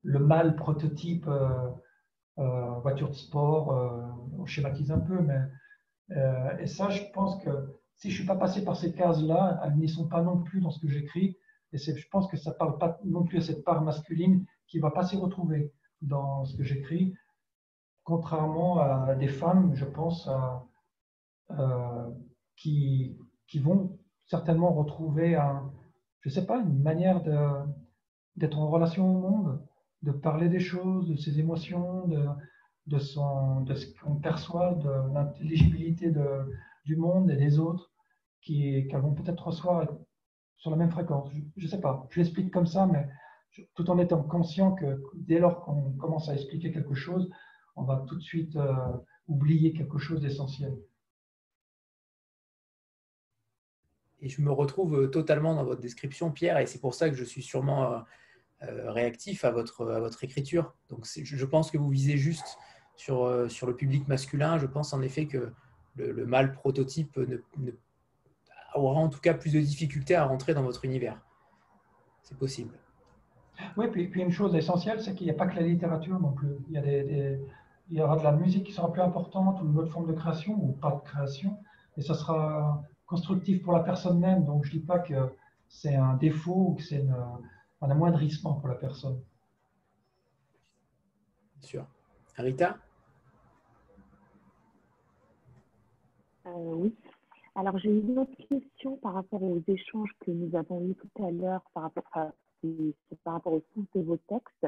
Speaker 2: le mâle prototype euh, voiture de sport, on schématise un peu, mais et ça, je pense que si je ne suis pas passé par ces cases-là, elles n'y sont pas non plus dans ce que j'écris. Et je pense que ça ne parle pas non plus à cette part masculine qui ne va pas s'y retrouver dans ce que j'écris, contrairement à des femmes, je pense, euh, qui, qui, vont certainement retrouver, un, je sais pas, une manière d'être en relation au monde, de parler des choses, de ses émotions, de, de, son, de ce qu'on perçoit, de l'intelligibilité du monde et des autres qui, vont peut-être recevoir sur la même fréquence. Je ne sais pas, je l'explique comme ça, mais tout en étant conscient que dès lors qu'on commence à expliquer quelque chose, on va tout de suite euh, oublier quelque chose d'essentiel.
Speaker 1: Et je me retrouve euh, totalement dans votre description, Pierre, et c'est pour ça que je suis sûrement euh, réactif à votre, à votre écriture. Donc je pense que vous visez juste sur, sur le public masculin. Je pense en effet que le, le mâle prototype aura en tout cas plus de difficultés à rentrer dans votre univers. C'est possible.
Speaker 2: Oui, puis, puis, une chose essentielle, c'est qu'il n'y a pas que la littérature non plus. Il y, a il y aura de la musique qui sera plus importante, ou une autre forme de création, ou pas de création, et ça sera constructif pour la personne même. Donc je ne dis pas que c'est un défaut ou que c'est un amoindrissement pour la personne.
Speaker 1: Bien sûr. Rita
Speaker 5: euh, Oui. Alors, j'ai une autre question par rapport aux échanges que nous avons eus tout à l'heure par rapport, à, par rapport au sens de vos textes.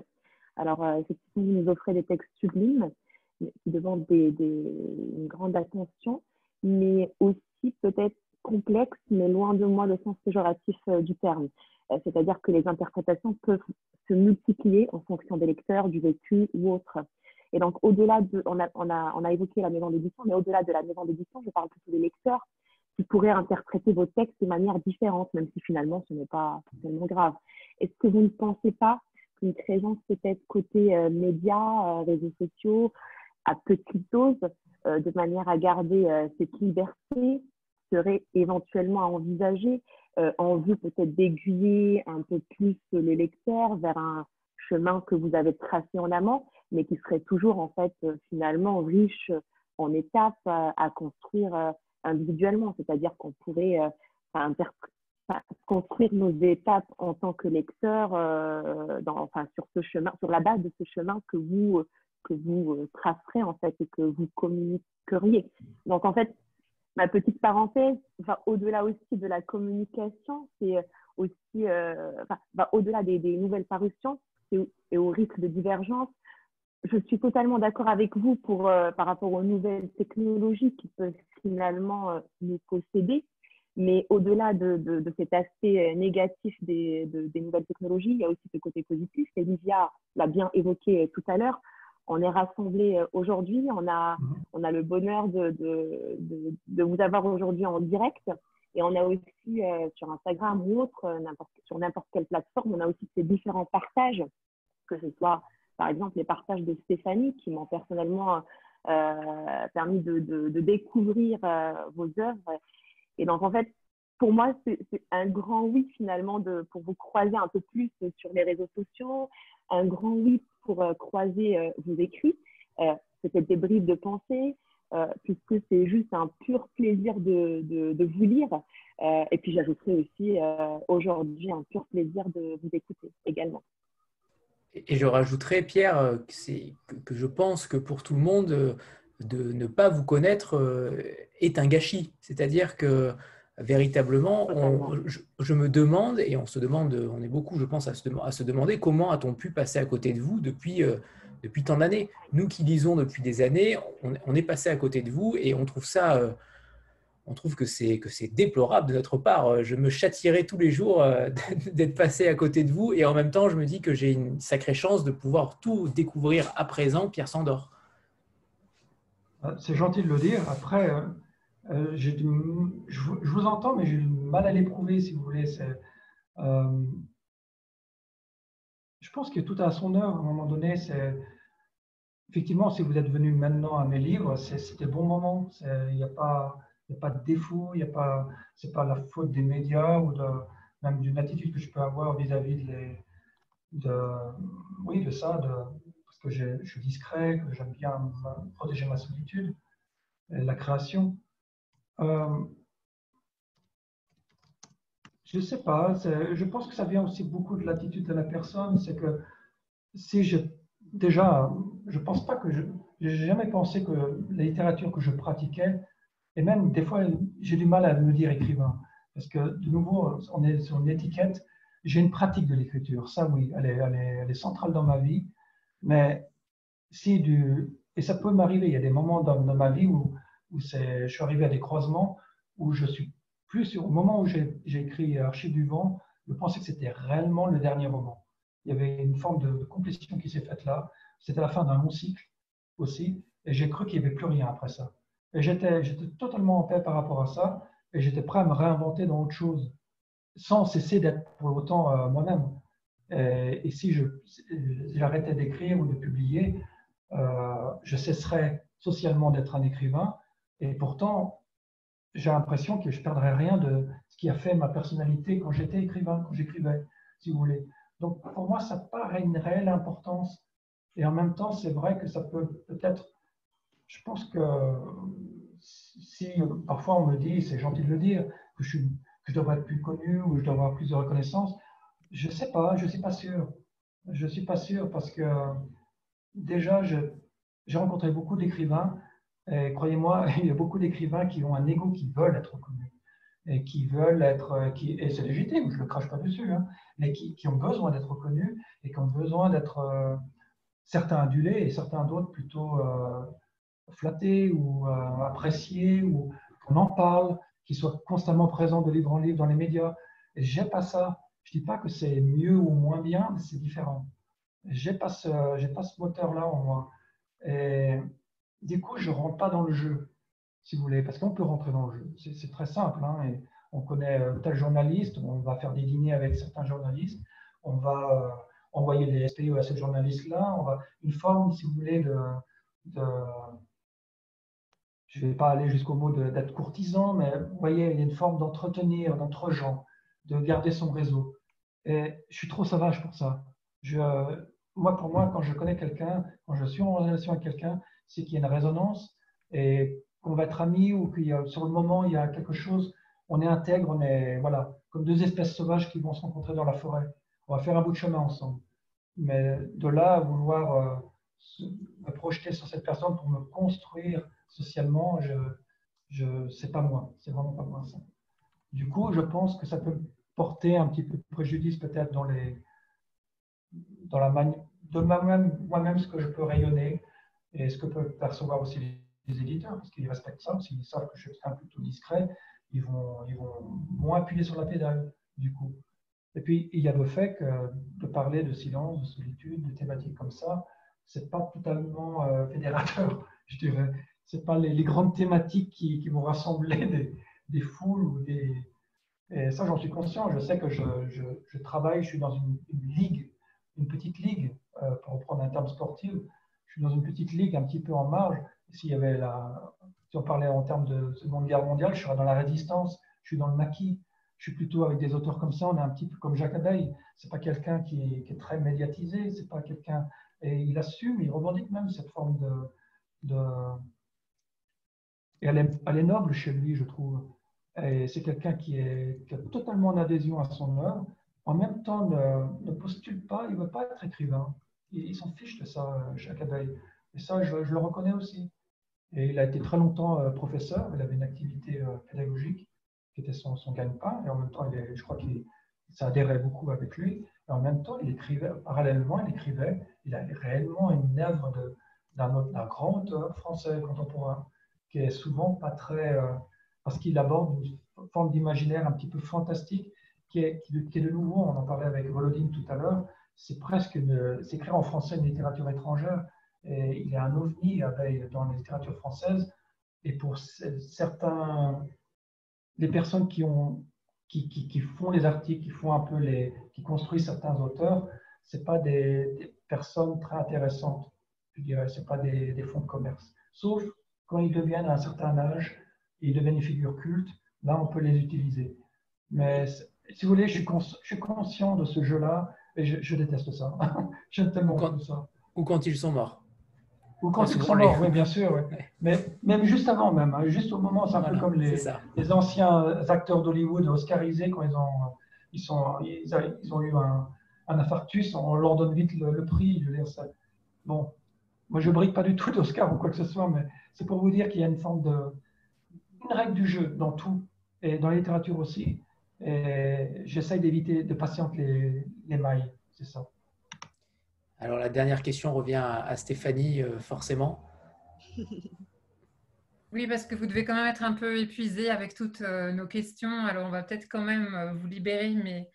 Speaker 5: Alors, euh, effectivement, vous nous offrez des textes sublimes qui demandent des, une grande attention, mais aussi peut-être complexe, mais loin de moi le sens péjoratif du terme. C'est-à-dire que les interprétations peuvent se multiplier en fonction des lecteurs, du vécu ou autre. Et donc, au-delà de, on a, on, a, on a évoqué la maison d'édition, mais au-delà de la maison d'édition, je parle plutôt des lecteurs qui pourraient interpréter vos textes de manière différente, même si finalement ce n'est pas tellement grave. Est-ce que vous ne pensez pas qu'une présence peut-être côté euh, médias, euh, réseaux sociaux, à petite dose, euh, de manière à garder cette liberté, serait éventuellement à envisager en vue peut-être d'aiguiller un peu plus le lecteur vers un chemin que vous avez tracé en amont, mais qui serait toujours en fait finalement riche en étapes à construire individuellement, c'est-à-dire qu'on pourrait euh, construire nos étapes en tant que lecteur euh, enfin, sur ce chemin, sur la base de ce chemin que vous que vous euh, tracerez en fait et que vous communiqueriez. Donc en fait, ma petite parenthèse va au-delà aussi de la communication, c'est aussi enfin, va au-delà des, nouvelles parutions et, au risque de divergence je suis totalement d'accord avec vous pour, euh, par rapport aux nouvelles technologies qui peuvent finalement euh, nous posséder. Mais au-delà de, de, cet aspect euh, négatif des, des, nouvelles technologies, il y a aussi ce côté positif. Et Livia l'a bien évoqué tout à l'heure. On est rassemblés aujourd'hui. On a, mhm. on a le bonheur de, de vous avoir aujourd'hui en direct. Et on a aussi sur Instagram ou autre, sur n'importe quelle plateforme, on a aussi ces différents partages, que ce soit par exemple les partages de Stéphanie qui m'ont personnellement euh, permis de, découvrir euh, vos œuvres. Et donc, en fait, pour moi, c'est un grand oui finalement de, pour vous croiser un peu plus sur les réseaux sociaux, un grand oui pour euh, croiser vos écrits, peut-être des briefs de pensée, puisque c'est juste un pur plaisir de, de vous lire. et puis j'ajouterai aussi aujourd'hui un pur plaisir de vous écouter également.
Speaker 1: Et je rajouterais, Pierre, euh, que, je pense que pour tout le monde, euh, de ne pas vous connaître euh, est un gâchis. C'est-à-dire que véritablement, je, me demande, et on se demande, on est beaucoup, je pense, à se, à se demander comment a-t-on pu passer à côté de vous depuis, depuis tant d'années. Nous qui lisons depuis des années, on, on, est passé à côté de vous et on trouve ça on trouve que c'est que c'est déplorable de notre part. Euh, je me châtierais tous les jours euh, d'être passé à côté de vous et en même temps, je me dis que j'ai une sacrée chance de pouvoir tout découvrir à présent, Pierre Sandor.
Speaker 2: C'est gentil de le dire. Après, euh, je, vous entends, mais j'ai du mal à l'éprouver, si vous voulez. je pense que tout à son heure, à un moment donné, c'est effectivement, si vous êtes venu maintenant à mes livres, c'était bon moment. Il n'y a pas n'y a pas de défaut, y a pas, la faute des médias ou même d'une attitude que je peux avoir vis-à-vis de, oui, de ça, parce que je suis discret, que j'aime bien protéger ma solitude, la création. Euh, je ne sais pas, je pense que ça vient aussi beaucoup de l'attitude de la personne, c'est que si je, déjà, je pense pas que je, j'ai jamais pensé que la littérature que je pratiquais et même, des fois, j'ai du mal à me dire écrivain. Parce que, de nouveau, on est sur une étiquette. J'ai une pratique de l'écriture. Ça, oui, elle est, elle, est, centrale dans ma vie. Mais si du. Et ça peut m'arriver. Il y a des moments dans, ma vie où, où je suis arrivé à des croisements où je suis plus. Au moment où j'ai écrit Archive du vent, je pensais que c'était réellement le dernier roman. Il y avait une forme de, de complétion qui s'est faite là. C'était la fin d'un long cycle aussi. Et j'ai cru qu'il n'y avait plus rien après ça. Et j'étais, totalement en paix par rapport à ça, et j'étais prêt à me réinventer dans autre chose, sans cesser d'être pour autant euh, moi-même. Et, si j'arrêtais d'écrire ou de publier, euh, je cesserais socialement d'être un écrivain, et pourtant, j'ai l'impression que je perdrais rien de ce qui a fait ma personnalité quand j'étais écrivain, quand j'écrivais, si vous voulez. Donc, pour moi, ça paraît une réelle importance. Et en même temps, c'est vrai que ça peut peut-être je pense que si parfois on me dit, c'est gentil de le dire, que je, que je devrais être plus connu ou je dois avoir plus de reconnaissance, je ne sais pas, je ne suis pas sûr. Je ne suis pas sûr parce que déjà, j'ai rencontré beaucoup d'écrivains croyez-moi, il y a beaucoup d'écrivains qui ont un ego qui veulent être reconnus et qui veulent être, qui, et c'est légitime, je ne le crache pas dessus, hein, mais qui, qui, ont besoin d'être reconnus et qui ont besoin d'être euh, certains adulés et certains d'autres plutôt euh, flatté ou euh, apprécié ou qu'on en parle, qui soit constamment présent de livre en livre dans les médias. J'ai pas ça. Je dis pas que c'est mieux ou moins bien, mais c'est différent. J'ai pas ce, pas ce moteur-là en moi. Et du coup, je rentre pas dans le jeu, si vous voulez, parce qu'on peut rentrer dans le jeu. C'est très simple. Hein, on connaît euh, tel journaliste, on va faire des dîners avec certains journalistes, on va euh, envoyer des SPO à ce journaliste-là, on va une forme, si vous voulez, de, je ne vais pas aller jusqu'au mot d'être courtisan, mais vous voyez, il y a une forme d'entretenir d'entre gens, de garder son réseau. Et je suis trop sauvage pour ça. Je, moi, pour moi, quand je connais quelqu'un, quand je suis en relation avec quelqu'un, c'est qu'il y a une résonance et qu'on va être amis ou qu'il y a, sur le moment, il y a quelque chose, on est intègre, on est, voilà, comme deux espèces sauvages qui vont se rencontrer dans la forêt. On va faire un bout de chemin ensemble. Mais de là à vouloir euh, me projeter sur cette personne pour me construire socialement, je, je c'est pas moi, c'est vraiment pas moi ça. Du coup, je pense que ça peut porter un petit peu de préjudice peut-être dans les, dans la de moi-même, moi-même ce que je peux rayonner et ce que peuvent percevoir aussi les, éditeurs, parce qu'ils respectent ça, s'ils savent que je suis un plutôt discret, ils vont, ils vont moins appuyer sur la pédale, du coup. Et puis, il y a le fait que de parler de silence, de solitude, de thématiques comme ça, c'est pas totalement euh, fédérateur, je dirais. C'est pas les, grandes thématiques qui, vont rassembler des, des, foules ou des. Et ça, j'en suis conscient. Je sais que je, je, travaille, je suis dans une, une ligue une petite ligue, euh, pour reprendre un terme sportif. Je suis dans une petite ligue un petit peu en marge. S'il y avait si on parlait en termes de Seconde Guerre mondiale, je serais dans la résistance, je suis dans le maquis. Je suis plutôt avec des auteurs comme ça, on est un petit peu comme Jacques Abeille. C'est pas quelqu'un qui, est très médiatisé, c'est pas quelqu'un. Et il assume, il revendique même cette forme de. Et elle est, noble chez lui, je trouve. Et c'est quelqu'un qui, est, totalement en adhésion à son œuvre en même temps ne, postule pas, il ne veut pas être écrivain. Il, s'en fiche de ça, Jacques Abeille. Et ça, je, le reconnais aussi. Et il a été très longtemps euh, professeur, il avait une activité euh, pédagogique qui était son, son gagne-pain, et en même temps, je crois qu'il ça adhérait beaucoup avec lui. Et en même temps, il écrivait, parallèlement, il écrivait, il avait réellement une œuvre d'un grand auteur français contemporain, qui est souvent pas très. Euh, parce qu'il aborde une forme d'imaginaire un petit peu fantastique, qui est, de nouveau, on en parlait avec Volodine tout à l'heure, c'est presque c'est écrire en français une littérature étrangère. Il est un ovni dans la littérature française. Et pour certains, les personnes qui, ont, qui, qui, font les articles, qui font un peu les, qui construisent certains auteurs, c'est pas des, personnes très intéressantes, je dirais. C'est pas des, des, fonds de commerce. Sauf quand ils deviennent à un certain âge, ils deviennent une figure culte. Là, on peut les utiliser. Mais si vous voulez, je suis, conscient de ce jeu-là et je, déteste ça. J'aime tellement
Speaker 1: quand,
Speaker 2: ça.
Speaker 1: Ou quand ils sont morts.
Speaker 2: Ou quand ils sont morts, oui, bien sûr. Mais même juste avant, même, hein, juste au moment, c'est un peu comme les, les, anciens acteurs d'Hollywood oscarisés quand ils ont, ils sont, ils, ont eu un, un, infarctus, on leur donne vite le, prix. Je veux dire, ça. Bon, moi je brille pas du tout d'Oscar ou quoi que ce soit, mais c'est pour vous dire qu'il y a une forme de, une règle du jeu dans tout et dans la littérature aussi j'essaye d'éviter de patienter les, mailles, c'est ça.
Speaker 1: Alors la dernière question revient à, Stéphanie, euh, forcément.
Speaker 3: Oui, parce que vous devez quand même être un peu épuisé avec toutes euh, nos questions. Alors, on va peut-être quand même euh, vous libérer, mais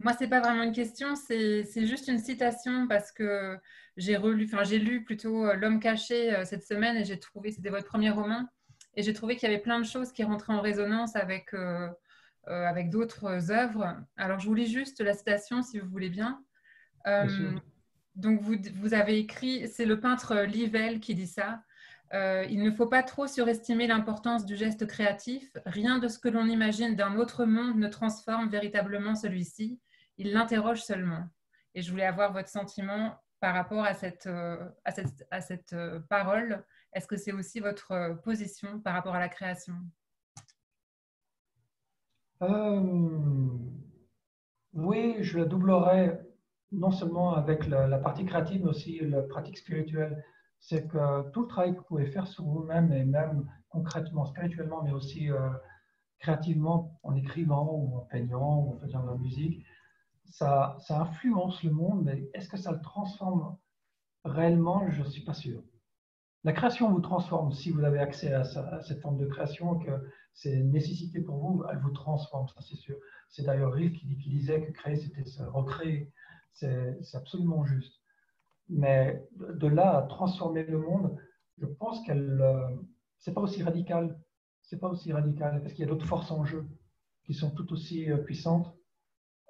Speaker 3: moi, ce n'est pas vraiment une question, c'est juste une citation parce que j'ai relu, enfin, j'ai lu plutôt L'homme caché cette semaine et j'ai trouvé, c'était votre premier roman, et j'ai trouvé qu'il y avait plein de choses qui rentraient en résonance avec euh, avec d'autres œuvres. Alors, je vous lis juste la citation, si vous voulez bien. Euh, donc, vous, vous, avez écrit, c'est le peintre Livel qui dit ça. Euh, il ne faut pas trop surestimer l'importance du geste créatif. Rien de ce que l'on imagine d'un autre monde ne transforme véritablement celui-ci. Il l'interroge seulement. Et je voulais avoir votre sentiment par rapport à cette, à cette, à cette parole. Est-ce que c'est aussi votre position par rapport à la création?
Speaker 2: Euh, oui, je la doublerai non seulement avec la, partie créative, mais aussi la pratique spirituelle. C'est que tout le travail que vous pouvez faire sur vous-même, et même concrètement, spirituellement, mais aussi euh, créativement, en écrivant ou en peignant ou en faisant de la musique, ça, influence le monde, mais est-ce que ça le transforme réellement? Je ne suis pas sûr. La création vous transforme si vous avez accès à, cette forme de création, que c'est une nécessité pour vous, elle vous transforme, ça c'est sûr. C'est d'ailleurs Riff qui, disait que créer, c'était se recréer. C'est absolument juste. Mais de là à transformer le monde, je pense qu'elle, euh, c'est pas aussi radical. C'est pas aussi radical parce qu'il y a d'autres forces en jeu qui sont tout aussi euh, puissantes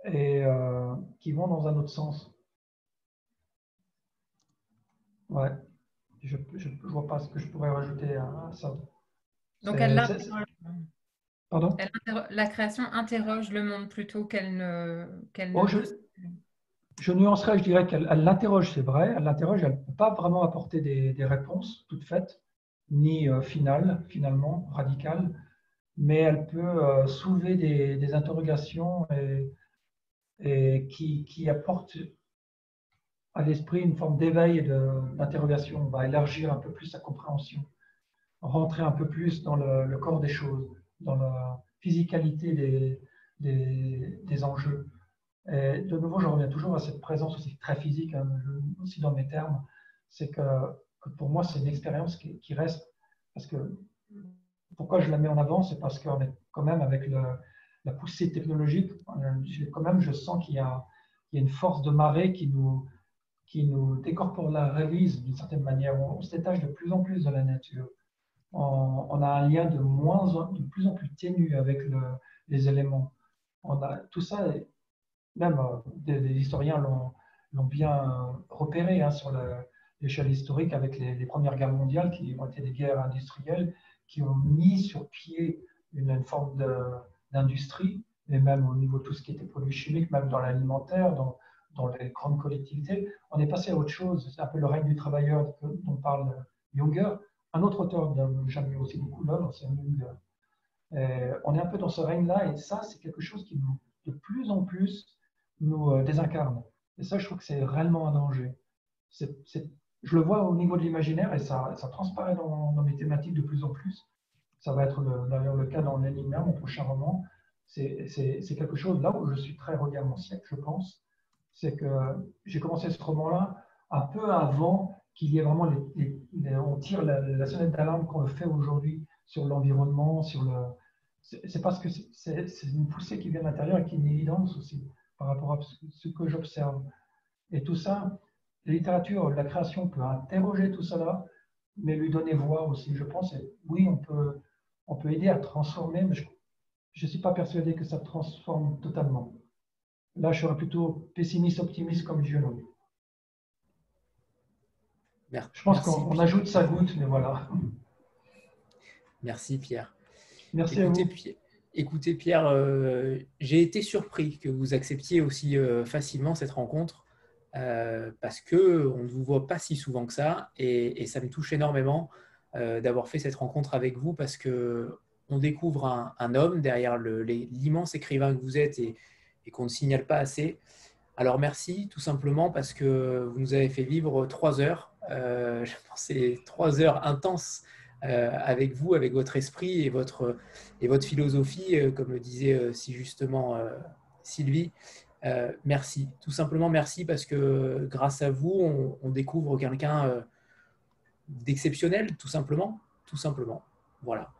Speaker 2: et euh, qui vont dans un autre sens. Ouais, je ne vois pas ce que je pourrais rajouter à, ça.
Speaker 3: Donc elle, Pardon la création interroge le monde plutôt qu'elle ne.
Speaker 2: Oh, je, je, nuancerais, je dirais qu'elle l'interroge, c'est vrai, elle l'interroge, elle ne peut pas vraiment apporter des, réponses toutes faites, ni euh, finales, finalement, radicales, mais elle peut euh, soulever des, interrogations et, et qui, qui apportent à l'esprit une forme d'éveil et d'interrogation. On va élargir un peu plus sa compréhension, rentrer un peu plus dans le, corps des choses, dans la physicalité des, des, enjeux. Et de nouveau, je reviens toujours à cette présence aussi très physique, hein, aussi dans mes termes, c'est que, pour moi, c'est une expérience qui, reste. Parce que pourquoi je la mets en avant, c'est parce qu'on quand même avec la poussée technologique, quand même, je sens qu'il y, y, a une force de marée qui nous, qui nous réalise d'une certaine manière. On, se détache de plus en plus de la nature. On, a un lien de, plus en plus ténu avec le, les éléments. On a, tout ça, même euh, des, historiens l'ont bien repéré hein, sur l'échelle historique avec les, premières guerres mondiales qui ont été des guerres industrielles qui ont mis sur pied une, forme d'industrie, et même au niveau de tout ce qui était produits chimiques, même dans l'alimentaire, dans, dans les grandes collectivités, on est passé à autre chose. C'est un peu le règne du travailleur dont parle Junger. Un autre auteur dont j'aime aussi beaucoup l'œuvre, c'est Junger. Euh, on est un peu dans ce règne-là, et ça, c'est quelque chose qui nous, de plus en plus nous euh, désincarne. Et ça, je trouve que c'est réellement un danger. je le vois au niveau de l'imaginaire, et ça, ça transparaît dans, mes thématiques de plus en plus. Ça va être d'ailleurs le, cas dans L'Enigma, mon prochain roman. C'est quelque chose là où je suis très regard mon siècle, je pense c'est que j'ai commencé ce roman-là un peu avant qu'il y ait vraiment on tire la, sonnette d'alarme qu'on fait aujourd'hui sur l'environnement, sur le. C'est parce que c'est une poussée qui vient de l'intérieur et qui est une évidence aussi par rapport à ce que j'observe. Et tout ça, la littérature, la création peut interroger tout cela, mais lui donner voix aussi. Je pense, oui, on peut, on peut aider à transformer, mais je ne suis pas persuadé que ça transforme totalement. Là, je serais plutôt pessimiste, optimiste comme Giono. Je pense qu'on ajoute sa goutte, mais voilà.
Speaker 1: Merci Pierre.
Speaker 2: Merci écoutez, à vous.
Speaker 1: Pierre, écoutez Pierre, euh, j'ai été surpris que vous acceptiez aussi euh, facilement cette rencontre euh, parce que on ne vous voit pas si souvent que ça et, ça me touche énormément d'avoir fait cette rencontre avec vous parce que on découvre un, un homme derrière l'immense écrivain que vous êtes et, et qu'on ne signale pas assez. Alors merci tout simplement parce que vous nous avez fait vivre trois heures. Euh, je pensais trois heures intenses euh, avec vous, avec votre esprit et votre, et votre philosophie, euh, comme le disait si justement Sylvie. merci, tout simplement merci parce que grâce à vous, on, découvre quelqu'un d'exceptionnel, tout simplement, tout simplement. Voilà.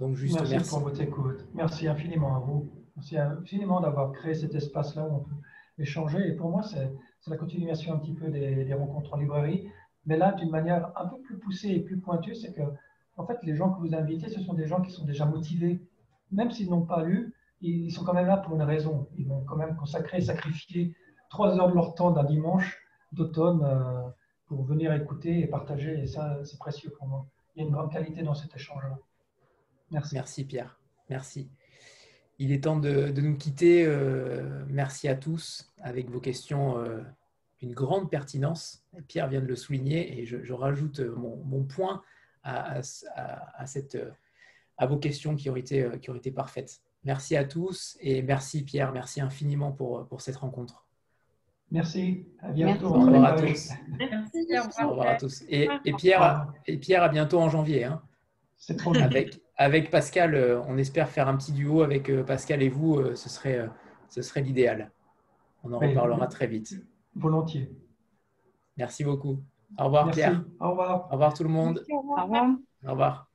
Speaker 2: Donc juste merci, merci. pour votre écoute. Merci infiniment à vous. Merci infiniment d'avoir créé cet espace-là où on peut échanger. Et pour moi, c'est la continuation un petit peu des, rencontres en librairie. Mais là, d'une manière un peu plus poussée et plus pointue, c'est que, en fait, les gens que vous invitez, ce sont des gens qui sont déjà motivés. Même s'ils n'ont pas lu, ils sont quand même là pour une raison. Ils vont quand même consacrer, sacrifier trois heures de leur temps d'un dimanche d'automne euh, pour venir écouter et partager. Et ça, c'est précieux pour moi. Il y a une grande qualité dans cet échange-là.
Speaker 1: Merci. Merci Pierre. Merci. Il est temps de, nous quitter. Euh, merci à tous avec vos questions euh, d'une grande pertinence. Pierre vient de le souligner et je, rajoute mon, point à, cette, à, vos questions qui ont, été, qui ont été parfaites. Merci à tous et merci Pierre, merci infiniment pour, pour cette rencontre.
Speaker 2: Merci, à bientôt.
Speaker 1: Au revoir à tous. Merci, au revoir à tous. Et, Pierre, et Pierre, à bientôt en janvier. Hein.
Speaker 2: C'est trop bien.
Speaker 1: avec Pascal, euh, on espère faire un petit duo avec euh, Pascal et vous. Euh, ce serait, ce serait l'idéal. On en reparlera très vite.
Speaker 2: Volontiers.
Speaker 1: Merci beaucoup. Au revoir Pierre.
Speaker 2: Au revoir.
Speaker 1: Au revoir tout le monde.
Speaker 8: au revoir.
Speaker 1: Au revoir.